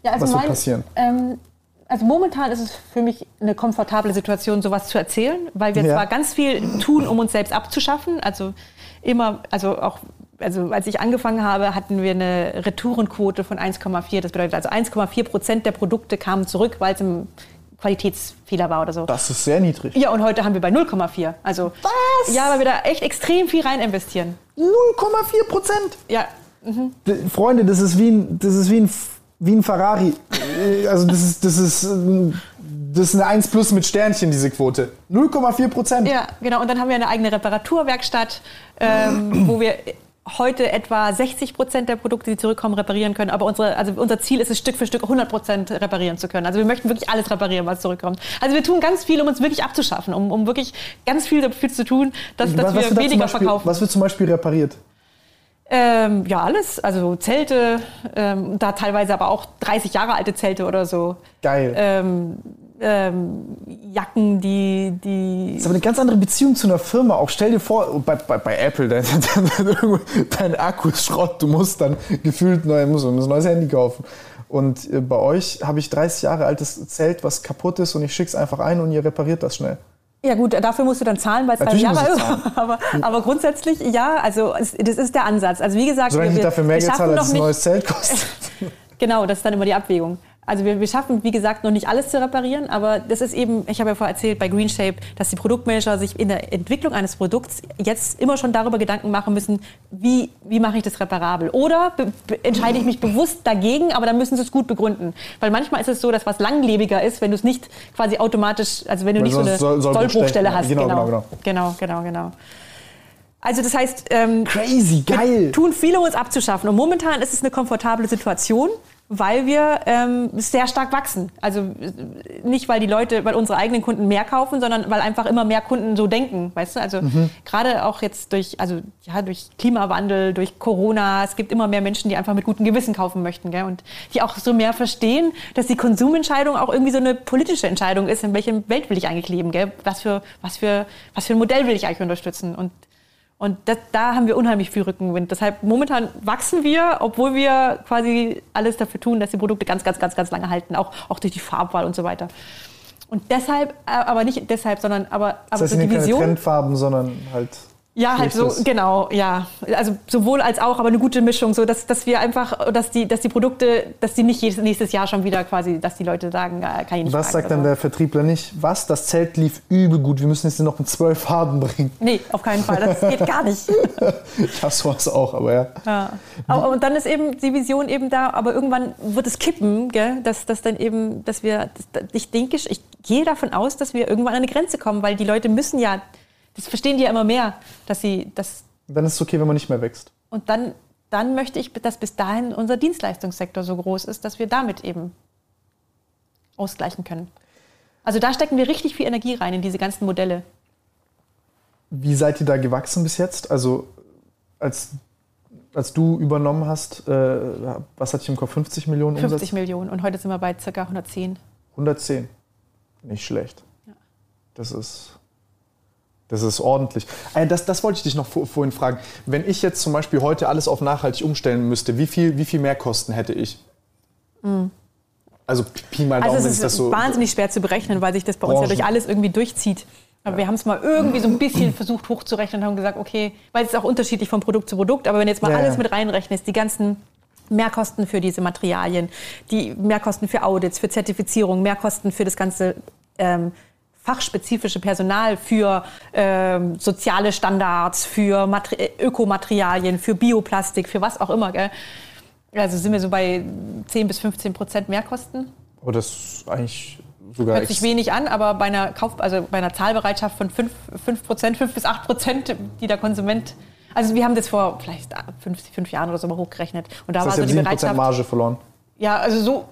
ja, also was mein, wird passieren? Ähm, also momentan ist es für mich eine komfortable Situation, sowas zu erzählen, weil wir ja. zwar ganz viel tun, um uns selbst abzuschaffen, also immer, also auch also als ich angefangen habe, hatten wir eine Retourenquote von 1,4. Das bedeutet also 1,4 Prozent der Produkte kamen zurück, weil es ein Qualitätsfehler war oder so. Das ist sehr niedrig. Ja, und heute haben wir bei 0,4. Also Was? Ja, weil wir da echt extrem viel rein investieren. 0,4 Prozent? Ja. Mhm. Freunde, das ist wie ein, das ist wie ein, wie ein Ferrari. also das ist, das ist das ist eine 1 plus mit Sternchen, diese Quote. 0,4 Prozent. Ja, genau. Und dann haben wir eine eigene Reparaturwerkstatt, ähm, wo wir heute etwa 60 Prozent der Produkte, die zurückkommen, reparieren können. Aber unsere, also unser Ziel ist es, Stück für Stück 100 Prozent reparieren zu können. Also wir möchten wirklich alles reparieren, was zurückkommt. Also wir tun ganz viel, um uns wirklich abzuschaffen, um, um wirklich ganz viel dafür zu tun, dass, dass wir weniger Beispiel, verkaufen. Was wird zum Beispiel repariert? Ähm, ja, alles. Also Zelte, ähm, da teilweise aber auch 30 Jahre alte Zelte oder so. Geil. Ähm, ähm, Jacken, die, die. Das ist aber eine ganz andere Beziehung zu einer Firma. Auch stell dir vor, bei, bei, bei Apple, dein, dein, dein Akku ist Schrott, du musst dann gefühlt neu, musst ein neues Handy kaufen. Und äh, bei euch habe ich 30 Jahre altes Zelt, was kaputt ist und ich schicke es einfach ein und ihr repariert das schnell. Ja gut, dafür musst du dann zahlen, weil es 30 Jahre ist. Aber, aber, grundsätzlich, ja, also das ist der Ansatz. Also wie gesagt, Solange wir, ich dafür mehr Geld zahle, als ein neues Zelt kostet. genau, das ist dann immer die Abwägung. Also wir, wir, schaffen, wie gesagt, noch nicht alles zu reparieren, aber das ist eben, ich habe ja vorher erzählt bei Green Shape, dass die Produktmanager sich in der Entwicklung eines Produkts jetzt immer schon darüber Gedanken machen müssen, wie, wie mache ich das reparabel? Oder entscheide ich mich bewusst dagegen, aber dann müssen sie es gut begründen. Weil manchmal ist es so, dass was langlebiger ist, wenn du es nicht quasi automatisch, also wenn du Weil nicht so eine soll, Sollbruchstelle hast. Genau, genau, genau. Genau, genau, genau. Also das heißt, ähm, crazy, geil. tun viele, um uns abzuschaffen. Und momentan ist es eine komfortable Situation weil wir ähm, sehr stark wachsen. Also nicht, weil die Leute, weil unsere eigenen Kunden mehr kaufen, sondern weil einfach immer mehr Kunden so denken, weißt du? Also mhm. gerade auch jetzt durch, also ja, durch Klimawandel, durch Corona, es gibt immer mehr Menschen, die einfach mit gutem Gewissen kaufen möchten, gell? Und die auch so mehr verstehen, dass die Konsumentscheidung auch irgendwie so eine politische Entscheidung ist, in welchem Welt will ich eigentlich leben, gell? Was für, was für, was für ein Modell will ich eigentlich unterstützen? Und und das, da haben wir unheimlich viel Rückenwind. Deshalb momentan wachsen wir, obwohl wir quasi alles dafür tun, dass die Produkte ganz, ganz, ganz, ganz lange halten, auch, auch durch die Farbwahl und so weiter. Und deshalb, äh, aber nicht deshalb, sondern aber, aber das heißt, so die Vision. Keine Trendfarben, sondern halt ja, halt so, genau, ja. Also sowohl als auch, aber eine gute Mischung, so dass, dass wir einfach, dass die, dass die Produkte, dass die nicht jedes, nächstes Jahr schon wieder quasi, dass die Leute sagen, äh, kann ich nicht Was sagt dann der Vertriebler nicht? Was? Das Zelt lief übel gut, wir müssen es noch in zwölf Farben bringen. Nee, auf keinen Fall, das geht gar nicht. ich hasse sowas auch, aber ja. ja. Aber, und dann ist eben die Vision eben da, aber irgendwann wird es kippen, gell? Dass, dass dann eben, dass wir, ich denke, ich gehe davon aus, dass wir irgendwann an eine Grenze kommen, weil die Leute müssen ja das verstehen die ja immer mehr, dass sie das. Dann ist es okay, wenn man nicht mehr wächst. Und dann, dann möchte ich, dass bis dahin unser Dienstleistungssektor so groß ist, dass wir damit eben ausgleichen können. Also da stecken wir richtig viel Energie rein in diese ganzen Modelle. Wie seid ihr da gewachsen bis jetzt? Also als, als du übernommen hast, äh, was hatte ich im Kopf? 50 Millionen Umsatz? 50 Millionen und heute sind wir bei ca. 110. 110. Nicht schlecht. Ja. Das ist das ist ordentlich. Äh, das, das wollte ich dich noch vorhin fragen. Wenn ich jetzt zum Beispiel heute alles auf nachhaltig umstellen müsste, wie viel, wie viel Mehrkosten hätte ich? Mhm. Also Pi mal Daumen, also ist das so wahnsinnig schwer zu berechnen, weil sich das bei Branchen. uns ja durch alles irgendwie durchzieht. Aber ja. wir haben es mal irgendwie so ein bisschen versucht hochzurechnen und haben gesagt, okay, weil es ist auch unterschiedlich von Produkt zu Produkt, aber wenn jetzt mal ja, alles mit reinrechnest, die ganzen Mehrkosten für diese Materialien, die Mehrkosten für Audits, für Zertifizierung, Mehrkosten für das ganze ähm, fachspezifische Personal für ähm, soziale Standards, für Mater Ökomaterialien, für Bioplastik, für was auch immer. Gell? Also sind wir so bei 10 bis 15 Prozent Mehrkosten. Aber das ist eigentlich sogar Hört sich wenig an, aber bei einer, Kauf, also bei einer Zahlbereitschaft von 5, 5 Prozent, 5 bis 8 Prozent, die der Konsument. Also wir haben das vor vielleicht fünf, fünf Jahren oder so mal hochgerechnet. Und da das heißt, war so die Bereitschaft. Marge verloren. Ja, also so,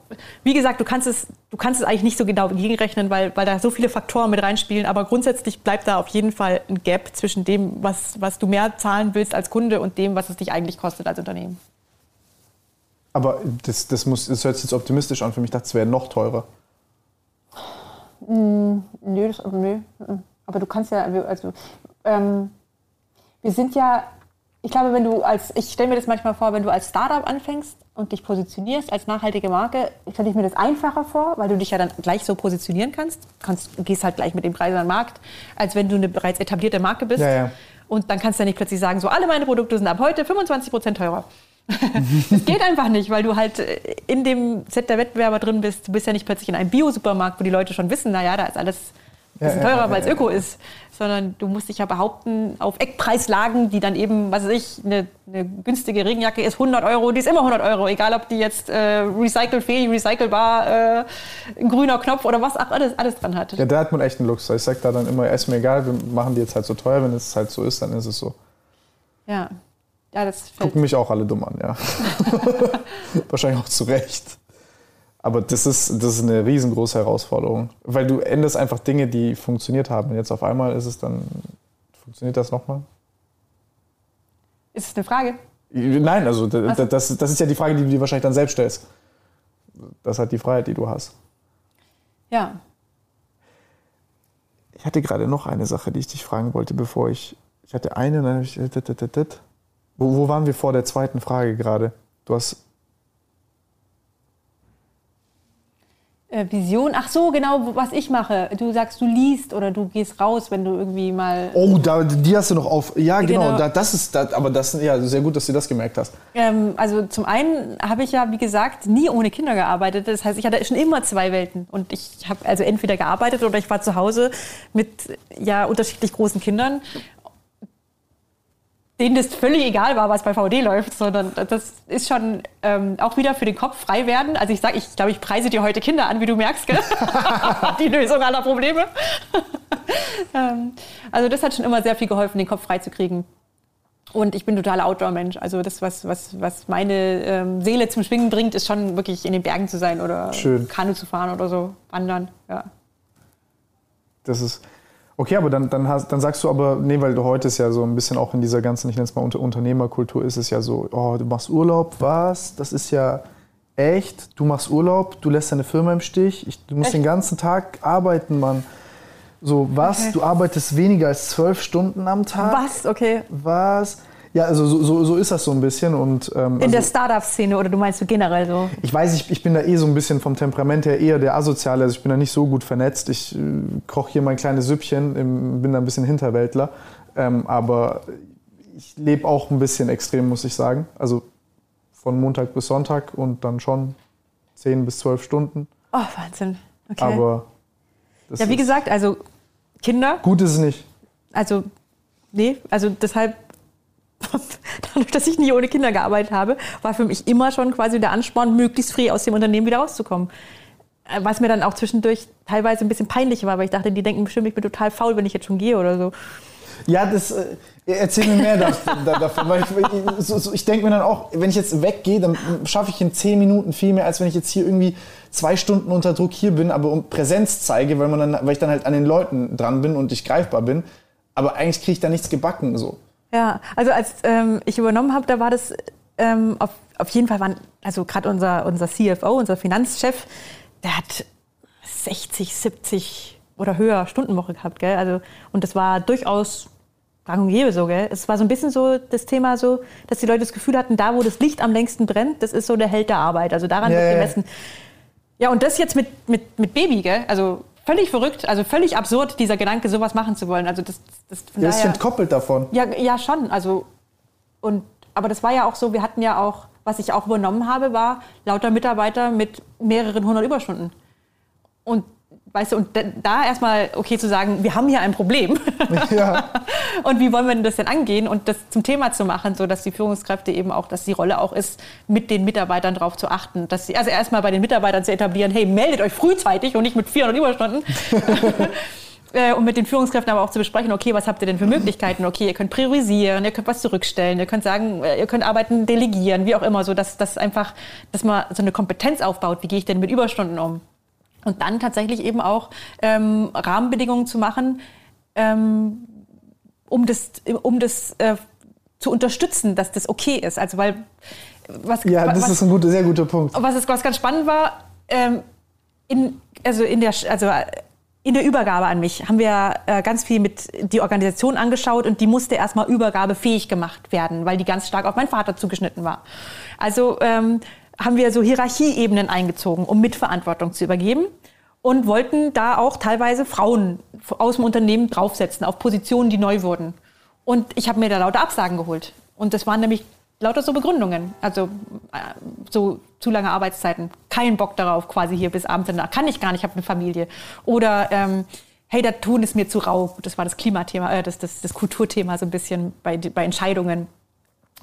wie gesagt, du kannst es, du kannst es eigentlich nicht so genau gegenrechnen, weil, weil da so viele Faktoren mit reinspielen. Aber grundsätzlich bleibt da auf jeden Fall ein Gap zwischen dem, was, was du mehr zahlen willst als Kunde und dem, was es dich eigentlich kostet als Unternehmen. Aber das, das, muss, das hört sich jetzt optimistisch an. Für mich dachte es wäre noch teurer. Mm, nö, das, nö. Aber du kannst ja, also, ähm, wir sind ja, ich glaube, wenn du als, ich stelle mir das manchmal vor, wenn du als Startup anfängst und dich positionierst als nachhaltige Marke, stelle ich mir das einfacher vor, weil du dich ja dann gleich so positionieren kannst. kannst gehst halt gleich mit dem Preis an den Markt, als wenn du eine bereits etablierte Marke bist. Ja, ja. Und dann kannst du ja nicht plötzlich sagen, so alle meine Produkte sind ab heute 25 Prozent teurer. das geht einfach nicht, weil du halt in dem Set der Wettbewerber drin bist. Du bist ja nicht plötzlich in einem Bio-Supermarkt, wo die Leute schon wissen, naja, da ist alles ein bisschen teurer, weil es Öko ist. Sondern du musst dich ja behaupten, auf Eckpreislagen, die dann eben, was weiß ich, eine, eine günstige Regenjacke ist 100 Euro, die ist immer 100 Euro. Egal, ob die jetzt äh, recycelfähig, recycelbar, äh, ein grüner Knopf oder was auch alles, alles dran hat. Ja, da hat man echt einen Luxus. Ich sag da dann immer, ist mir egal, wir machen die jetzt halt so teuer. Wenn es halt so ist, dann ist es so. Ja. Ja, das Gucken mich auch alle dumm an, ja. Wahrscheinlich auch zu Recht. Aber das ist, das ist eine riesengroße Herausforderung. Weil du änderst einfach Dinge, die funktioniert haben. Und jetzt auf einmal ist es dann. Funktioniert das nochmal? Ist es eine Frage? Nein, also das, das, das ist ja die Frage, die du dir wahrscheinlich dann selbst stellst. Das ist halt die Freiheit, die du hast. Ja. Ich hatte gerade noch eine Sache, die ich dich fragen wollte, bevor ich. Ich hatte eine, dann habe ich. Wo, wo waren wir vor der zweiten Frage gerade? Du hast. Vision, ach so, genau, was ich mache. Du sagst, du liest oder du gehst raus, wenn du irgendwie mal. Oh, da, die hast du noch auf. Ja, genau, genau. Da, das ist, da, aber das ja sehr gut, dass du das gemerkt hast. Ähm, also zum einen habe ich ja, wie gesagt, nie ohne Kinder gearbeitet. Das heißt, ich hatte schon immer zwei Welten. Und ich habe also entweder gearbeitet oder ich war zu Hause mit ja unterschiedlich großen Kindern denen das völlig egal war, was bei VD läuft, sondern das ist schon ähm, auch wieder für den Kopf frei werden. Also ich sage, ich glaube, ich preise dir heute Kinder an, wie du merkst, gell? die Lösung aller Probleme. ähm, also das hat schon immer sehr viel geholfen, den Kopf frei zu kriegen. Und ich bin totaler Outdoor-Mensch. Also das, was, was, was meine ähm, Seele zum Schwingen bringt, ist schon wirklich in den Bergen zu sein oder Schön. Kanu zu fahren oder so, wandern. Ja. Das ist Okay, aber dann, dann, hast, dann sagst du aber, nee, weil du heute ist ja so ein bisschen auch in dieser ganzen, ich nenne es mal Unter Unternehmerkultur, ist es ja so, oh, du machst Urlaub, was? Das ist ja echt, du machst Urlaub, du lässt deine Firma im Stich, ich, du musst echt? den ganzen Tag arbeiten, Mann. So, was? Okay. Du arbeitest weniger als zwölf Stunden am Tag? Was? Okay. Was? Ja, also so, so, so ist das so ein bisschen. Und, ähm, In also, der Startup-Szene oder du meinst du generell so? Ich weiß, ich, ich bin da eh so ein bisschen vom Temperament her eher der Asoziale. Also ich bin da nicht so gut vernetzt. Ich äh, koche hier mein kleines Süppchen, im, bin da ein bisschen Hinterwäldler. Ähm, aber ich lebe auch ein bisschen extrem, muss ich sagen. Also von Montag bis Sonntag und dann schon 10 bis 12 Stunden. Oh, Wahnsinn. Okay. Aber ja, wie gesagt, also Kinder. Gut ist es nicht. Also, nee, also deshalb dadurch, dass ich nie ohne Kinder gearbeitet habe, war für mich immer schon quasi der Ansporn, möglichst früh aus dem Unternehmen wieder rauszukommen. Äh, was mir dann auch zwischendurch teilweise ein bisschen peinlich war, weil ich dachte, die denken bestimmt, ich bin total faul, wenn ich jetzt schon gehe oder so. Ja, das äh, erzähl mir mehr davon. Weil ich, so, so, ich denke mir dann auch, wenn ich jetzt weggehe, dann schaffe ich in zehn Minuten viel mehr, als wenn ich jetzt hier irgendwie zwei Stunden unter Druck hier bin, aber um Präsenz zeige, weil, man dann, weil ich dann halt an den Leuten dran bin und ich greifbar bin. Aber eigentlich kriege ich da nichts gebacken. So. Ja, also als ähm, ich übernommen habe, da war das ähm, auf, auf jeden Fall, waren, also gerade unser, unser CFO, unser Finanzchef, der hat 60, 70 oder höher Stundenwoche gehabt, gell? Also, und das war durchaus gang und gäbe so, gell? Es war so ein bisschen so das Thema so, dass die Leute das Gefühl hatten, da wo das Licht am längsten brennt, das ist so der Held der Arbeit. Also daran yeah. wird gemessen. Ja, und das jetzt mit, mit, mit Baby, gell? Also völlig verrückt, also völlig absurd, dieser Gedanke, sowas machen zu wollen. Also das, das, von ja, das ist entkoppelt davon. Ja, ja, schon. Also, und, aber das war ja auch so, wir hatten ja auch, was ich auch übernommen habe, war lauter Mitarbeiter mit mehreren hundert Überstunden. Und weißt du, und da erstmal okay zu sagen, wir haben hier ein Problem. Ja. und wie wollen wir das denn angehen und das zum Thema zu machen, so dass die Führungskräfte eben auch, dass die Rolle auch ist, mit den Mitarbeitern darauf zu achten, dass sie, also erstmal bei den Mitarbeitern zu etablieren, hey, meldet euch frühzeitig und nicht mit 400 Überstunden. Äh, um mit den Führungskräften aber auch zu besprechen, okay, was habt ihr denn für Möglichkeiten? Okay, ihr könnt priorisieren, ihr könnt was zurückstellen, ihr könnt sagen, äh, ihr könnt Arbeiten delegieren, wie auch immer, so dass das einfach, dass man so eine Kompetenz aufbaut. Wie gehe ich denn mit Überstunden um? Und dann tatsächlich eben auch ähm, Rahmenbedingungen zu machen, ähm, um das, um das äh, zu unterstützen, dass das okay ist. Also weil was, ja, das was, ist ein guter, sehr guter Punkt. Was, ist, was ganz spannend war, ähm, in, also in der, also in der Übergabe an mich haben wir äh, ganz viel mit die Organisation angeschaut und die musste erstmal übergabefähig gemacht werden, weil die ganz stark auf meinen Vater zugeschnitten war. Also ähm, haben wir so Hierarchieebenen eingezogen, um Mitverantwortung zu übergeben und wollten da auch teilweise Frauen aus dem Unternehmen draufsetzen auf Positionen, die neu wurden. Und ich habe mir da lauter Absagen geholt. Und das waren nämlich lauter so Begründungen. Also äh, so zu lange Arbeitszeiten, kein Bock darauf, quasi hier bis abends danach. Kann ich gar nicht, ich habe eine Familie. Oder ähm, hey, der Ton ist mir zu rau. Das war das Klimathema, äh, das, das, das Kulturthema so ein bisschen bei, bei Entscheidungen.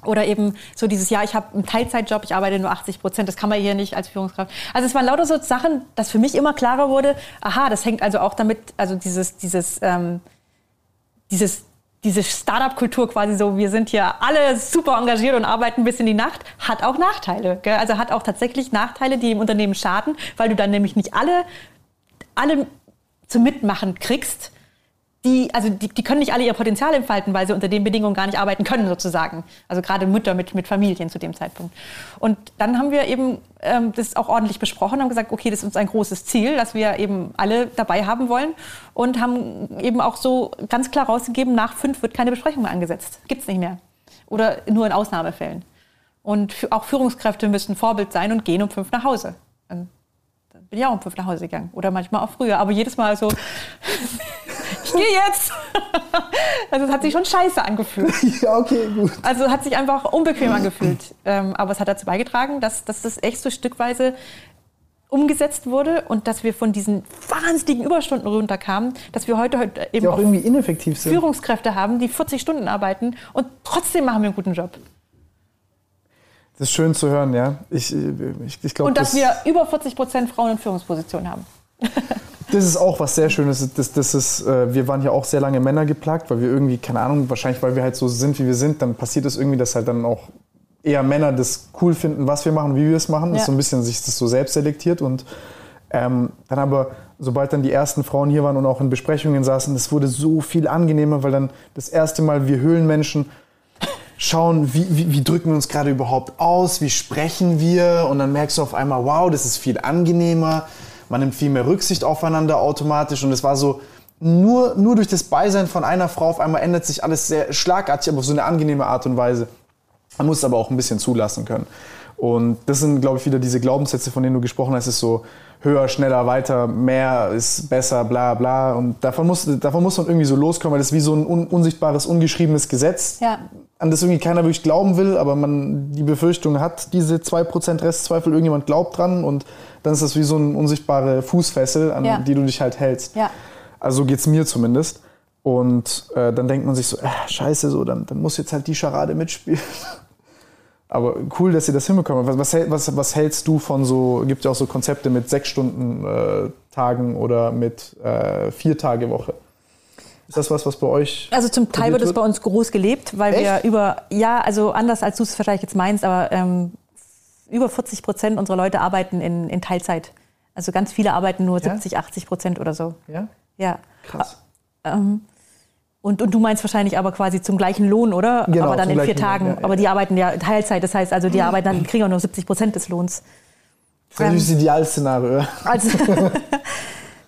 Oder eben so dieses Jahr, ich habe einen Teilzeitjob, ich arbeite nur 80 Prozent, das kann man hier nicht als Führungskraft. Also es waren lauter so Sachen, dass für mich immer klarer wurde, aha, das hängt also auch damit, also dieses, dieses, ähm, dieses, diese Startup-Kultur quasi so, wir sind hier alle super engagiert und arbeiten bis in die Nacht, hat auch Nachteile. Gell? Also hat auch tatsächlich Nachteile, die im Unternehmen schaden, weil du dann nämlich nicht alle, alle zum Mitmachen kriegst die, also die, die können nicht alle ihr Potenzial entfalten, weil sie unter den Bedingungen gar nicht arbeiten können, sozusagen. Also gerade Mütter mit, mit Familien zu dem Zeitpunkt. Und dann haben wir eben ähm, das auch ordentlich besprochen, haben gesagt, okay, das ist uns ein großes Ziel, dass wir eben alle dabei haben wollen und haben eben auch so ganz klar rausgegeben, nach fünf wird keine Besprechung mehr angesetzt. Gibt's nicht mehr. Oder nur in Ausnahmefällen. Und auch Führungskräfte müssen Vorbild sein und gehen um fünf nach Hause. Dann bin ich auch um fünf nach Hause gegangen. Oder manchmal auch früher. Aber jedes Mal so, ich gehe jetzt. Also es hat sich schon scheiße angefühlt. Ja, okay, gut. Also es hat sich einfach unbequem angefühlt. Ähm, aber es hat dazu beigetragen, dass, dass das echt so stückweise umgesetzt wurde und dass wir von diesen wahnsinnigen Überstunden runterkamen, dass wir heute, heute eben die auch, irgendwie ineffektiv sind. Führungskräfte haben, die 40 Stunden arbeiten und trotzdem machen wir einen guten Job. Das ist schön zu hören, ja. Ich, ich, ich glaub, und dass das wir über 40 Prozent Frauen in Führungspositionen haben. Das ist auch was sehr Schönes. Das, das ist, äh, wir waren ja auch sehr lange Männer geplagt, weil wir irgendwie, keine Ahnung, wahrscheinlich weil wir halt so sind, wie wir sind, dann passiert es irgendwie, dass halt dann auch eher Männer das cool finden, was wir machen, wie wir es machen. Ja. Das ist so ein bisschen sich das so selbst selektiert. Und ähm, dann aber, sobald dann die ersten Frauen hier waren und auch in Besprechungen saßen, das wurde so viel angenehmer, weil dann das erste Mal wir Höhlenmenschen schauen, wie, wie, wie drücken wir uns gerade überhaupt aus, wie sprechen wir und dann merkst du auf einmal, wow, das ist viel angenehmer man nimmt viel mehr Rücksicht aufeinander automatisch und es war so, nur, nur durch das Beisein von einer Frau auf einmal ändert sich alles sehr schlagartig, aber auf so eine angenehme Art und Weise. Man muss es aber auch ein bisschen zulassen können. Und das sind, glaube ich, wieder diese Glaubenssätze, von denen du gesprochen hast, ist so höher, schneller, weiter, mehr ist besser, bla bla. Und davon muss, davon muss man irgendwie so loskommen, weil das ist wie so ein un unsichtbares, ungeschriebenes Gesetz, ja. an das irgendwie keiner wirklich glauben will, aber man die Befürchtung hat, diese 2% Restzweifel, irgendjemand glaubt dran und dann ist das wie so eine unsichtbare Fußfessel, an ja. die du dich halt hältst. Ja. Also so geht es mir zumindest. Und äh, dann denkt man sich so, äh, scheiße, so, dann, dann muss jetzt halt die Scharade mitspielen. Aber cool, dass ihr das hinbekommen habt. Was, was, was, hältst du von so, gibt ja auch so Konzepte mit sechs Stunden äh, Tagen oder mit äh, vier Tage Woche? Ist das was, was bei euch? Also zum Teil wird es bei uns groß gelebt, weil Echt? wir über, ja, also anders als du es vielleicht jetzt meinst, aber ähm, über 40 Prozent unserer Leute arbeiten in, in Teilzeit. Also ganz viele arbeiten nur ja? 70, 80 Prozent oder so. Ja? Ja. Krass. Ähm, und, und du meinst wahrscheinlich aber quasi zum gleichen Lohn, oder? Genau, aber dann in vier Tagen. Lohn, ja, aber die arbeiten ja Teilzeit, das heißt also, die arbeiten dann, kriegen auch nur 70 Prozent des Lohns. Das ist ähm, das Idealszenario. Also,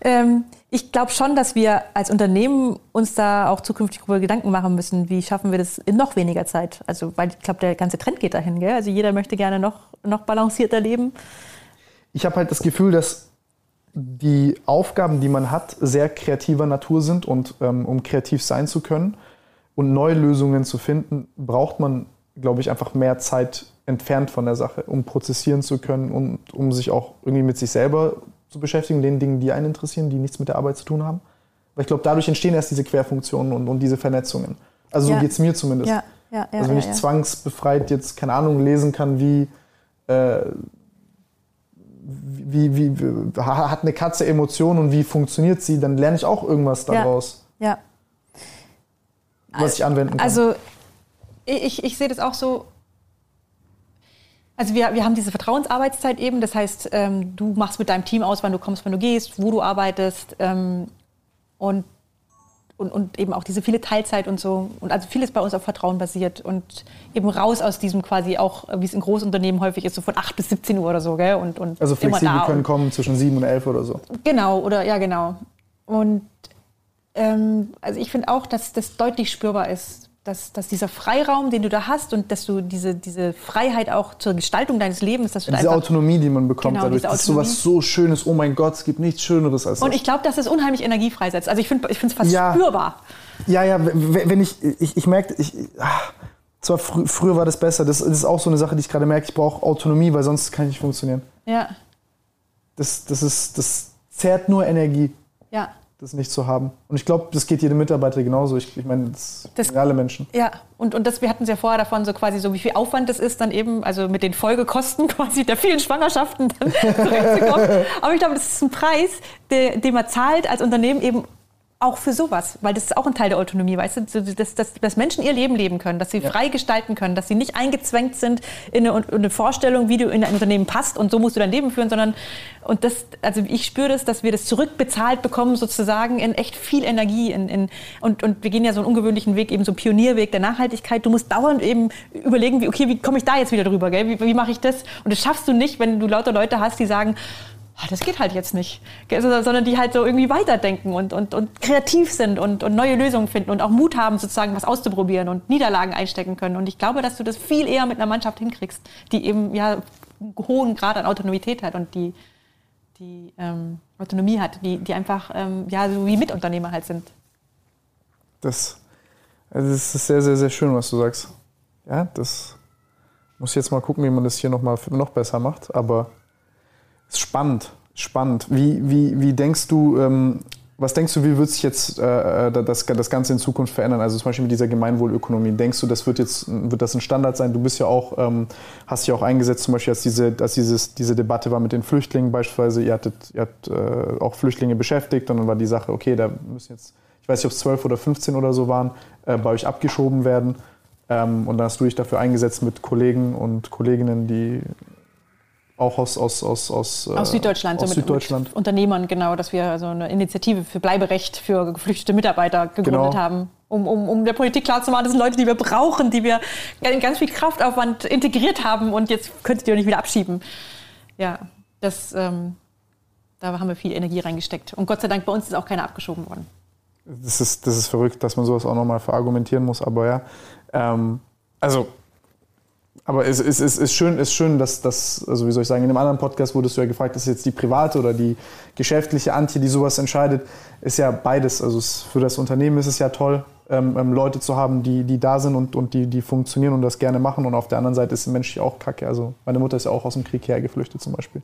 ähm, ich glaube schon, dass wir als Unternehmen uns da auch zukünftig darüber Gedanken machen müssen, wie schaffen wir das in noch weniger Zeit. Also, weil ich glaube, der ganze Trend geht dahin. Gell? Also jeder möchte gerne noch, noch balancierter leben. Ich habe halt das Gefühl, dass die Aufgaben, die man hat, sehr kreativer Natur sind und ähm, um kreativ sein zu können und neue Lösungen zu finden, braucht man, glaube ich, einfach mehr Zeit entfernt von der Sache, um prozessieren zu können und um sich auch irgendwie mit sich selber zu beschäftigen, den Dingen, die einen interessieren, die nichts mit der Arbeit zu tun haben. Weil ich glaube, dadurch entstehen erst diese Querfunktionen und, und diese Vernetzungen. Also Ja. so geht es mir zumindest. Ja, ja, also wenn ich zwangsbefreit jetzt, keine Ahnung, lesen kann, wie, äh, wie, wie, wie ha- hat eine Katze Emotionen und wie funktioniert sie, dann lerne ich auch irgendwas daraus, ja. was ich anwenden kann. Also ich, ich sehe das auch so. Also wir, wir haben diese Vertrauensarbeitszeit eben, das heißt, ähm, du machst mit deinem Team aus, wann du kommst, wann du gehst, wo du arbeitest ähm, und, und, und eben auch diese viele Teilzeit und so. Und also vieles bei uns auf Vertrauen basiert und eben raus aus diesem quasi auch, wie es in Großunternehmen häufig ist, so von 8 bis 17 Uhr oder so, gell? Und, und also immer flexibel da können kommen zwischen sieben und elf oder so. Genau, oder ja, genau. Und ähm, also ich finde auch, dass das deutlich spürbar ist, dass, dass dieser Freiraum, den du da hast und dass du diese, diese Freiheit auch zur Gestaltung deines Lebens, dass du da Diese einfach. Autonomie, die man bekommt Genau, dadurch, das ist sowas so Schönes. Oh mein Gott, es gibt nichts Schöneres als das. Und ich glaube, dass es unheimlich Energie freisetzt. Also ich finde ich es fast Ja. spürbar. Ja, ja, wenn ich, ich, ich merke, ich, ah, zwar frü früher war das besser, das, das ist auch so eine Sache, die ich gerade merke, ich brauche Autonomie, weil sonst kann ich nicht funktionieren. Ja, Das, das, ist, das zehrt nur Energie, ja. Das nicht zu haben. Und ich glaube, das geht jedem Mitarbeiter genauso. Ich, ich meine, das, Das- sind alle Menschen. Ja, und, und das, wir hatten es ja vorher davon, so quasi so, wie viel Aufwand das ist, dann eben, also mit den Folgekosten quasi der vielen Schwangerschaften dann zurückzukommen. Aber ich glaube, das ist ein Preis, der, den man zahlt als Unternehmen eben auch für sowas, weil das ist auch ein Teil der Autonomie, weißt du, dass, dass, dass Menschen ihr Leben leben können, dass sie frei gestalten können, dass sie nicht eingezwängt sind in eine, in eine Vorstellung, wie du in ein Unternehmen passt und so musst du dein Leben führen, sondern und das, also ich spüre das, dass wir das zurückbezahlt bekommen sozusagen in echt viel Energie in, in, und, und wir gehen ja so einen ungewöhnlichen Weg, eben so einen Pionierweg der Nachhaltigkeit. Du musst dauernd eben überlegen, wie, okay, wie komme ich da jetzt wieder drüber, gell? Wie, wie mache ich das? Und das schaffst du nicht, wenn du lauter Leute hast, die sagen, das geht halt jetzt nicht. Sondern die halt so irgendwie weiterdenken und, und, und kreativ sind und, und neue Lösungen finden und auch Mut haben, sozusagen was auszuprobieren und Niederlagen einstecken können. Und ich glaube, dass du das viel eher mit einer Mannschaft hinkriegst, die eben ja einen hohen Grad an Autonomität hat und die, die ähm, Autonomie hat, die, die einfach ähm, ja, so wie Mitunternehmer halt sind. Das, also das ist sehr, sehr, sehr schön, was du sagst. Ja, das muss ich jetzt mal gucken, wie man das hier noch mal noch besser macht. Aber ist spannend, spannend. Wie, wie, wie denkst du, ähm, was denkst du, wie wird sich jetzt äh, das, das Ganze in Zukunft verändern? Also zum Beispiel mit dieser Gemeinwohlökonomie. Denkst du, das wird jetzt wird das ein Standard sein? Du bist ja auch, ähm, hast dich auch eingesetzt, zum Beispiel, als, diese, als dieses, diese Debatte war mit den Flüchtlingen beispielsweise. Ihr hattet, ihr habt äh, auch Flüchtlinge beschäftigt und dann war die Sache, okay, da müssen jetzt, ich weiß nicht, ob es 12 oder 15 oder so waren, äh, bei euch abgeschoben werden. Ähm, und dann hast du dich dafür eingesetzt mit Kollegen und Kolleginnen, die auch aus, aus, aus, aus, äh, Aus Süddeutschland, aus so mit, Süddeutschland. mit Unternehmern, genau, dass wir so eine Initiative für Bleiberecht für geflüchtete Mitarbeiter gegründet Genau. haben, um, um, um der Politik klarzumachen, das sind Leute, die wir brauchen, die wir in ganz viel Kraftaufwand integriert haben und jetzt könntet ihr nicht wieder abschieben. Ja, das, ähm, da haben wir viel Energie reingesteckt. Und Gott sei Dank, bei uns ist auch keiner abgeschoben worden. Das ist, das ist verrückt, dass man sowas auch nochmal verargumentieren muss, aber ja. Ähm, also, aber es ist, ist, ist, schön, ist schön, dass das, also wie soll ich sagen, in einem anderen Podcast wurdest du ja gefragt, ist jetzt die private oder die geschäftliche Antje, die sowas entscheidet, ist ja beides. Also für das Unternehmen ist es ja toll, ähm, ähm, Leute zu haben, die, die da sind und, und die, die funktionieren und das gerne machen. Und auf der anderen Seite ist menschlich auch kacke. Also meine Mutter ist ja auch aus dem Krieg hergeflüchtet zum Beispiel.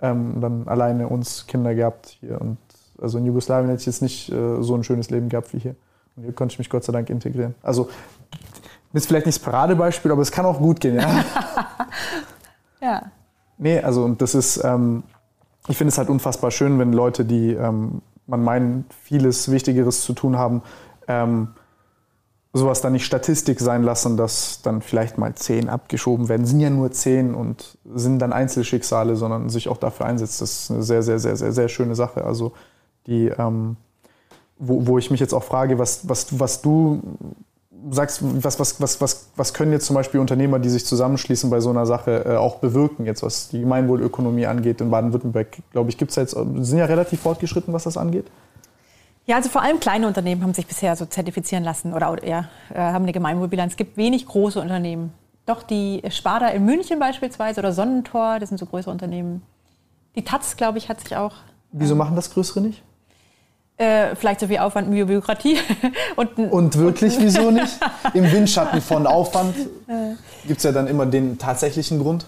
Ähm, dann alleine uns Kinder gehabt hier. Und also in Jugoslawien hätte ich jetzt nicht äh, so ein schönes Leben gehabt wie hier. Und hier konnte ich mich Gott sei Dank integrieren. Also ist vielleicht nicht das Paradebeispiel, aber es kann auch gut gehen, ja. Ja. Nee, also und das ist, ähm, ich finde es halt unfassbar schön, wenn Leute, die ähm, man meint, vieles Wichtigeres zu tun haben, ähm, sowas dann nicht Statistik sein lassen, dass dann vielleicht mal zehn abgeschoben werden. Sind ja nur zehn und sind dann Einzelschicksale, sondern sich auch dafür einsetzt. Das ist eine sehr, sehr, sehr, sehr, sehr schöne Sache. Also die, ähm, wo, wo ich mich jetzt auch frage, was, was, was du sagst, was, was, was, was, was können jetzt zum Beispiel Unternehmer, die sich zusammenschließen bei so einer Sache, äh, auch bewirken, jetzt was die Gemeinwohlökonomie angeht in Baden-Württemberg? Glaube ich, gibt es jetzt, sind ja relativ fortgeschritten, was das angeht. Ja, also vor allem kleine Unternehmen haben sich bisher so zertifizieren lassen oder, ja, äh, haben eine Gemeinwohlbilanz. Es gibt wenig große Unternehmen. Doch die Sparda in München beispielsweise oder Sonnentor, das sind so größere Unternehmen. Die Taz, glaube ich, hat sich auch Wieso machen das Größere nicht? Äh, vielleicht so viel Aufwand, Mühe, Bürokratie. und, Und wirklich, wieso nicht? Im Windschatten von Aufwand gibt es ja dann immer den tatsächlichen Grund.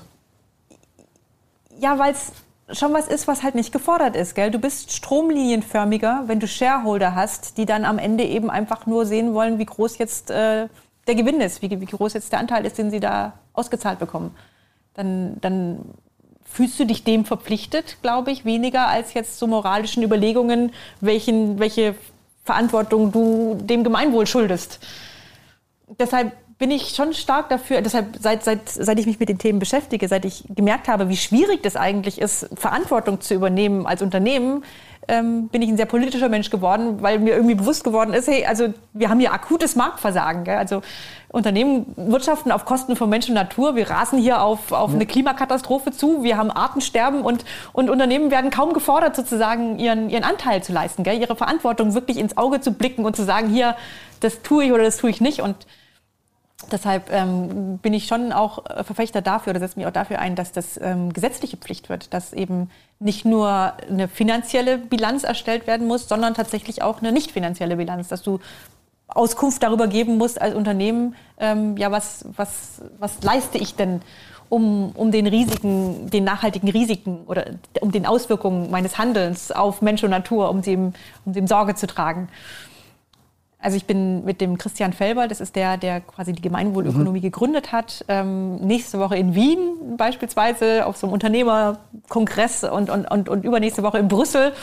ja, weil es schon was ist, was halt nicht gefordert ist. Gell? Du bist stromlinienförmiger, wenn du Shareholder hast, die dann am Ende eben einfach nur sehen wollen, wie groß jetzt äh, der Gewinn ist, wie, wie groß jetzt der Anteil ist, den sie da ausgezahlt bekommen. Dann, dann fühlst du dich dem verpflichtet, glaube ich, weniger als jetzt so moralischen Überlegungen, welchen, welche Verantwortung du dem Gemeinwohl schuldest. Deshalb bin ich schon stark dafür, deshalb seit, seit, seit ich mich mit den Themen beschäftige, seit ich gemerkt habe, wie schwierig das eigentlich ist, Verantwortung zu übernehmen als Unternehmen, ähm, bin ich ein sehr politischer Mensch geworden, weil mir irgendwie bewusst geworden ist, hey, also wir haben hier akutes Marktversagen. Gell? Also Unternehmen wirtschaften auf Kosten von Mensch und Natur. Wir rasen hier auf, auf eine Klimakatastrophe zu. Wir haben Artensterben und, und Unternehmen werden kaum gefordert, sozusagen ihren, ihren Anteil zu leisten, gell? ihre Verantwortung wirklich ins Auge zu blicken und zu sagen, hier, das tue ich oder das tue ich nicht. Und Deshalb ähm, bin ich schon auch äh, Verfechter dafür oder setze mich auch dafür ein, dass das ähm, gesetzliche Pflicht wird, dass eben nicht nur eine finanzielle Bilanz erstellt werden muss, sondern tatsächlich auch eine nicht finanzielle Bilanz, dass du Auskunft darüber geben musst als Unternehmen, ähm, ja, was, was, was leiste ich denn, um, um den Risiken, den nachhaltigen Risiken oder um den Auswirkungen meines Handelns auf Mensch und Natur, um dem, um dem Sorge zu tragen. Also ich bin mit dem Christian Felber, das ist der, der quasi die Gemeinwohlökonomie mhm. gegründet hat, ähm, nächste Woche in Wien beispielsweise auf so einem Unternehmerkongress und, und, und, und übernächste Woche in Brüssel,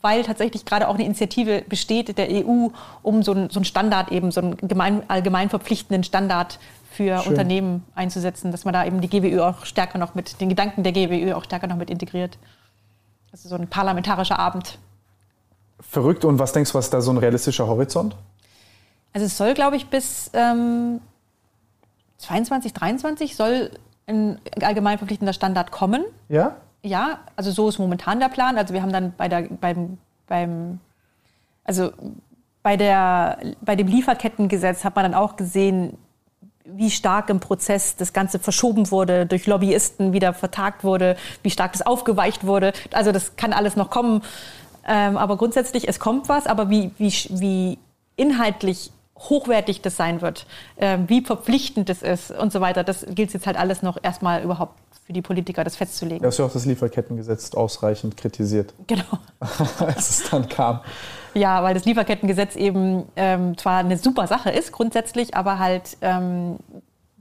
weil tatsächlich gerade auch eine Initiative besteht der EU, um so einen, so einen Standard eben, so einen gemein, allgemein verpflichtenden Standard für Schön. Unternehmen einzusetzen, dass man da eben die GWÖ auch stärker noch mit, den Gedanken der GWÖ auch stärker noch mit integriert. Also so ein parlamentarischer Abend. Verrückt. Und was denkst du, was da so ein realistischer Horizont? Also es soll, glaube ich, bis ähm, 22, 23 soll ein allgemein verpflichtender Standard kommen. Ja? Ja, also so ist momentan der Plan. Also wir haben dann bei der, beim, beim also bei, der, bei dem Lieferkettengesetz hat man dann auch gesehen, wie stark im Prozess das Ganze verschoben wurde, durch Lobbyisten wieder vertagt wurde, wie stark das aufgeweicht wurde. Also das kann alles noch kommen. Ähm, aber grundsätzlich, es kommt was, aber wie, wie, wie inhaltlich hochwertig das sein wird, äh, wie verpflichtend das ist und so weiter. Das gilt jetzt halt alles noch erstmal überhaupt für die Politiker, das festzulegen. Du hast ja auch das Lieferkettengesetz ausreichend kritisiert. Genau. Als es dann kam. Ja, weil das Lieferkettengesetz eben ähm, zwar eine super Sache ist grundsätzlich, aber halt ähm,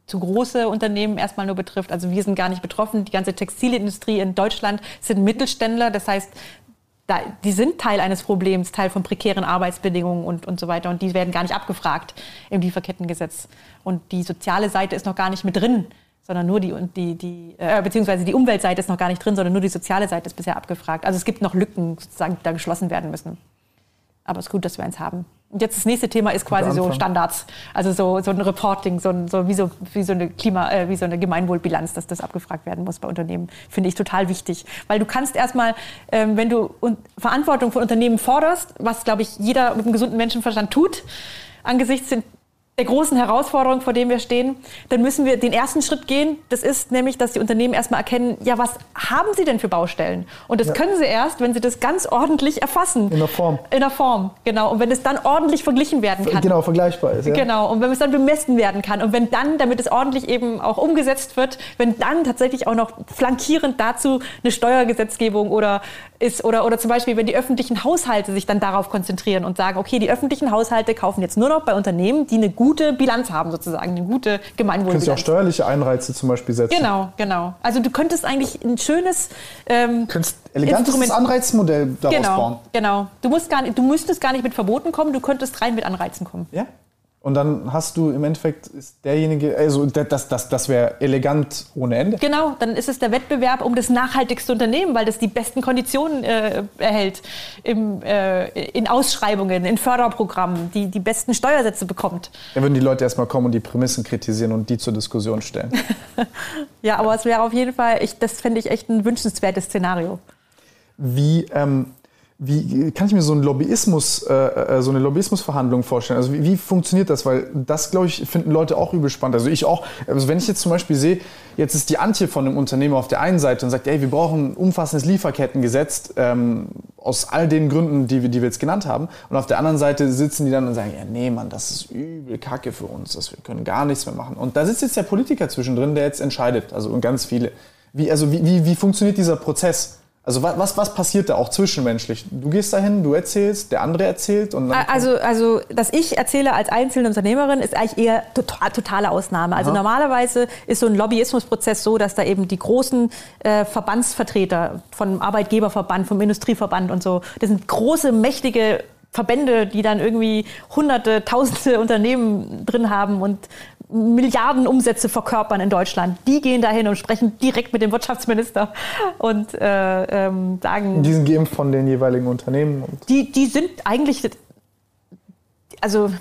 zu große Unternehmen erstmal nur betrifft. Also wir sind gar nicht betroffen. Die ganze Textilindustrie in Deutschland sind Mittelständler. Das heißt, da, die sind Teil eines Problems, Teil von prekären Arbeitsbedingungen und, und so weiter. Und die werden gar nicht abgefragt im Lieferkettengesetz. Und die soziale Seite ist noch gar nicht mit drin, sondern nur die, die, die äh, beziehungsweise die Umweltseite ist noch gar nicht drin, sondern nur die soziale Seite ist bisher abgefragt. Also es gibt noch Lücken, sozusagen, die da geschlossen werden müssen. Aber es ist gut, dass wir eins haben. Und jetzt das nächste Thema ist quasi so Standards, also so, so ein Reporting, so, so, wie, so wie so eine Klima, äh, wie so eine Gemeinwohlbilanz, dass das abgefragt werden muss bei Unternehmen, finde ich total wichtig. Weil du kannst erstmal, ähm, wenn du Verantwortung von Unternehmen forderst, was glaube ich jeder mit einem gesunden Menschenverstand tut, angesichts der großen Herausforderung, vor dem wir stehen, dann müssen wir den ersten Schritt gehen. Das ist nämlich, dass die Unternehmen erstmal erkennen, ja, was haben sie denn für Baustellen? Und das ja. können sie erst, wenn sie das ganz ordentlich erfassen. In der Form. In der Form, genau. Und wenn es dann ordentlich verglichen werden kann. Genau, vergleichbar ist. Ja. Genau. Und wenn es dann bemessen werden kann. Und wenn dann, damit es ordentlich eben auch umgesetzt wird, wenn dann tatsächlich auch noch flankierend dazu eine Steuergesetzgebung oder ist, oder, oder zum Beispiel, wenn die öffentlichen Haushalte sich dann darauf konzentrieren und sagen, okay, die öffentlichen Haushalte kaufen jetzt nur noch bei Unternehmen, die eine gute Bilanz haben, sozusagen, eine gute Gemeinwohlbilanz. Du könntest auch steuerliche Einreize zum Beispiel setzen. Genau, genau. Also du könntest eigentlich ein schönes ähm, könntest elegantes Instrument Anreizmodell daraus genau, bauen. Genau, du, musst gar nicht, du müsstest gar nicht mit Verboten kommen, du könntest rein mit Anreizen kommen. Ja? Und dann hast du im Endeffekt ist derjenige, also das, das, das wäre elegant ohne Ende. Genau, dann ist es der Wettbewerb um das nachhaltigste Unternehmen, weil das die besten Konditionen äh, erhält im, äh, in Ausschreibungen, in Förderprogrammen, die die besten Steuersätze bekommt. Dann würden die Leute erstmal kommen und die Prämissen kritisieren und die zur Diskussion stellen. ja, aber es wäre auf jeden Fall, ich, das fände ich echt ein wünschenswertes Szenario. Wie, ähm, wie kann ich mir so, ein Lobbyismus, äh, äh, so eine Lobbyismusverhandlung vorstellen? Also wie, wie funktioniert das? Weil das, glaube ich, finden Leute auch übel spannend. Also ich auch. Also wenn ich jetzt zum Beispiel sehe, jetzt ist die Antje von einem Unternehmer auf der einen Seite und sagt, ey, wir brauchen ein umfassendes Lieferkettengesetz ähm, aus all den Gründen, die wir, die wir jetzt genannt haben. Und auf der anderen Seite sitzen die dann und sagen, ja, nee, Mann, das ist übel Kacke für uns, das, wir können gar nichts mehr machen. Und da sitzt jetzt der Politiker zwischendrin, der jetzt entscheidet, also und ganz viele. Wie, also wie, wie, wie funktioniert dieser Prozess? Also was, was, was passiert da auch zwischenmenschlich? Du gehst dahin, du erzählst, der andere erzählt und dann Also, also, dass ich erzähle als einzelne Unternehmerin, ist eigentlich eher total, totale Ausnahme. Also Aha. normalerweise ist so ein Lobbyismusprozess so, dass da eben die großen äh, Verbandsvertreter vom Arbeitgeberverband, vom Industrieverband und so, das sind große, mächtige Verbände, die dann irgendwie hunderte, tausende Unternehmen drin haben und Milliarden Umsätze verkörpern in Deutschland. Die gehen dahin und sprechen direkt mit dem Wirtschaftsminister und äh, ähm, sagen, die sind geimpft von den jeweiligen Unternehmen. Die, die sind eigentlich, also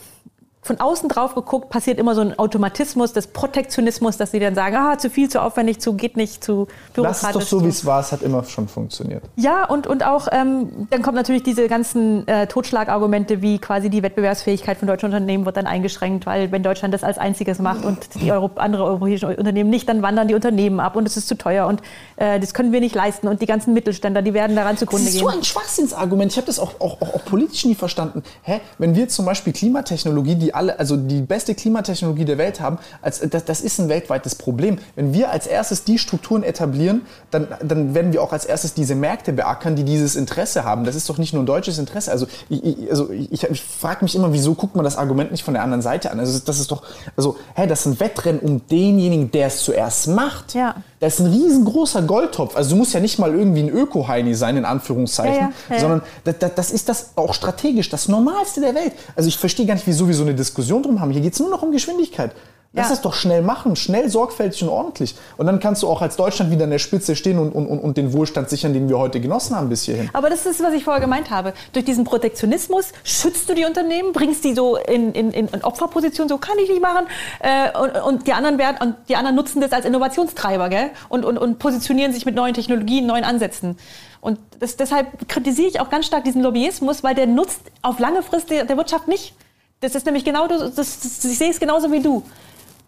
von außen drauf geguckt, passiert immer so ein Automatismus des Protektionismus, dass sie dann sagen, ah, zu viel, zu aufwendig, zu geht nicht, zu bürokratisch. es doch so, wie es war, es hat immer schon funktioniert. ja, und, und auch, ähm, dann kommen natürlich diese ganzen äh, Totschlagargumente, wie quasi die Wettbewerbsfähigkeit von deutschen Unternehmen wird dann eingeschränkt, weil wenn Deutschland das als einziges macht und die Euro andere europäischen Unternehmen nicht, dann wandern die Unternehmen ab und es ist zu teuer und äh, das können wir nicht leisten und die ganzen Mittelständler, die werden daran Das zugrunde ist gehen. so ein Schwachsinnsargument. Ich habe das auch, auch, auch, auch politisch nie verstanden. Hä? Wenn wir zum Beispiel Klimatechnologie, die alle, also die beste Klimatechnologie der Welt haben, als, das, das ist ein weltweites Problem. Wenn wir als erstes die Strukturen etablieren, dann, dann werden wir auch als erstes diese Märkte beackern, die dieses Interesse haben. Das ist doch nicht nur ein deutsches Interesse. Also ich, also ich, ich frage mich immer, wieso guckt man das Argument nicht von der anderen Seite an? Also das ist doch, also, hä, das ist ein Wettrennen um denjenigen, der es zuerst macht. Ja. Das ist ein riesengroßer Goldtopf. Also du musst ja nicht mal irgendwie ein Öko-Heini sein, in Anführungszeichen, Ja, ja, ja, ja. sondern das, das, das ist das auch strategisch das Normalste der Welt. Also ich verstehe gar nicht, wieso wir so eine Diskussion drum haben. Hier geht es nur noch um Geschwindigkeit. Lass Ja. es doch schnell machen, schnell, sorgfältig und ordentlich. Und dann kannst du auch als Deutschland wieder an der Spitze stehen und, und, und- den Wohlstand sichern, den wir heute genossen haben bis hierhin. Aber das ist, was ich vorher gemeint habe. Durch diesen Protektionismus schützt du die Unternehmen, bringst die so in, in, in in Opferposition, so kann ich nicht machen. Äh, und, und, die anderen werden, und die anderen nutzen das als Innovationstreiber gell? Und, und, und positionieren sich mit neuen Technologien, neuen Ansätzen. Und das, deshalb kritisiere ich auch ganz stark diesen Lobbyismus, weil der nutzt auf lange Frist der, der Wirtschaft nicht. Das ist nämlich genau, das, das, das, ich sehe es genauso wie du.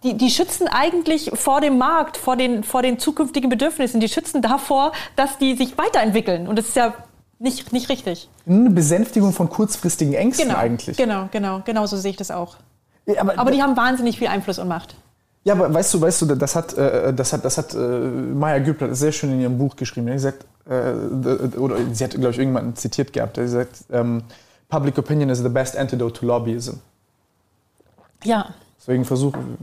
Die, die schützen eigentlich vor dem Markt, vor den, vor den zukünftigen Bedürfnissen. Die schützen davor, dass die sich weiterentwickeln. Und das ist ja nicht, nicht richtig. Eine Besänftigung von kurzfristigen Ängsten Genau, eigentlich. genau, genau, genau so sehe ich das auch. Ja, aber, Aber die haben wahnsinnig viel Einfluss und Macht. Ja, aber weißt du, weißt du, das hat, äh, das hat, das hat äh, Maya Gübler sehr schön in ihrem Buch geschrieben. Hat gesagt, äh, oder sie hat, glaube ich, irgendjemanden zitiert gehabt. Er hat gesagt, ähm, Public opinion is the best antidote to lobbyism. Ja, Deswegen versuchen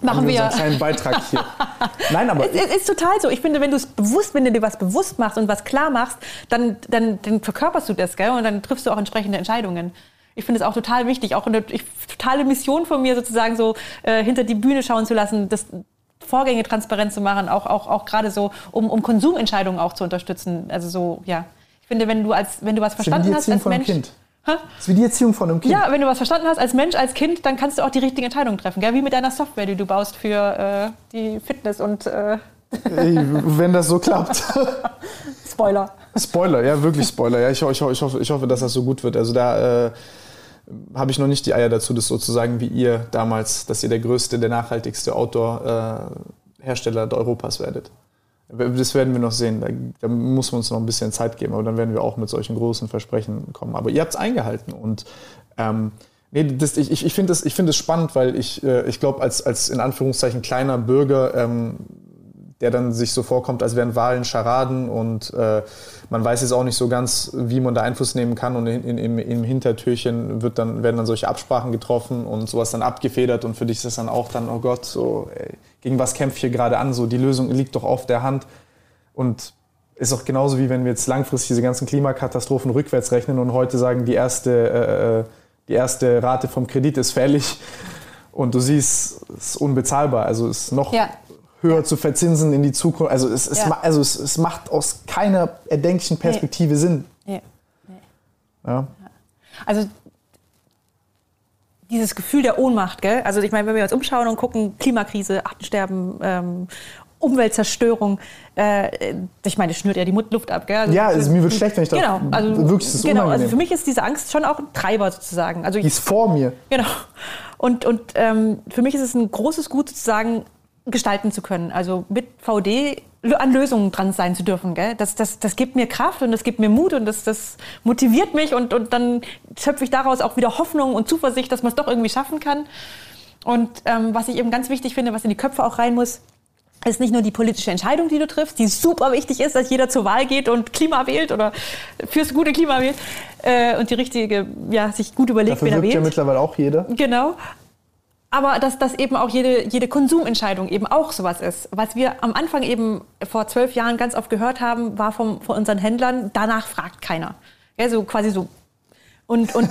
machen haben wir. unseren kleinen Beitrag hier. Nein, aber Es ist total so. Ich finde, wenn du es bewusst, wenn du dir was bewusst machst und was klar machst, dann, dann, dann verkörperst du das, gell? Und dann triffst du auch entsprechende Entscheidungen. Ich finde es auch total wichtig, auch eine ich, totale Mission von mir sozusagen so äh, hinter die Bühne schauen zu lassen, das Vorgänge transparent zu machen, auch, auch, auch gerade so, um, um Konsumentscheidungen auch zu unterstützen. Also so, ja. Ich finde, wenn du als, wenn du was verstanden hast als Mensch. Kind. Das ist wie die Erziehung von einem Kind. Ja, wenn du was verstanden hast als Mensch, als Kind, dann kannst du auch die richtigen Entscheidungen treffen. Gell? Wie mit deiner Software, die du baust für äh, die Fitness und äh, Ey, wenn das so klappt. Spoiler. Spoiler, ja, wirklich Spoiler. Ja, ich, ich, ich, hoffe, ich hoffe, dass das so gut wird. Also da äh, habe ich noch nicht die Eier dazu, das so zu sagen wie ihr damals, dass ihr der größte, der nachhaltigste Outdoor-Hersteller Europas werdet. Das werden wir noch sehen. Da, da muss man uns noch ein bisschen Zeit geben, aber dann werden wir auch mit solchen großen Versprechen kommen. Aber ihr habt es eingehalten und ähm, nee, das, ich, ich, finde es ich find das spannend, weil ich, äh, ich glaube, als, als in Anführungszeichen kleiner Bürger ähm, der dann sich so vorkommt, als wären Wahlen Scharaden und äh, man weiß jetzt auch nicht so ganz, wie man da Einfluss nehmen kann und in, in, im, im Hintertürchen wird dann, werden dann solche Absprachen getroffen und sowas dann abgefedert und für dich ist das dann auch dann, oh Gott, so, ey, gegen was kämpfe ich hier gerade an, so die Lösung liegt doch auf der Hand und ist auch genauso wie wenn wir jetzt langfristig diese ganzen Klimakatastrophen rückwärts rechnen und heute sagen, die erste, äh, die erste Rate vom Kredit ist fällig und du siehst, es ist unbezahlbar, also es ist noch Ja. höher zu verzinsen in die Zukunft. Also es, es, Ja. also es, es macht aus keiner erdenklichen Perspektive Sinn. Ja. Ja. Also dieses Gefühl der Ohnmacht, gell? Also ich meine, wenn wir uns umschauen und gucken, Klimakrise, Artensterben, ähm, Umweltzerstörung, äh, ich meine, das schnürt ja die Luft ab, gell? Also, Ja, also mir wird schlecht, wenn ich da Genau, also, wirklich, das ist genau, also für mich ist diese Angst schon auch ein Treiber sozusagen. Also Die ist vor mir. Genau. Und, und ähm, für mich ist es ein großes Gut, sozusagen gestalten zu können. Also mit VD an Lösungen dran sein zu dürfen. Gell? Das, das, das gibt mir Kraft und das gibt mir Mut und das, das motiviert mich und, und dann schöpfe ich daraus auch wieder Hoffnung und Zuversicht, dass man es doch irgendwie schaffen kann. Und ähm, was ich eben ganz wichtig finde, was in die Köpfe auch rein muss, ist nicht nur die politische Entscheidung, die du triffst, die super wichtig ist, dass jeder zur Wahl geht und Klima wählt oder fürs gute Klima wählt äh, und die richtige, ja, sich gut überlegt, Dafür wen er wirbt ja wählt. mittlerweile auch jeder. Genau. Aber dass das eben auch jede, jede Konsumentscheidung eben auch sowas ist. Was wir am Anfang eben vor zwölf Jahren ganz oft gehört haben, war vom, von unseren Händlern, danach fragt keiner. Ja, so quasi so. Und, und,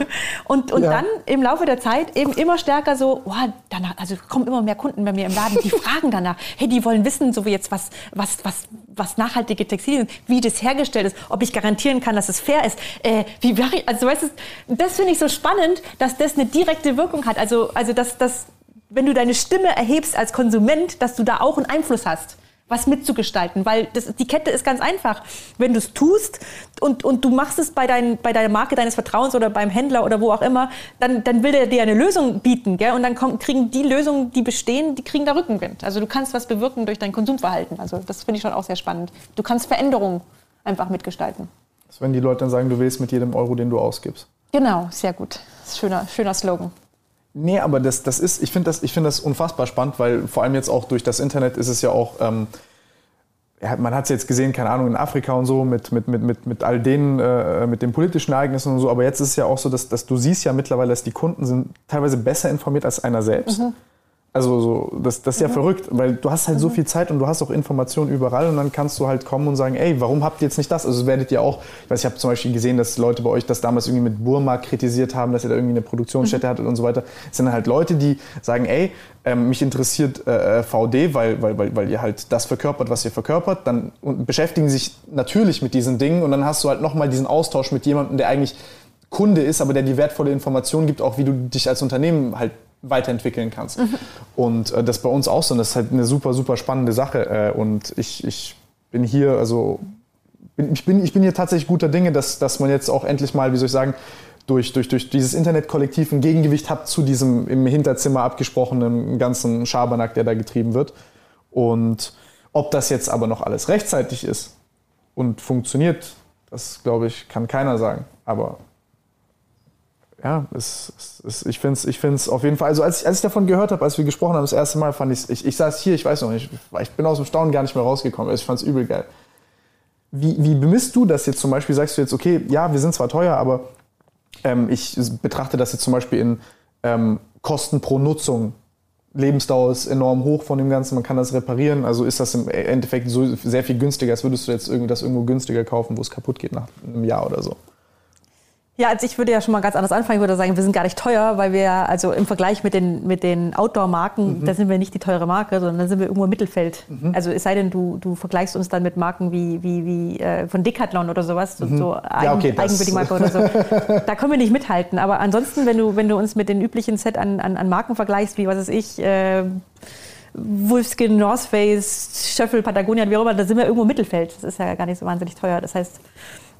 und, und Ja. dann im Laufe der Zeit eben immer stärker so, oh, danach, also kommen immer mehr Kunden bei mir im Laden, die fragen danach, hey, die wollen wissen, so wie jetzt, was, was, was, was nachhaltige Textilien sind, wie das hergestellt ist, ob ich garantieren kann, dass es fair ist. Äh, wie, mache ich- also weißt du, das finde ich so spannend, dass das eine direkte Wirkung hat. Also, also dass, dass, wenn du deine Stimme erhebst als Konsument, dass du da auch einen Einfluss hast was mitzugestalten, weil das, die Kette ist ganz einfach. Wenn du es tust und, und du machst es bei, dein, bei deiner Marke deines Vertrauens oder beim Händler oder wo auch immer, dann, dann will der dir eine Lösung bieten. Gell? Und dann kommen, kriegen die Lösungen, die bestehen, die kriegen da Rückenwind. Also du kannst was bewirken durch dein Konsumverhalten. Also das finde ich schon auch sehr spannend. Du kannst Veränderungen einfach mitgestalten. Das wenn die Leute dann sagen, du wählst mit jedem Euro, den du ausgibst. Genau, sehr gut. Schöner, schöner Slogan. Nee, aber das, das ist, ich finde das, ich finde das unfassbar spannend, weil vor allem jetzt auch durch das Internet ist es ja auch, ähm, man hat es jetzt gesehen, keine Ahnung, in Afrika und so, mit, mit, mit, mit, mit all den, äh, mit den politischen Ereignissen und so, aber jetzt ist es ja auch so, dass, dass du siehst ja mittlerweile, dass die Kunden sind teilweise besser informiert als einer selbst. Also so, das, das ist ja verrückt, weil du hast halt so viel Zeit und du hast auch Informationen überall und dann kannst du halt kommen und sagen, ey, warum habt ihr jetzt nicht das? Also werdet ihr auch, ich weiß, ich habe zum Beispiel gesehen, dass Leute bei euch das damals irgendwie mit Burma kritisiert haben, dass ihr da irgendwie eine Produktionsstätte hattet und so weiter. Es sind halt Leute, die sagen, ey, ähm, mich interessiert äh, VD, weil, weil, weil, weil ihr halt das verkörpert, was ihr verkörpert, dann und beschäftigen sich natürlich mit diesen Dingen und dann hast du halt nochmal diesen Austausch mit jemandem, der eigentlich Kunde ist, aber der die wertvolle Information gibt, auch wie du dich als Unternehmen halt weiterentwickeln kannst. Und äh, das bei uns auch so. Und das ist halt eine super, super spannende Sache. Äh, und ich, ich bin hier, also bin, ich, bin, ich bin hier tatsächlich guter Dinge, dass, dass man jetzt auch endlich mal, wie soll ich sagen, durch, durch, durch dieses Internetkollektiv ein Gegengewicht hat zu diesem im Hinterzimmer abgesprochenen ganzen Schabernack, der da getrieben wird. Und ob das jetzt aber noch alles rechtzeitig ist und funktioniert, das glaube ich, kann keiner sagen. Aber ja, es, es, es, ich finde es ich find's auf jeden Fall. Also, als ich, als ich davon gehört habe, als wir gesprochen haben, das erste Mal, fand ich's- ich, ich saß hier, ich weiß noch nicht, ich bin aus dem Staunen gar nicht mehr rausgekommen. Also ich fand es übel geil. Wie, wie bemisst du das jetzt zum Beispiel? Sagst du jetzt, okay, ja, wir sind zwar teuer, aber ähm, ich betrachte das jetzt zum Beispiel in ähm, Kosten pro Nutzung. Lebensdauer ist enorm hoch von dem Ganzen, man kann das reparieren. Also ist das im Endeffekt so sehr viel günstiger, als würdest du jetzt irgendwie das irgendwo günstiger kaufen, wo es kaputt geht nach einem Jahr oder so. Ja, also ich würde ja schon mal ganz anders anfangen. Ich würde sagen, wir sind gar nicht teuer, weil wir ja, also im Vergleich mit den, mit den Outdoor-Marken, da sind wir nicht die teure Marke, sondern da sind wir irgendwo im Mittelfeld. Also es sei denn, du, du vergleichst uns dann mit Marken wie, wie, wie äh, von Decathlon oder sowas, so, so Eigen, okay, Eigenbedienmarke oder so. Da können wir nicht mithalten. Aber ansonsten, wenn du, wenn du uns mit den üblichen Set an, an, an Marken vergleichst, wie was weiß ich, äh, Wolfskin, North Face, Schöffel, Patagonia, wie auch immer, da sind wir irgendwo im Mittelfeld. Das ist ja gar nicht so wahnsinnig teuer. Das heißt,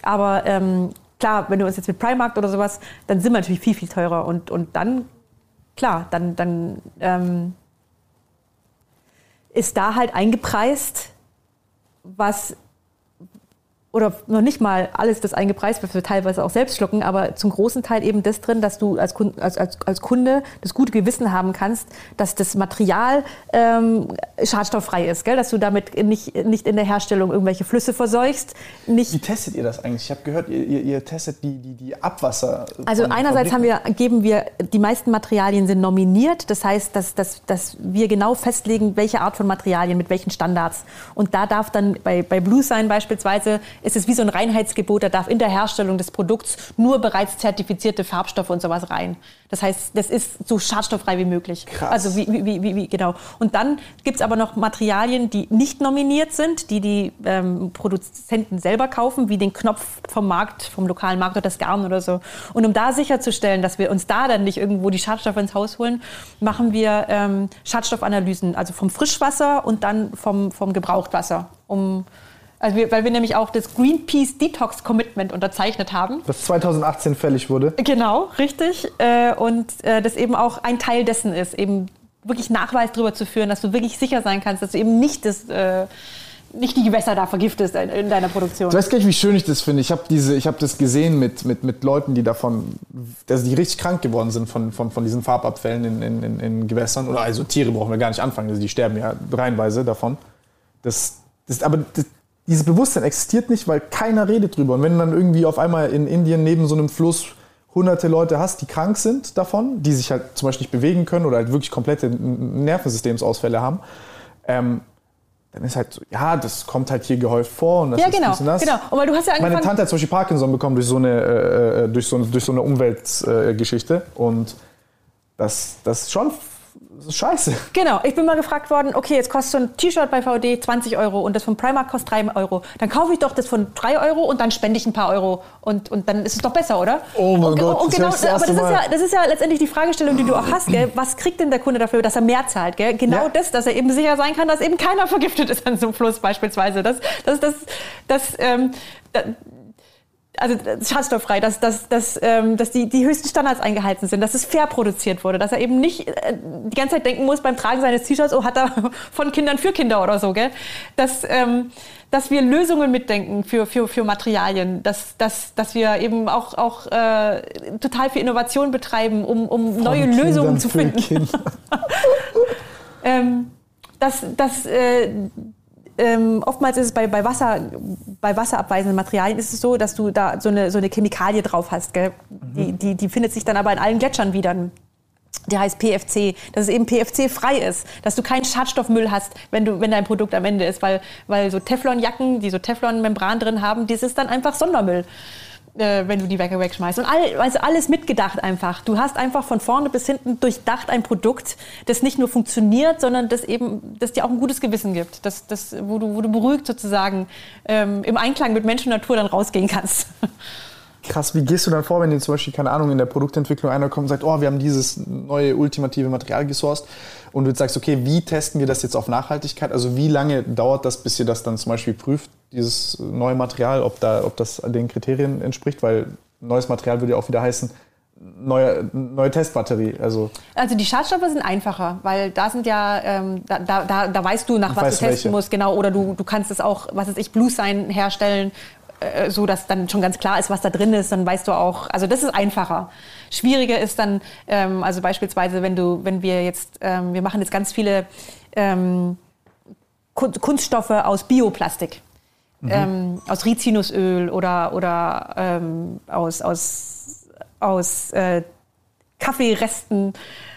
aber ähm, klar, wenn du uns jetzt mit Primark oder sowas, dann sind wir natürlich viel, viel teurer. Und, und dann, klar, dann, dann ähm, ist da halt eingepreist, was oder noch nicht mal alles das eingepreist, was wir teilweise auch selbst schlucken, aber zum großen Teil eben das drin, dass du als Kunde, als, als, als Kunde das gute Gewissen haben kannst, dass das Material ähm, schadstofffrei ist, gell? dass du damit nicht, nicht in der Herstellung irgendwelche Flüsse verseuchst, nicht Wie testet ihr das eigentlich? Ich habe gehört, ihr, ihr, ihr testet die, die, die Abwasser. Also einerseits haben wir, geben wir, die meisten Materialien sind nominiert. Das heißt, dass, dass, dass wir genau festlegen, welche Art von Materialien mit welchen Standards. Und da darf dann bei, bei Blue Sign beispielsweise, ist es wie so ein Reinheitsgebot, da darf in der Herstellung des Produkts nur bereits zertifizierte Farbstoffe und sowas rein. Das heißt, das ist so schadstofffrei wie möglich. Krass. Also wie, wie, wie, wie, genau. Und dann gibt es aber noch Materialien, die nicht nominiert sind, die die ähm, Produzenten selber kaufen, wie den Knopf vom Markt, vom lokalen Markt oder das Garn oder so. Und um da sicherzustellen, dass wir uns da dann nicht irgendwo die Schadstoffe ins Haus holen, machen wir ähm, Schadstoffanalysen, also vom Frischwasser und dann vom, vom Gebrauchtwasser. Um, also wir, weil wir nämlich auch das Greenpeace Detox Commitment unterzeichnet haben. Das 2018 fällig wurde. Genau, richtig. Äh, und äh, das eben auch ein Teil dessen ist, eben wirklich Nachweis darüber zu führen, dass du wirklich sicher sein kannst, dass du eben nicht das, äh, nicht die Gewässer da vergiftest in deiner Produktion. Du weißt gar nicht, wie schön ich das finde. Ich habe hab das gesehen mit, mit, mit Leuten, die davon, also die richtig krank geworden sind von, von, von diesen Farbabfällen in, in, in, in Gewässern. Oder also Tiere brauchen wir gar nicht anfangen, also die sterben ja reihenweise davon. Das, das, aber das, dieses Bewusstsein existiert nicht, weil keiner redet drüber. Und wenn du dann irgendwie auf einmal in Indien neben so einem Fluss hunderte Leute hast, die krank sind davon, die sich halt zum Beispiel nicht bewegen können oder halt wirklich komplette Nervensystemsausfälle haben, ähm, dann ist halt so, ja, das kommt halt hier gehäuft vor und das ja, ist genau, das. genau. Und weil du hast ja Meine Tante hat zum Beispiel Parkinson bekommen durch so eine, äh, äh durch so, durch so eine Umweltgeschichte äh, und das, das ist schon das ist scheiße. Genau, ich bin mal gefragt worden, okay, jetzt kostet so ein T-Shirt bei VD 20 Euro und das von Primark kostet 3 Euro. Dann kaufe ich doch das von 3 Euro und dann spende ich ein paar Euro und, und dann ist es doch besser, oder? Oh mein und, Gott, und genau, das, aber das ist, ja, das ist ja letztendlich die Fragestellung, die du auch hast. Gell? Was kriegt denn der Kunde dafür, dass er mehr zahlt? Gell? Genau ja. das, dass er eben sicher sein kann, dass eben keiner vergiftet ist an so einem Fluss beispielsweise. Das, das, das, das, ähm, also schadstofffrei, dass, dass, dass, ähm, dass die, die höchsten Standards eingehalten sind, dass es fair produziert wurde, dass er eben nicht äh, die ganze Zeit denken muss beim Tragen seines T-Shirts, oh, hat er von Kindern für Kinder oder so, gell? Dass, ähm, dass wir Lösungen mitdenken für, für, für Materialien, dass, dass, dass wir eben auch, auch äh, total viel Innovation betreiben, um, um neue Kindern Lösungen zu finden. ähm, dass, dass äh, ähm, oftmals ist es bei, bei, Wasser, bei wasserabweisenden Materialien ist es so, dass du da so eine, so eine Chemikalie drauf hast. Mhm. Die, die, die findet sich dann aber in allen Gletschern wieder. Die heißt PFC, dass es eben PFC-frei ist, dass du keinen Schadstoffmüll hast, wenn, du, wenn dein Produkt am Ende ist, weil, weil so Teflonjacken, die so Teflon-Membran drin haben, das ist dann einfach Sondermüll äh, wenn du die Wecke wegschmeißt. Und all, also alles mitgedacht einfach. Du hast einfach von vorne bis hinten durchdacht ein Produkt, das nicht nur funktioniert, sondern das eben, das dir auch ein gutes Gewissen gibt. Das, das, wo, du, wo du beruhigt sozusagen ähm, im Einklang mit Mensch und Natur dann rausgehen kannst. Krass, wie gehst du dann vor, wenn dir zum Beispiel, keine Ahnung, in der Produktentwicklung einer kommt und sagt, oh, wir haben dieses neue ultimative Material gesourced und du sagst, okay, wie testen wir das jetzt auf Nachhaltigkeit? Also wie lange dauert das, bis ihr das dann zum Beispiel prüft, dieses neue Material, ob, da, ob das den Kriterien entspricht? Weil neues Material würde ja auch wieder heißen, neue, neue Testbatterie. Also, also die Schadstoffe sind einfacher, weil da sind ja, ähm, da, da, da weißt du, nach was du testen welche. musst, genau. Oder du, du kannst es auch, was weiß ich, Blue Sign herstellen, äh, so dass dann schon ganz klar ist, was da drin ist. Dann weißt du auch, also das ist einfacher. Schwieriger ist dann, ähm, also beispielsweise, wenn du, wenn wir jetzt, ähm, wir machen jetzt ganz viele ähm, Kunststoffe aus Bioplastik. Mhm. Ähm, aus Rizinusöl oder, oder ähm, aus, aus, aus äh, Kaffeeresten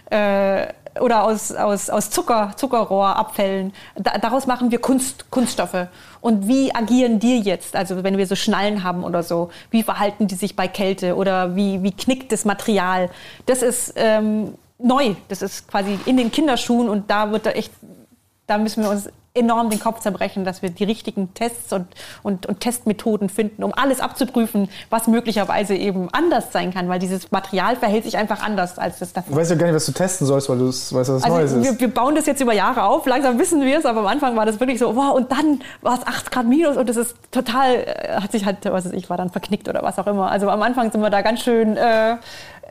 äh, oder aus, aus, aus Zucker, Zuckerrohrabfällen. Da, daraus machen wir Kunst, Kunststoffe. Und wie agieren die jetzt? Also wenn wir so Schnallen haben oder so, wie verhalten die sich bei Kälte oder wie, wie knickt das Material? Das ist ähm, neu. Das ist quasi in den Kinderschuhen und da wird da echt, da müssen wir uns enorm den Kopf zerbrechen, dass wir die richtigen Tests und, und, und Testmethoden finden, um alles abzuprüfen, was möglicherweise eben anders sein kann, weil dieses Material verhält sich einfach anders als das davor. Du weißt ja gar nicht, was du testen sollst, weil du weißt, was also Neues ist. Wir, wir bauen das jetzt über Jahre auf, langsam wissen wir es, aber am Anfang war das wirklich so, wow, und dann war es 8 Grad minus und das ist total, äh, hat sich halt, was weiß ich, war dann verknickt oder was auch immer. Also am Anfang sind wir da ganz schön äh,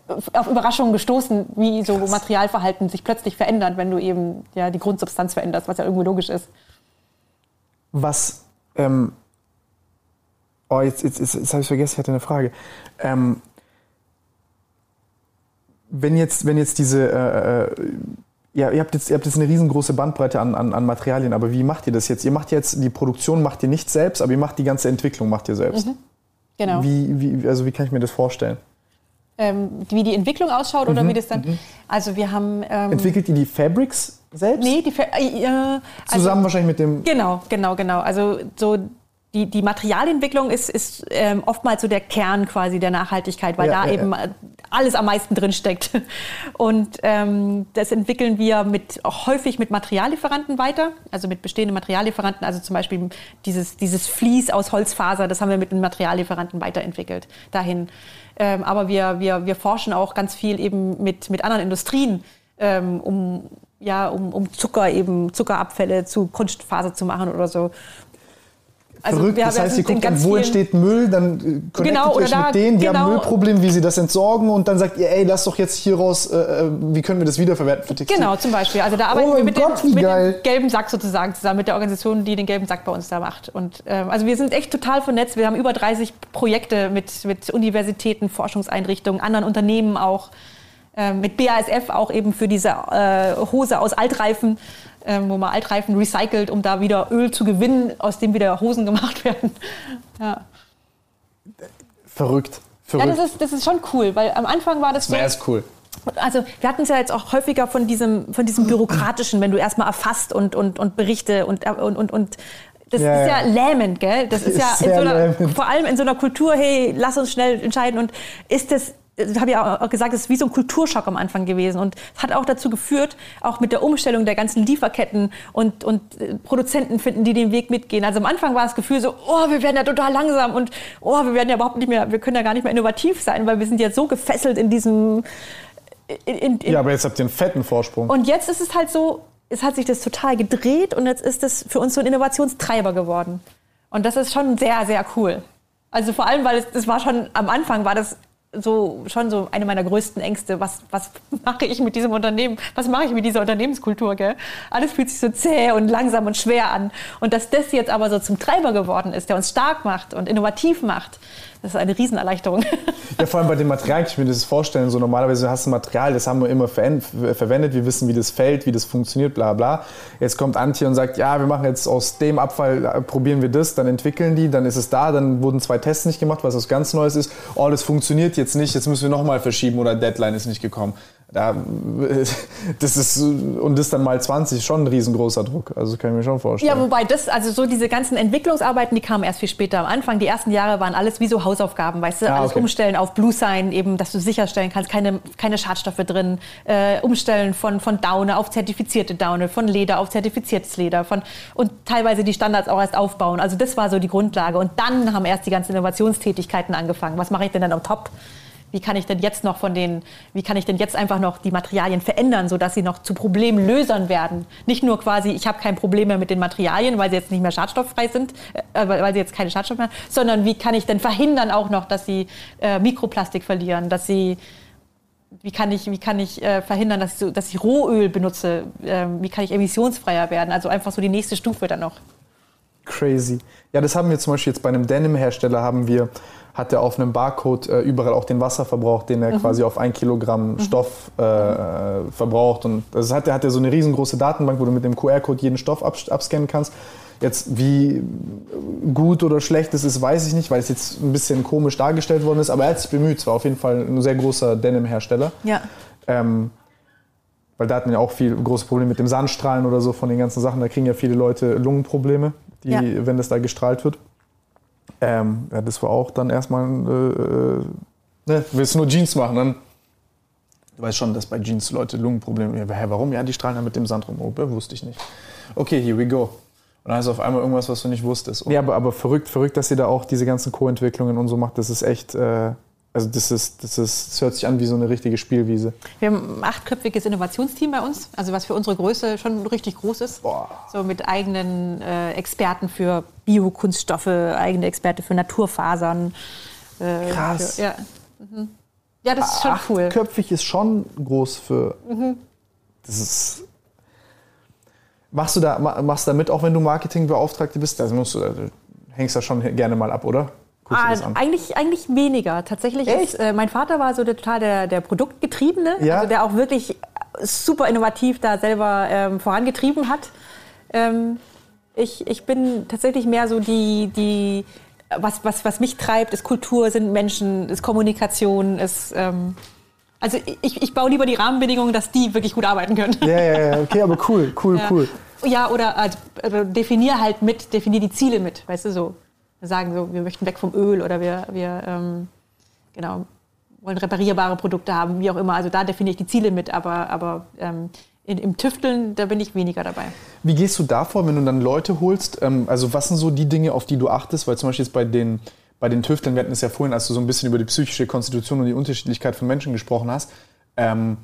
auf Überraschungen gestoßen, wie so Krass. Materialverhalten sich plötzlich verändert, wenn du eben ja, die Grundsubstanz veränderst, was ja irgendwie logisch ist. Was, ähm, oh, jetzt, jetzt, jetzt, jetzt habe ich vergessen, ich hatte eine Frage. Ähm, wenn jetzt, wenn jetzt diese, äh, äh, ja, ihr habt jetzt, ihr habt jetzt eine riesengroße Bandbreite an, an, an Materialien, aber wie macht ihr das jetzt? Ihr macht jetzt die Produktion, macht ihr nicht selbst, aber ihr macht die ganze Entwicklung, macht ihr selbst. Mhm. Genau. Wie, wie, also wie kann ich mir das vorstellen? Ähm, wie die Entwicklung ausschaut mhm. oder wie das dann. Mhm. Also wir haben. Ähm, Entwickelt ihr die Fabrics selbst? Nee, die Fa äh, also, Zusammen wahrscheinlich mit dem. Genau, genau, genau. Also so die, die Materialentwicklung ist, ist ähm, oftmals so der Kern quasi der Nachhaltigkeit, weil ja, da ja, eben ja. alles am meisten drin steckt. Und ähm, das entwickeln wir mit, auch häufig mit Materiallieferanten weiter, also mit bestehenden Materiallieferanten. Also zum Beispiel dieses, dieses Vlies aus Holzfaser, das haben wir mit einem Materiallieferanten weiterentwickelt dahin. Ähm, aber wir, wir, wir forschen auch ganz viel eben mit, mit anderen Industrien, ähm, um, ja, um, um Zucker eben, Zuckerabfälle zu Kunstfaser zu machen oder so. Also Verrückt, wir- das heißt, sie guckt dann, wo entsteht Müll, dann connectet Genau, ihr oder euch da- mit denen, die haben genau. Müllprobleme, wie sie das entsorgen und dann sagt ihr, ey, lass doch jetzt hier raus, äh, äh, wie können wir das wiederverwerten für Textil? Genau, zum Beispiel. Also da arbeiten Oh wir mit, Gott, dem, mit dem gelben Sack sozusagen zusammen, mit der Organisation, die den gelben Sack bei uns da macht. Und ähm, also wir sind echt total vernetzt. Wir haben über 30 Projekte mit, mit Universitäten, Forschungseinrichtungen, anderen Unternehmen auch. Ähm, mit BASF auch eben für diese äh, Hose aus Altreifen, ähm, wo man Altreifen recycelt, um da wieder Öl zu gewinnen, aus dem wieder Hosen gemacht werden. Ja. Verrückt. Ja, Verrückt. das ist, das ist schon cool, weil am Anfang war das so. Ja, ist cool. Also wir hatten es ja jetzt auch häufiger von diesem, von diesem bürokratischen, wenn du erstmal erfasst und, und, und Berichte und, und, und, und das Ja, ist ja, ja. lähmend, gell? Das ist, Ist ja so einer, vor allem in so einer Kultur, hey, lass uns schnell entscheiden. Und ist das habe ja auch gesagt, das ist wie so ein Kulturschock am Anfang gewesen und es hat auch dazu geführt, auch mit der Umstellung der ganzen Lieferketten und, und äh, Produzenten finden, die den Weg mitgehen. Also am Anfang war das Gefühl so, oh, wir werden ja total langsam und oh, wir werden ja überhaupt nicht mehr, wir können ja gar nicht mehr innovativ sein, weil wir sind jetzt so gefesselt in diesem in, in, in Ja, aber jetzt habt ihr einen fetten Vorsprung. und jetzt ist es halt so, es hat sich das total gedreht und jetzt ist das für uns so ein Innovationstreiber geworden. Und das ist schon sehr, sehr cool. Also vor allem, weil es, das war schon, am Anfang war das so, schon so eine meiner größten Ängste. Was, was mache ich mit diesem Unternehmen? Was mache ich mit dieser Unternehmenskultur? Gell? Alles fühlt sich so zäh und langsam und schwer an. Und dass das jetzt aber so zum Treiber geworden ist, der uns stark macht und innovativ macht, das ist eine Riesenerleichterung. Ja, vor allem bei den Materialien, ich mir das vorstellen, so normalerweise hast du ein Material, das haben wir immer verwendet, wir wissen, wie das fällt, wie das funktioniert, bla bla. Jetzt kommt Antje und sagt, ja, wir machen jetzt aus dem Abfall, äh, probieren wir das, dann entwickeln die, dann ist es da, dann wurden zwei Tests nicht gemacht, was was ganz Neues ist. Oh, das funktioniert jetzt nicht, jetzt müssen wir nochmal verschieben oder Deadline ist nicht gekommen. Da, das ist, und das dann mal 20, schon ein riesengroßer Druck, also kann ich mir schon vorstellen. Ja, wobei das, also so diese ganzen Entwicklungsarbeiten, die kamen erst viel später am Anfang. Die ersten Jahre waren alles wie so Hausaufgaben, weißt du, Ah, alles okay. umstellen auf Blue Sign, eben, dass du sicherstellen kannst, keine, keine Schadstoffe drin, äh, umstellen von, von Daune auf zertifizierte Daune, von Leder auf zertifiziertes Leder, von, und teilweise die Standards auch erst aufbauen. Also das war so die Grundlage. Und dann haben erst die ganzen Innovationstätigkeiten angefangen. Was mache ich denn dann am Top? Wie kann ich denn jetzt noch von den, wie kann ich denn jetzt einfach noch die Materialien verändern, sodass sie noch zu Problemlösern werden? Nicht nur quasi, ich habe kein Problem mehr mit den Materialien, weil sie jetzt nicht mehr schadstofffrei sind, äh, weil weil sie jetzt keine Schadstoffe mehr haben, sondern wie kann ich denn verhindern auch noch, dass sie äh, Mikroplastik verlieren, dass sie wie kann ich, wie kann ich äh, verhindern, dass ich, so, dass ich Rohöl benutze? Ähm, wie kann ich emissionsfreier werden? Also einfach so die nächste Stufe dann noch. Crazy. Ja, das haben wir zum Beispiel jetzt bei einem Denim-Hersteller haben wir, hat er auf einem Barcode äh, überall auch den Wasserverbrauch, den er quasi auf ein Kilogramm Stoff äh, äh, verbraucht. Und das hat er hat er so eine riesengroße Datenbank, wo du mit dem QR-Code jeden Stoff abs abscannen kannst. Jetzt wie gut oder schlecht es ist, weiß ich nicht, weil es jetzt ein bisschen komisch dargestellt worden ist. Aber er hat sich bemüht. Es war auf jeden Fall ein sehr großer Denim-Hersteller. Ja. Ähm, weil da hatten ja auch viel große Probleme mit dem Sandstrahlen oder so von den ganzen Sachen. Da kriegen ja viele Leute Lungenprobleme, die, Ja. wenn das da gestrahlt wird. Ähm, ja, das war auch dann erstmal, äh, äh, ne, willst du nur Jeans machen, dann du weißt schon, dass bei Jeans Leute Lungenprobleme haben. Hä, warum? Ja, die strahlen dann mit dem Sand rum. Oh, wusste ich nicht. Okay, here we go. Und dann ist auf einmal irgendwas, was du nicht wusstest. Ja, aber, aber verrückt, verrückt, dass ihr da auch diese ganzen Co-Entwicklungen und so macht. Das ist echt, äh, also das ist, das ist, das hört sich an wie so eine richtige Spielwiese. Wir haben ein achtköpfiges Innovationsteam bei uns, also was für unsere Größe schon richtig groß ist. Boah. So mit eigenen äh, Experten für Biokunststoffe, eigene Experte für Naturfasern. Äh, Krass. Für, ja. Mhm. ja, das ist schon cool. Achtköpfig ist schon groß für. Das ist. Machst du da, ma- machst du da mit, auch wenn du Marketingbeauftragte bist? Also musst du, du hängst da schon gerne mal ab, oder? Ah, das an? eigentlich, eigentlich weniger. Tatsächlich ist, äh, mein Vater war so der, total der, der Produktgetriebene, Ja. also der auch wirklich super innovativ da selber ähm, vorangetrieben hat. Ähm, ich, ich bin tatsächlich mehr so die, die was, was, was mich treibt, ist Kultur, sind Menschen, ist Kommunikation, ist ähm, also ich, ich baue lieber die Rahmenbedingungen, dass die wirklich gut arbeiten können. Ja, ja, ja, okay, aber cool, cool, Ja. cool. Ja, oder also, definier halt mit, definier die Ziele mit, weißt du so. Sagen so, wir möchten weg vom Öl oder wir, wir ähm, genau, wollen reparierbare Produkte haben, wie auch immer. Also da definiere ich die Ziele mit, aber, aber ähm, in, im Tüfteln, da bin ich weniger dabei. Wie gehst du da vor, wenn du dann Leute holst? Ähm, also was sind so die Dinge, auf die du achtest? Weil zum Beispiel jetzt bei den, bei den Tüfteln, wir hatten es ja vorhin, als du so ein bisschen über die psychische Konstitution und die Unterschiedlichkeit von Menschen gesprochen hast, ähm,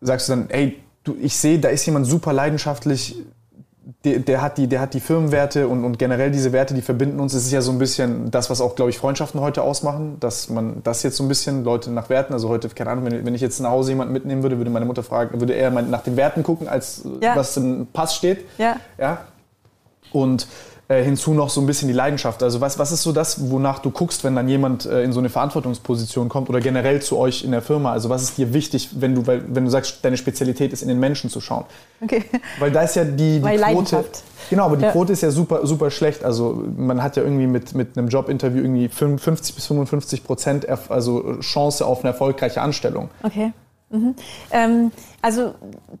sagst du dann, ey, du, ich sehe, da ist jemand super leidenschaftlich der, der, hat die, der hat die Firmenwerte und, und generell diese Werte, die verbinden uns. Es ist ja so ein bisschen das, was auch, glaube ich, Freundschaften heute ausmachen, dass man das jetzt so ein bisschen Leute nach Werten, also heute, keine Ahnung, wenn, wenn ich jetzt nach Hause jemanden mitnehmen würde, würde meine Mutter fragen, würde eher nach den Werten gucken, als ja. was im Pass steht. Ja. ja? Und äh, hinzu noch so ein bisschen die Leidenschaft. Also was, was ist so das, wonach du guckst, wenn dann jemand äh, in so eine Verantwortungsposition kommt oder generell zu euch in der Firma? Also was ist dir wichtig, wenn du, weil, wenn du sagst, deine Spezialität ist, in den Menschen zu schauen? Okay. Weil da ist ja die, die Quote. Genau, aber die ja. Quote ist ja super, super schlecht. Also man hat ja irgendwie mit, mit einem Jobinterview irgendwie 50 bis 55 Prozent also Chance auf eine erfolgreiche Anstellung. Okay. Mhm. Ähm, also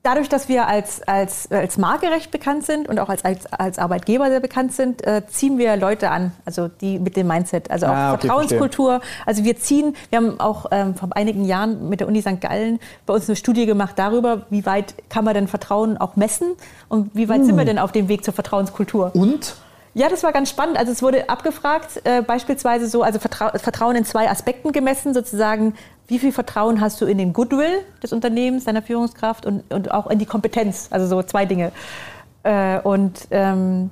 dadurch, dass wir als, als, als Marke recht bekannt sind und auch als, als, als Arbeitgeber sehr bekannt sind, äh, ziehen wir Leute an, also die mit dem Mindset, also auch ah, okay, Vertrauenskultur. Verstehe. Also wir ziehen, wir haben auch ähm, vor einigen Jahren mit der Uni St. Gallen bei uns eine Studie gemacht darüber, wie weit kann man denn Vertrauen auch messen und wie weit uh. sind wir uh. denn auf dem Weg zur Vertrauenskultur. Und? Ja, das war ganz spannend. Also es wurde abgefragt, äh, beispielsweise so, also Vertra Vertrauen in zwei Aspekten gemessen, sozusagen, wie viel Vertrauen hast du in den Goodwill des Unternehmens, deiner Führungskraft und, und auch in die Kompetenz? Also so zwei Dinge. Äh, und ähm,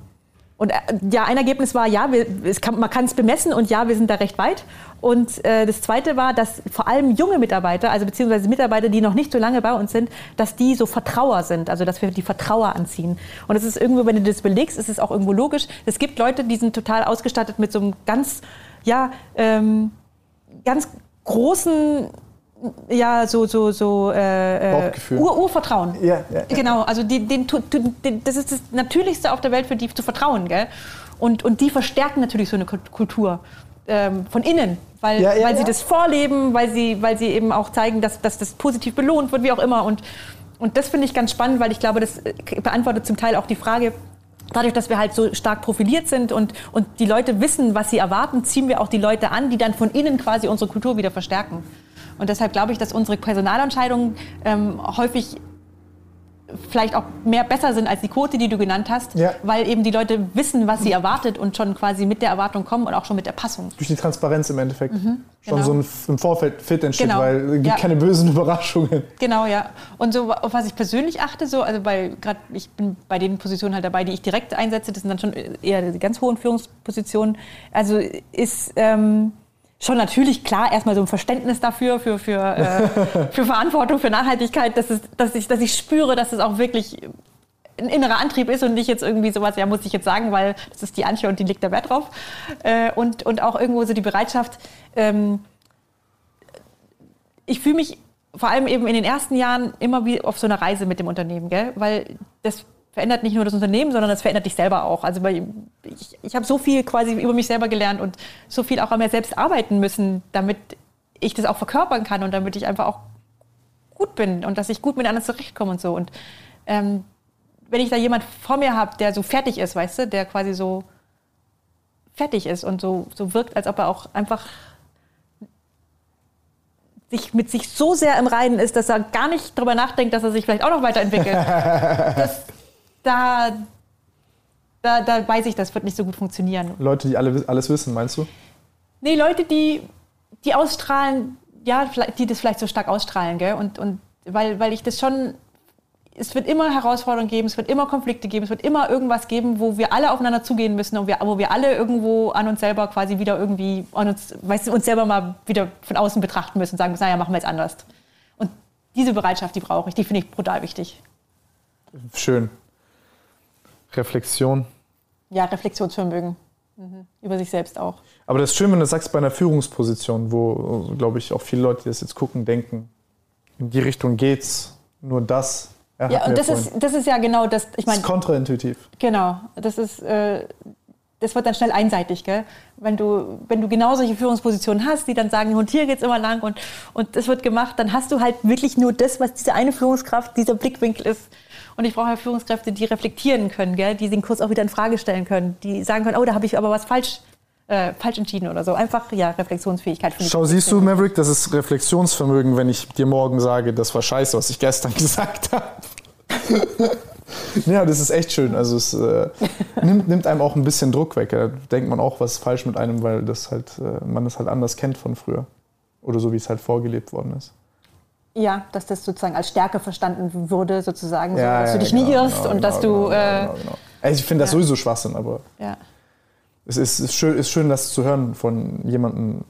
und äh, ja, ein Ergebnis war, ja, wir, kann, man kann es bemessen und ja, wir sind da recht weit. Und äh, das Zweite war, dass vor allem junge Mitarbeiter, also beziehungsweise Mitarbeiter, die noch nicht so lange bei uns sind, dass die so Vertrauer sind, also dass wir die Vertrauer anziehen. Und es ist irgendwo, wenn du das belegst, ist es auch irgendwo logisch. Es gibt Leute, die sind total ausgestattet mit so einem ganz, ja, ähm, ganz großen ja, so, so, so äh, äh Ur Urvertrauen. Ja, ja, ja, Genau, also die, den, den, das ist das Natürlichste auf der Welt für die zu vertrauen. Gell? Und, und die verstärken natürlich so eine Kultur ähm, von innen, weil, ja, ja, weil sie das vorleben, weil sie, weil sie eben auch zeigen, dass, dass das positiv belohnt wird, wie auch immer. Und, und das finde ich ganz spannend, weil ich glaube, das äh, beantwortet zum Teil auch die Frage, dadurch, dass wir halt so stark profiliert sind und, und die Leute wissen, was sie erwarten, ziehen wir auch die Leute an, die dann von innen quasi unsere Kultur wieder verstärken. Und deshalb glaube ich, dass unsere Personalentscheidungen ähm, häufig vielleicht auch mehr besser sind als die Quote, die du genannt hast, ja. weil eben die Leute wissen, was sie erwartet und schon quasi mit der Erwartung kommen und auch schon mit der Passung. Durch die Transparenz im Endeffekt. Mhm, genau. Schon so ein im Vorfeld Fit entsteht, genau. weil es gibt ja. keine bösen Überraschungen. Genau, ja. Und so, auf was ich persönlich achte, so, also bei, gerade ich bin bei den Positionen halt dabei, die ich direkt einsetze, das sind dann schon eher die ganz hohen Führungspositionen, also ist... Ähm, schon natürlich klar erstmal so ein Verständnis dafür, für, für, äh, für Verantwortung, für Nachhaltigkeit, dass, es, dass, ich, dass ich spüre, dass es auch wirklich ein innerer Antrieb ist und nicht jetzt irgendwie sowas, ja, muss ich jetzt sagen, weil das ist die Antje und die legt da Wert drauf. Äh, und, und auch irgendwo so die Bereitschaft, ähm, ich fühle mich vor allem eben in den ersten Jahren immer wie auf so einer Reise mit dem Unternehmen, gell? weil das verändert nicht nur das Unternehmen, sondern das verändert dich selber auch. Also ich, ich habe so viel quasi über mich selber gelernt und so viel auch an mir selbst arbeiten müssen, damit ich das auch verkörpern kann und damit ich einfach auch gut bin und dass ich gut mit anderen zurechtkomme und so. Und ähm, wenn ich da jemand vor mir habe, der so fertig ist, weißt du, der quasi so fertig ist und so, so wirkt, als ob er auch einfach sich mit sich so sehr im Reinen ist, dass er gar nicht darüber nachdenkt, dass er sich vielleicht auch noch weiterentwickelt. das, da, da, da weiß ich, das wird nicht so gut funktionieren. Leute, die alle, alles wissen, meinst du? Nee, Leute, die, die ausstrahlen, ja, die das vielleicht so stark ausstrahlen, gell? Und, und weil, weil ich das schon. Es wird immer Herausforderungen geben, es wird immer Konflikte geben, es wird immer irgendwas geben, wo wir alle aufeinander zugehen müssen und wir, wo wir alle irgendwo an uns selber quasi wieder irgendwie an uns, weißt du, uns selber mal wieder von außen betrachten müssen und sagen müssen, naja, machen wir jetzt anders. Und diese Bereitschaft, die brauche ich, die finde ich brutal wichtig. Schön. Reflexion. Ja, Reflexionsvermögen. Mhm. Über sich selbst auch. Aber das ist schön, wenn du sagst, bei einer Führungsposition, wo, glaube ich, auch viele Leute, die das jetzt gucken, denken, in die Richtung geht's, nur das. Ja, und das ist, das ist ja genau das. Ich mein, das ist kontraintuitiv. Genau. Das ist. Äh, das wird dann schnell einseitig, gell? Wenn du, wenn du genau solche Führungspositionen hast, die dann sagen, und hier geht's immer lang und, und das wird gemacht, dann hast du halt wirklich nur das, was diese eine Führungskraft, dieser Blickwinkel ist. Und ich brauche ja Führungskräfte, die reflektieren können, gell? die den Kurs auch wieder in Frage stellen können, die sagen können, oh, da habe ich aber was falsch, äh, falsch entschieden oder so. Einfach, ja, Reflexionsfähigkeit. Schau, siehst du, Maverick, das ist Reflexionsvermögen, wenn ich dir morgen sage, das war scheiße, was ich gestern gesagt habe. ja, das ist echt schön. Also es äh, nimmt, nimmt, einem auch ein bisschen Druck weg. Da denkt man auch, was ist falsch mit einem, weil das halt, äh, man das halt anders kennt von früher. Oder so, wie es halt vorgelebt worden ist. Ja, dass das sozusagen als Stärke verstanden würde, sozusagen, ja, so, dass ja, du dich genau, nie irrst genau, und dass genau, du. Genau, äh. Also ich finde das sowieso Schwachsinn, aber Ja. es ist, ist, schön, ist schön, das zu hören von jemandem,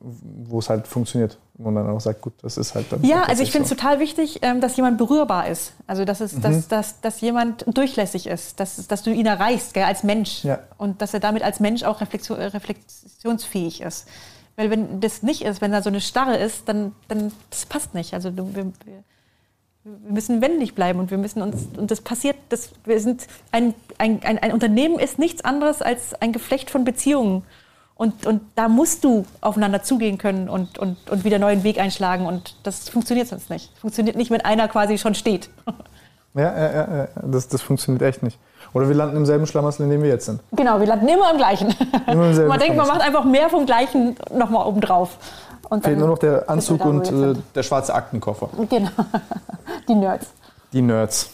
wo es halt funktioniert. Und man dann auch sagt, gut, das ist halt dann. Ja, also ich finde es so. total wichtig, ähm, dass jemand berührbar ist. Also dass, es, Mhm. dass, dass, dass jemand durchlässig ist, dass, dass du ihn erreichst gell, als Mensch. Ja. Und dass er damit als Mensch auch reflexion, äh, reflexionsfähig ist. Weil wenn das nicht ist, wenn da so eine Starre ist, dann, dann das passt nicht. Also wir, wir, wir müssen wendig bleiben und wir müssen uns, und das passiert, das, wir sind, ein, ein, ein, ein Unternehmen ist nichts anderes als ein Geflecht von Beziehungen. Und, und da musst du aufeinander zugehen können und, und, und wieder neuen Weg einschlagen. Und das funktioniert sonst nicht. Funktioniert nicht, wenn einer quasi schon steht. Ja, ja, ja. Das, das funktioniert echt nicht. Oder wir landen im selben Schlamassel, in dem wir jetzt sind. Genau, wir landen immer im Gleichen. Immer im selben man denkt, man macht einfach mehr vom Gleichen nochmal obendrauf. Und Fehlt dann nur noch der Anzug da, und äh, der schwarze Aktenkoffer. Genau. Die Nerds. Die Nerds.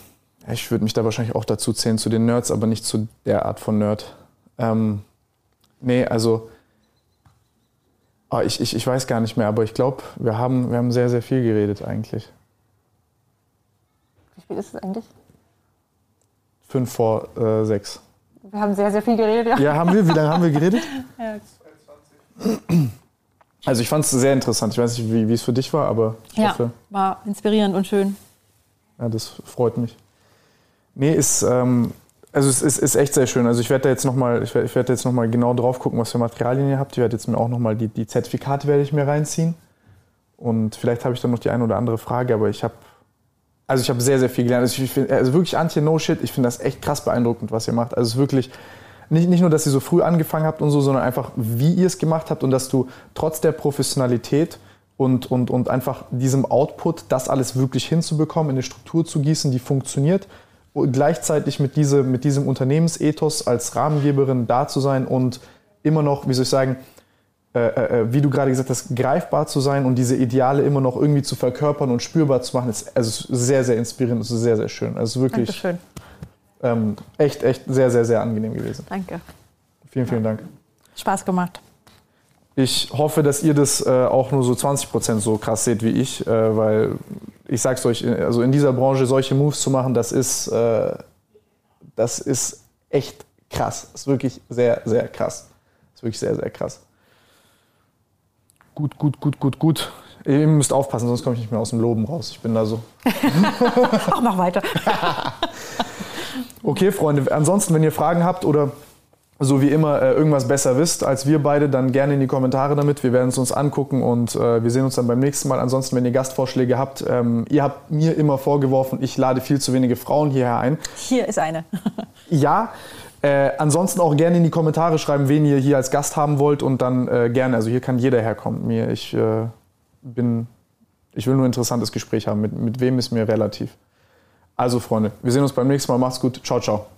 Ich würde mich da wahrscheinlich auch dazu zählen, zu den Nerds, aber nicht zu der Art von Nerd. Ähm, nee, also. Oh, ich, ich, ich weiß gar nicht mehr, aber ich glaube, wir haben, wir haben sehr, sehr viel geredet eigentlich. Wie spät ist es eigentlich? Fünf vor äh, sechs. Wir haben sehr, sehr viel geredet. Ja. Ja, haben wir? Wie lange haben wir geredet? Ja. Also ich fand es sehr interessant. Ich weiß nicht, wie, wie es für dich war, aber ich Ja, hoffe, war inspirierend und schön. ja, das freut mich. Nee, ist, ähm, also es ist, ist echt sehr schön. Also ich werde da jetzt nochmal, ich werde werd jetzt noch mal genau drauf gucken, was für Materialien ihr habt. Ich werde jetzt mir auch nochmal die, die Zertifikate werde ich mir reinziehen. Und vielleicht habe ich dann noch die eine oder andere Frage, aber ich habe, also ich habe sehr, sehr viel gelernt. Also, ich find, also wirklich Antje, no shit, ich finde das echt krass beeindruckend, was ihr macht. Also es ist wirklich, nicht, nicht nur, dass ihr so früh angefangen habt und so, sondern einfach, wie ihr es gemacht habt und dass du trotz der Professionalität und, und, und einfach diesem Output, das alles wirklich hinzubekommen, in eine Struktur zu gießen, die funktioniert, und gleichzeitig mit, diese, mit diesem Unternehmensethos als Rahmengeberin da zu sein und immer noch, wie soll ich sagen, äh, äh, wie du gerade gesagt hast, greifbar zu sein und diese Ideale immer noch irgendwie zu verkörpern und spürbar zu machen, ist also sehr, sehr inspirierend, ist sehr, sehr schön. Also wirklich Dankeschön. ähm, echt, echt sehr, sehr, sehr angenehm gewesen. Danke. Vielen, vielen Dank. Spaß gemacht. Ich hoffe, dass ihr das äh, auch nur so 20% so krass seht wie ich, äh, weil ich sag's euch, also in dieser Branche solche Moves zu machen, das ist, äh, das ist echt krass. Das ist wirklich sehr, sehr krass. Das ist wirklich sehr, sehr krass. Gut, gut, gut, gut, gut. Ihr müsst aufpassen, sonst komme ich nicht mehr aus dem Loben raus. Ich bin da so. Ach, mach weiter. Okay, Freunde, ansonsten, wenn ihr Fragen habt oder so wie immer äh, irgendwas besser wisst als wir beide, dann gerne in die Kommentare damit. Wir werden es uns angucken und äh, wir sehen uns dann beim nächsten Mal. Ansonsten, wenn ihr Gastvorschläge habt, ähm, ihr habt mir immer vorgeworfen, ich lade viel zu wenige Frauen hierher ein. Hier ist eine. Ja, äh, ansonsten auch gerne in die Kommentare schreiben, wen ihr hier als Gast haben wollt und dann äh, gerne. Also hier kann jeder herkommen. Mir, ich äh, bin, ich will nur ein interessantes Gespräch haben. Mit, mit wem ist mir relativ. Also Freunde, wir sehen uns beim nächsten Mal. Macht's gut. Ciao, ciao.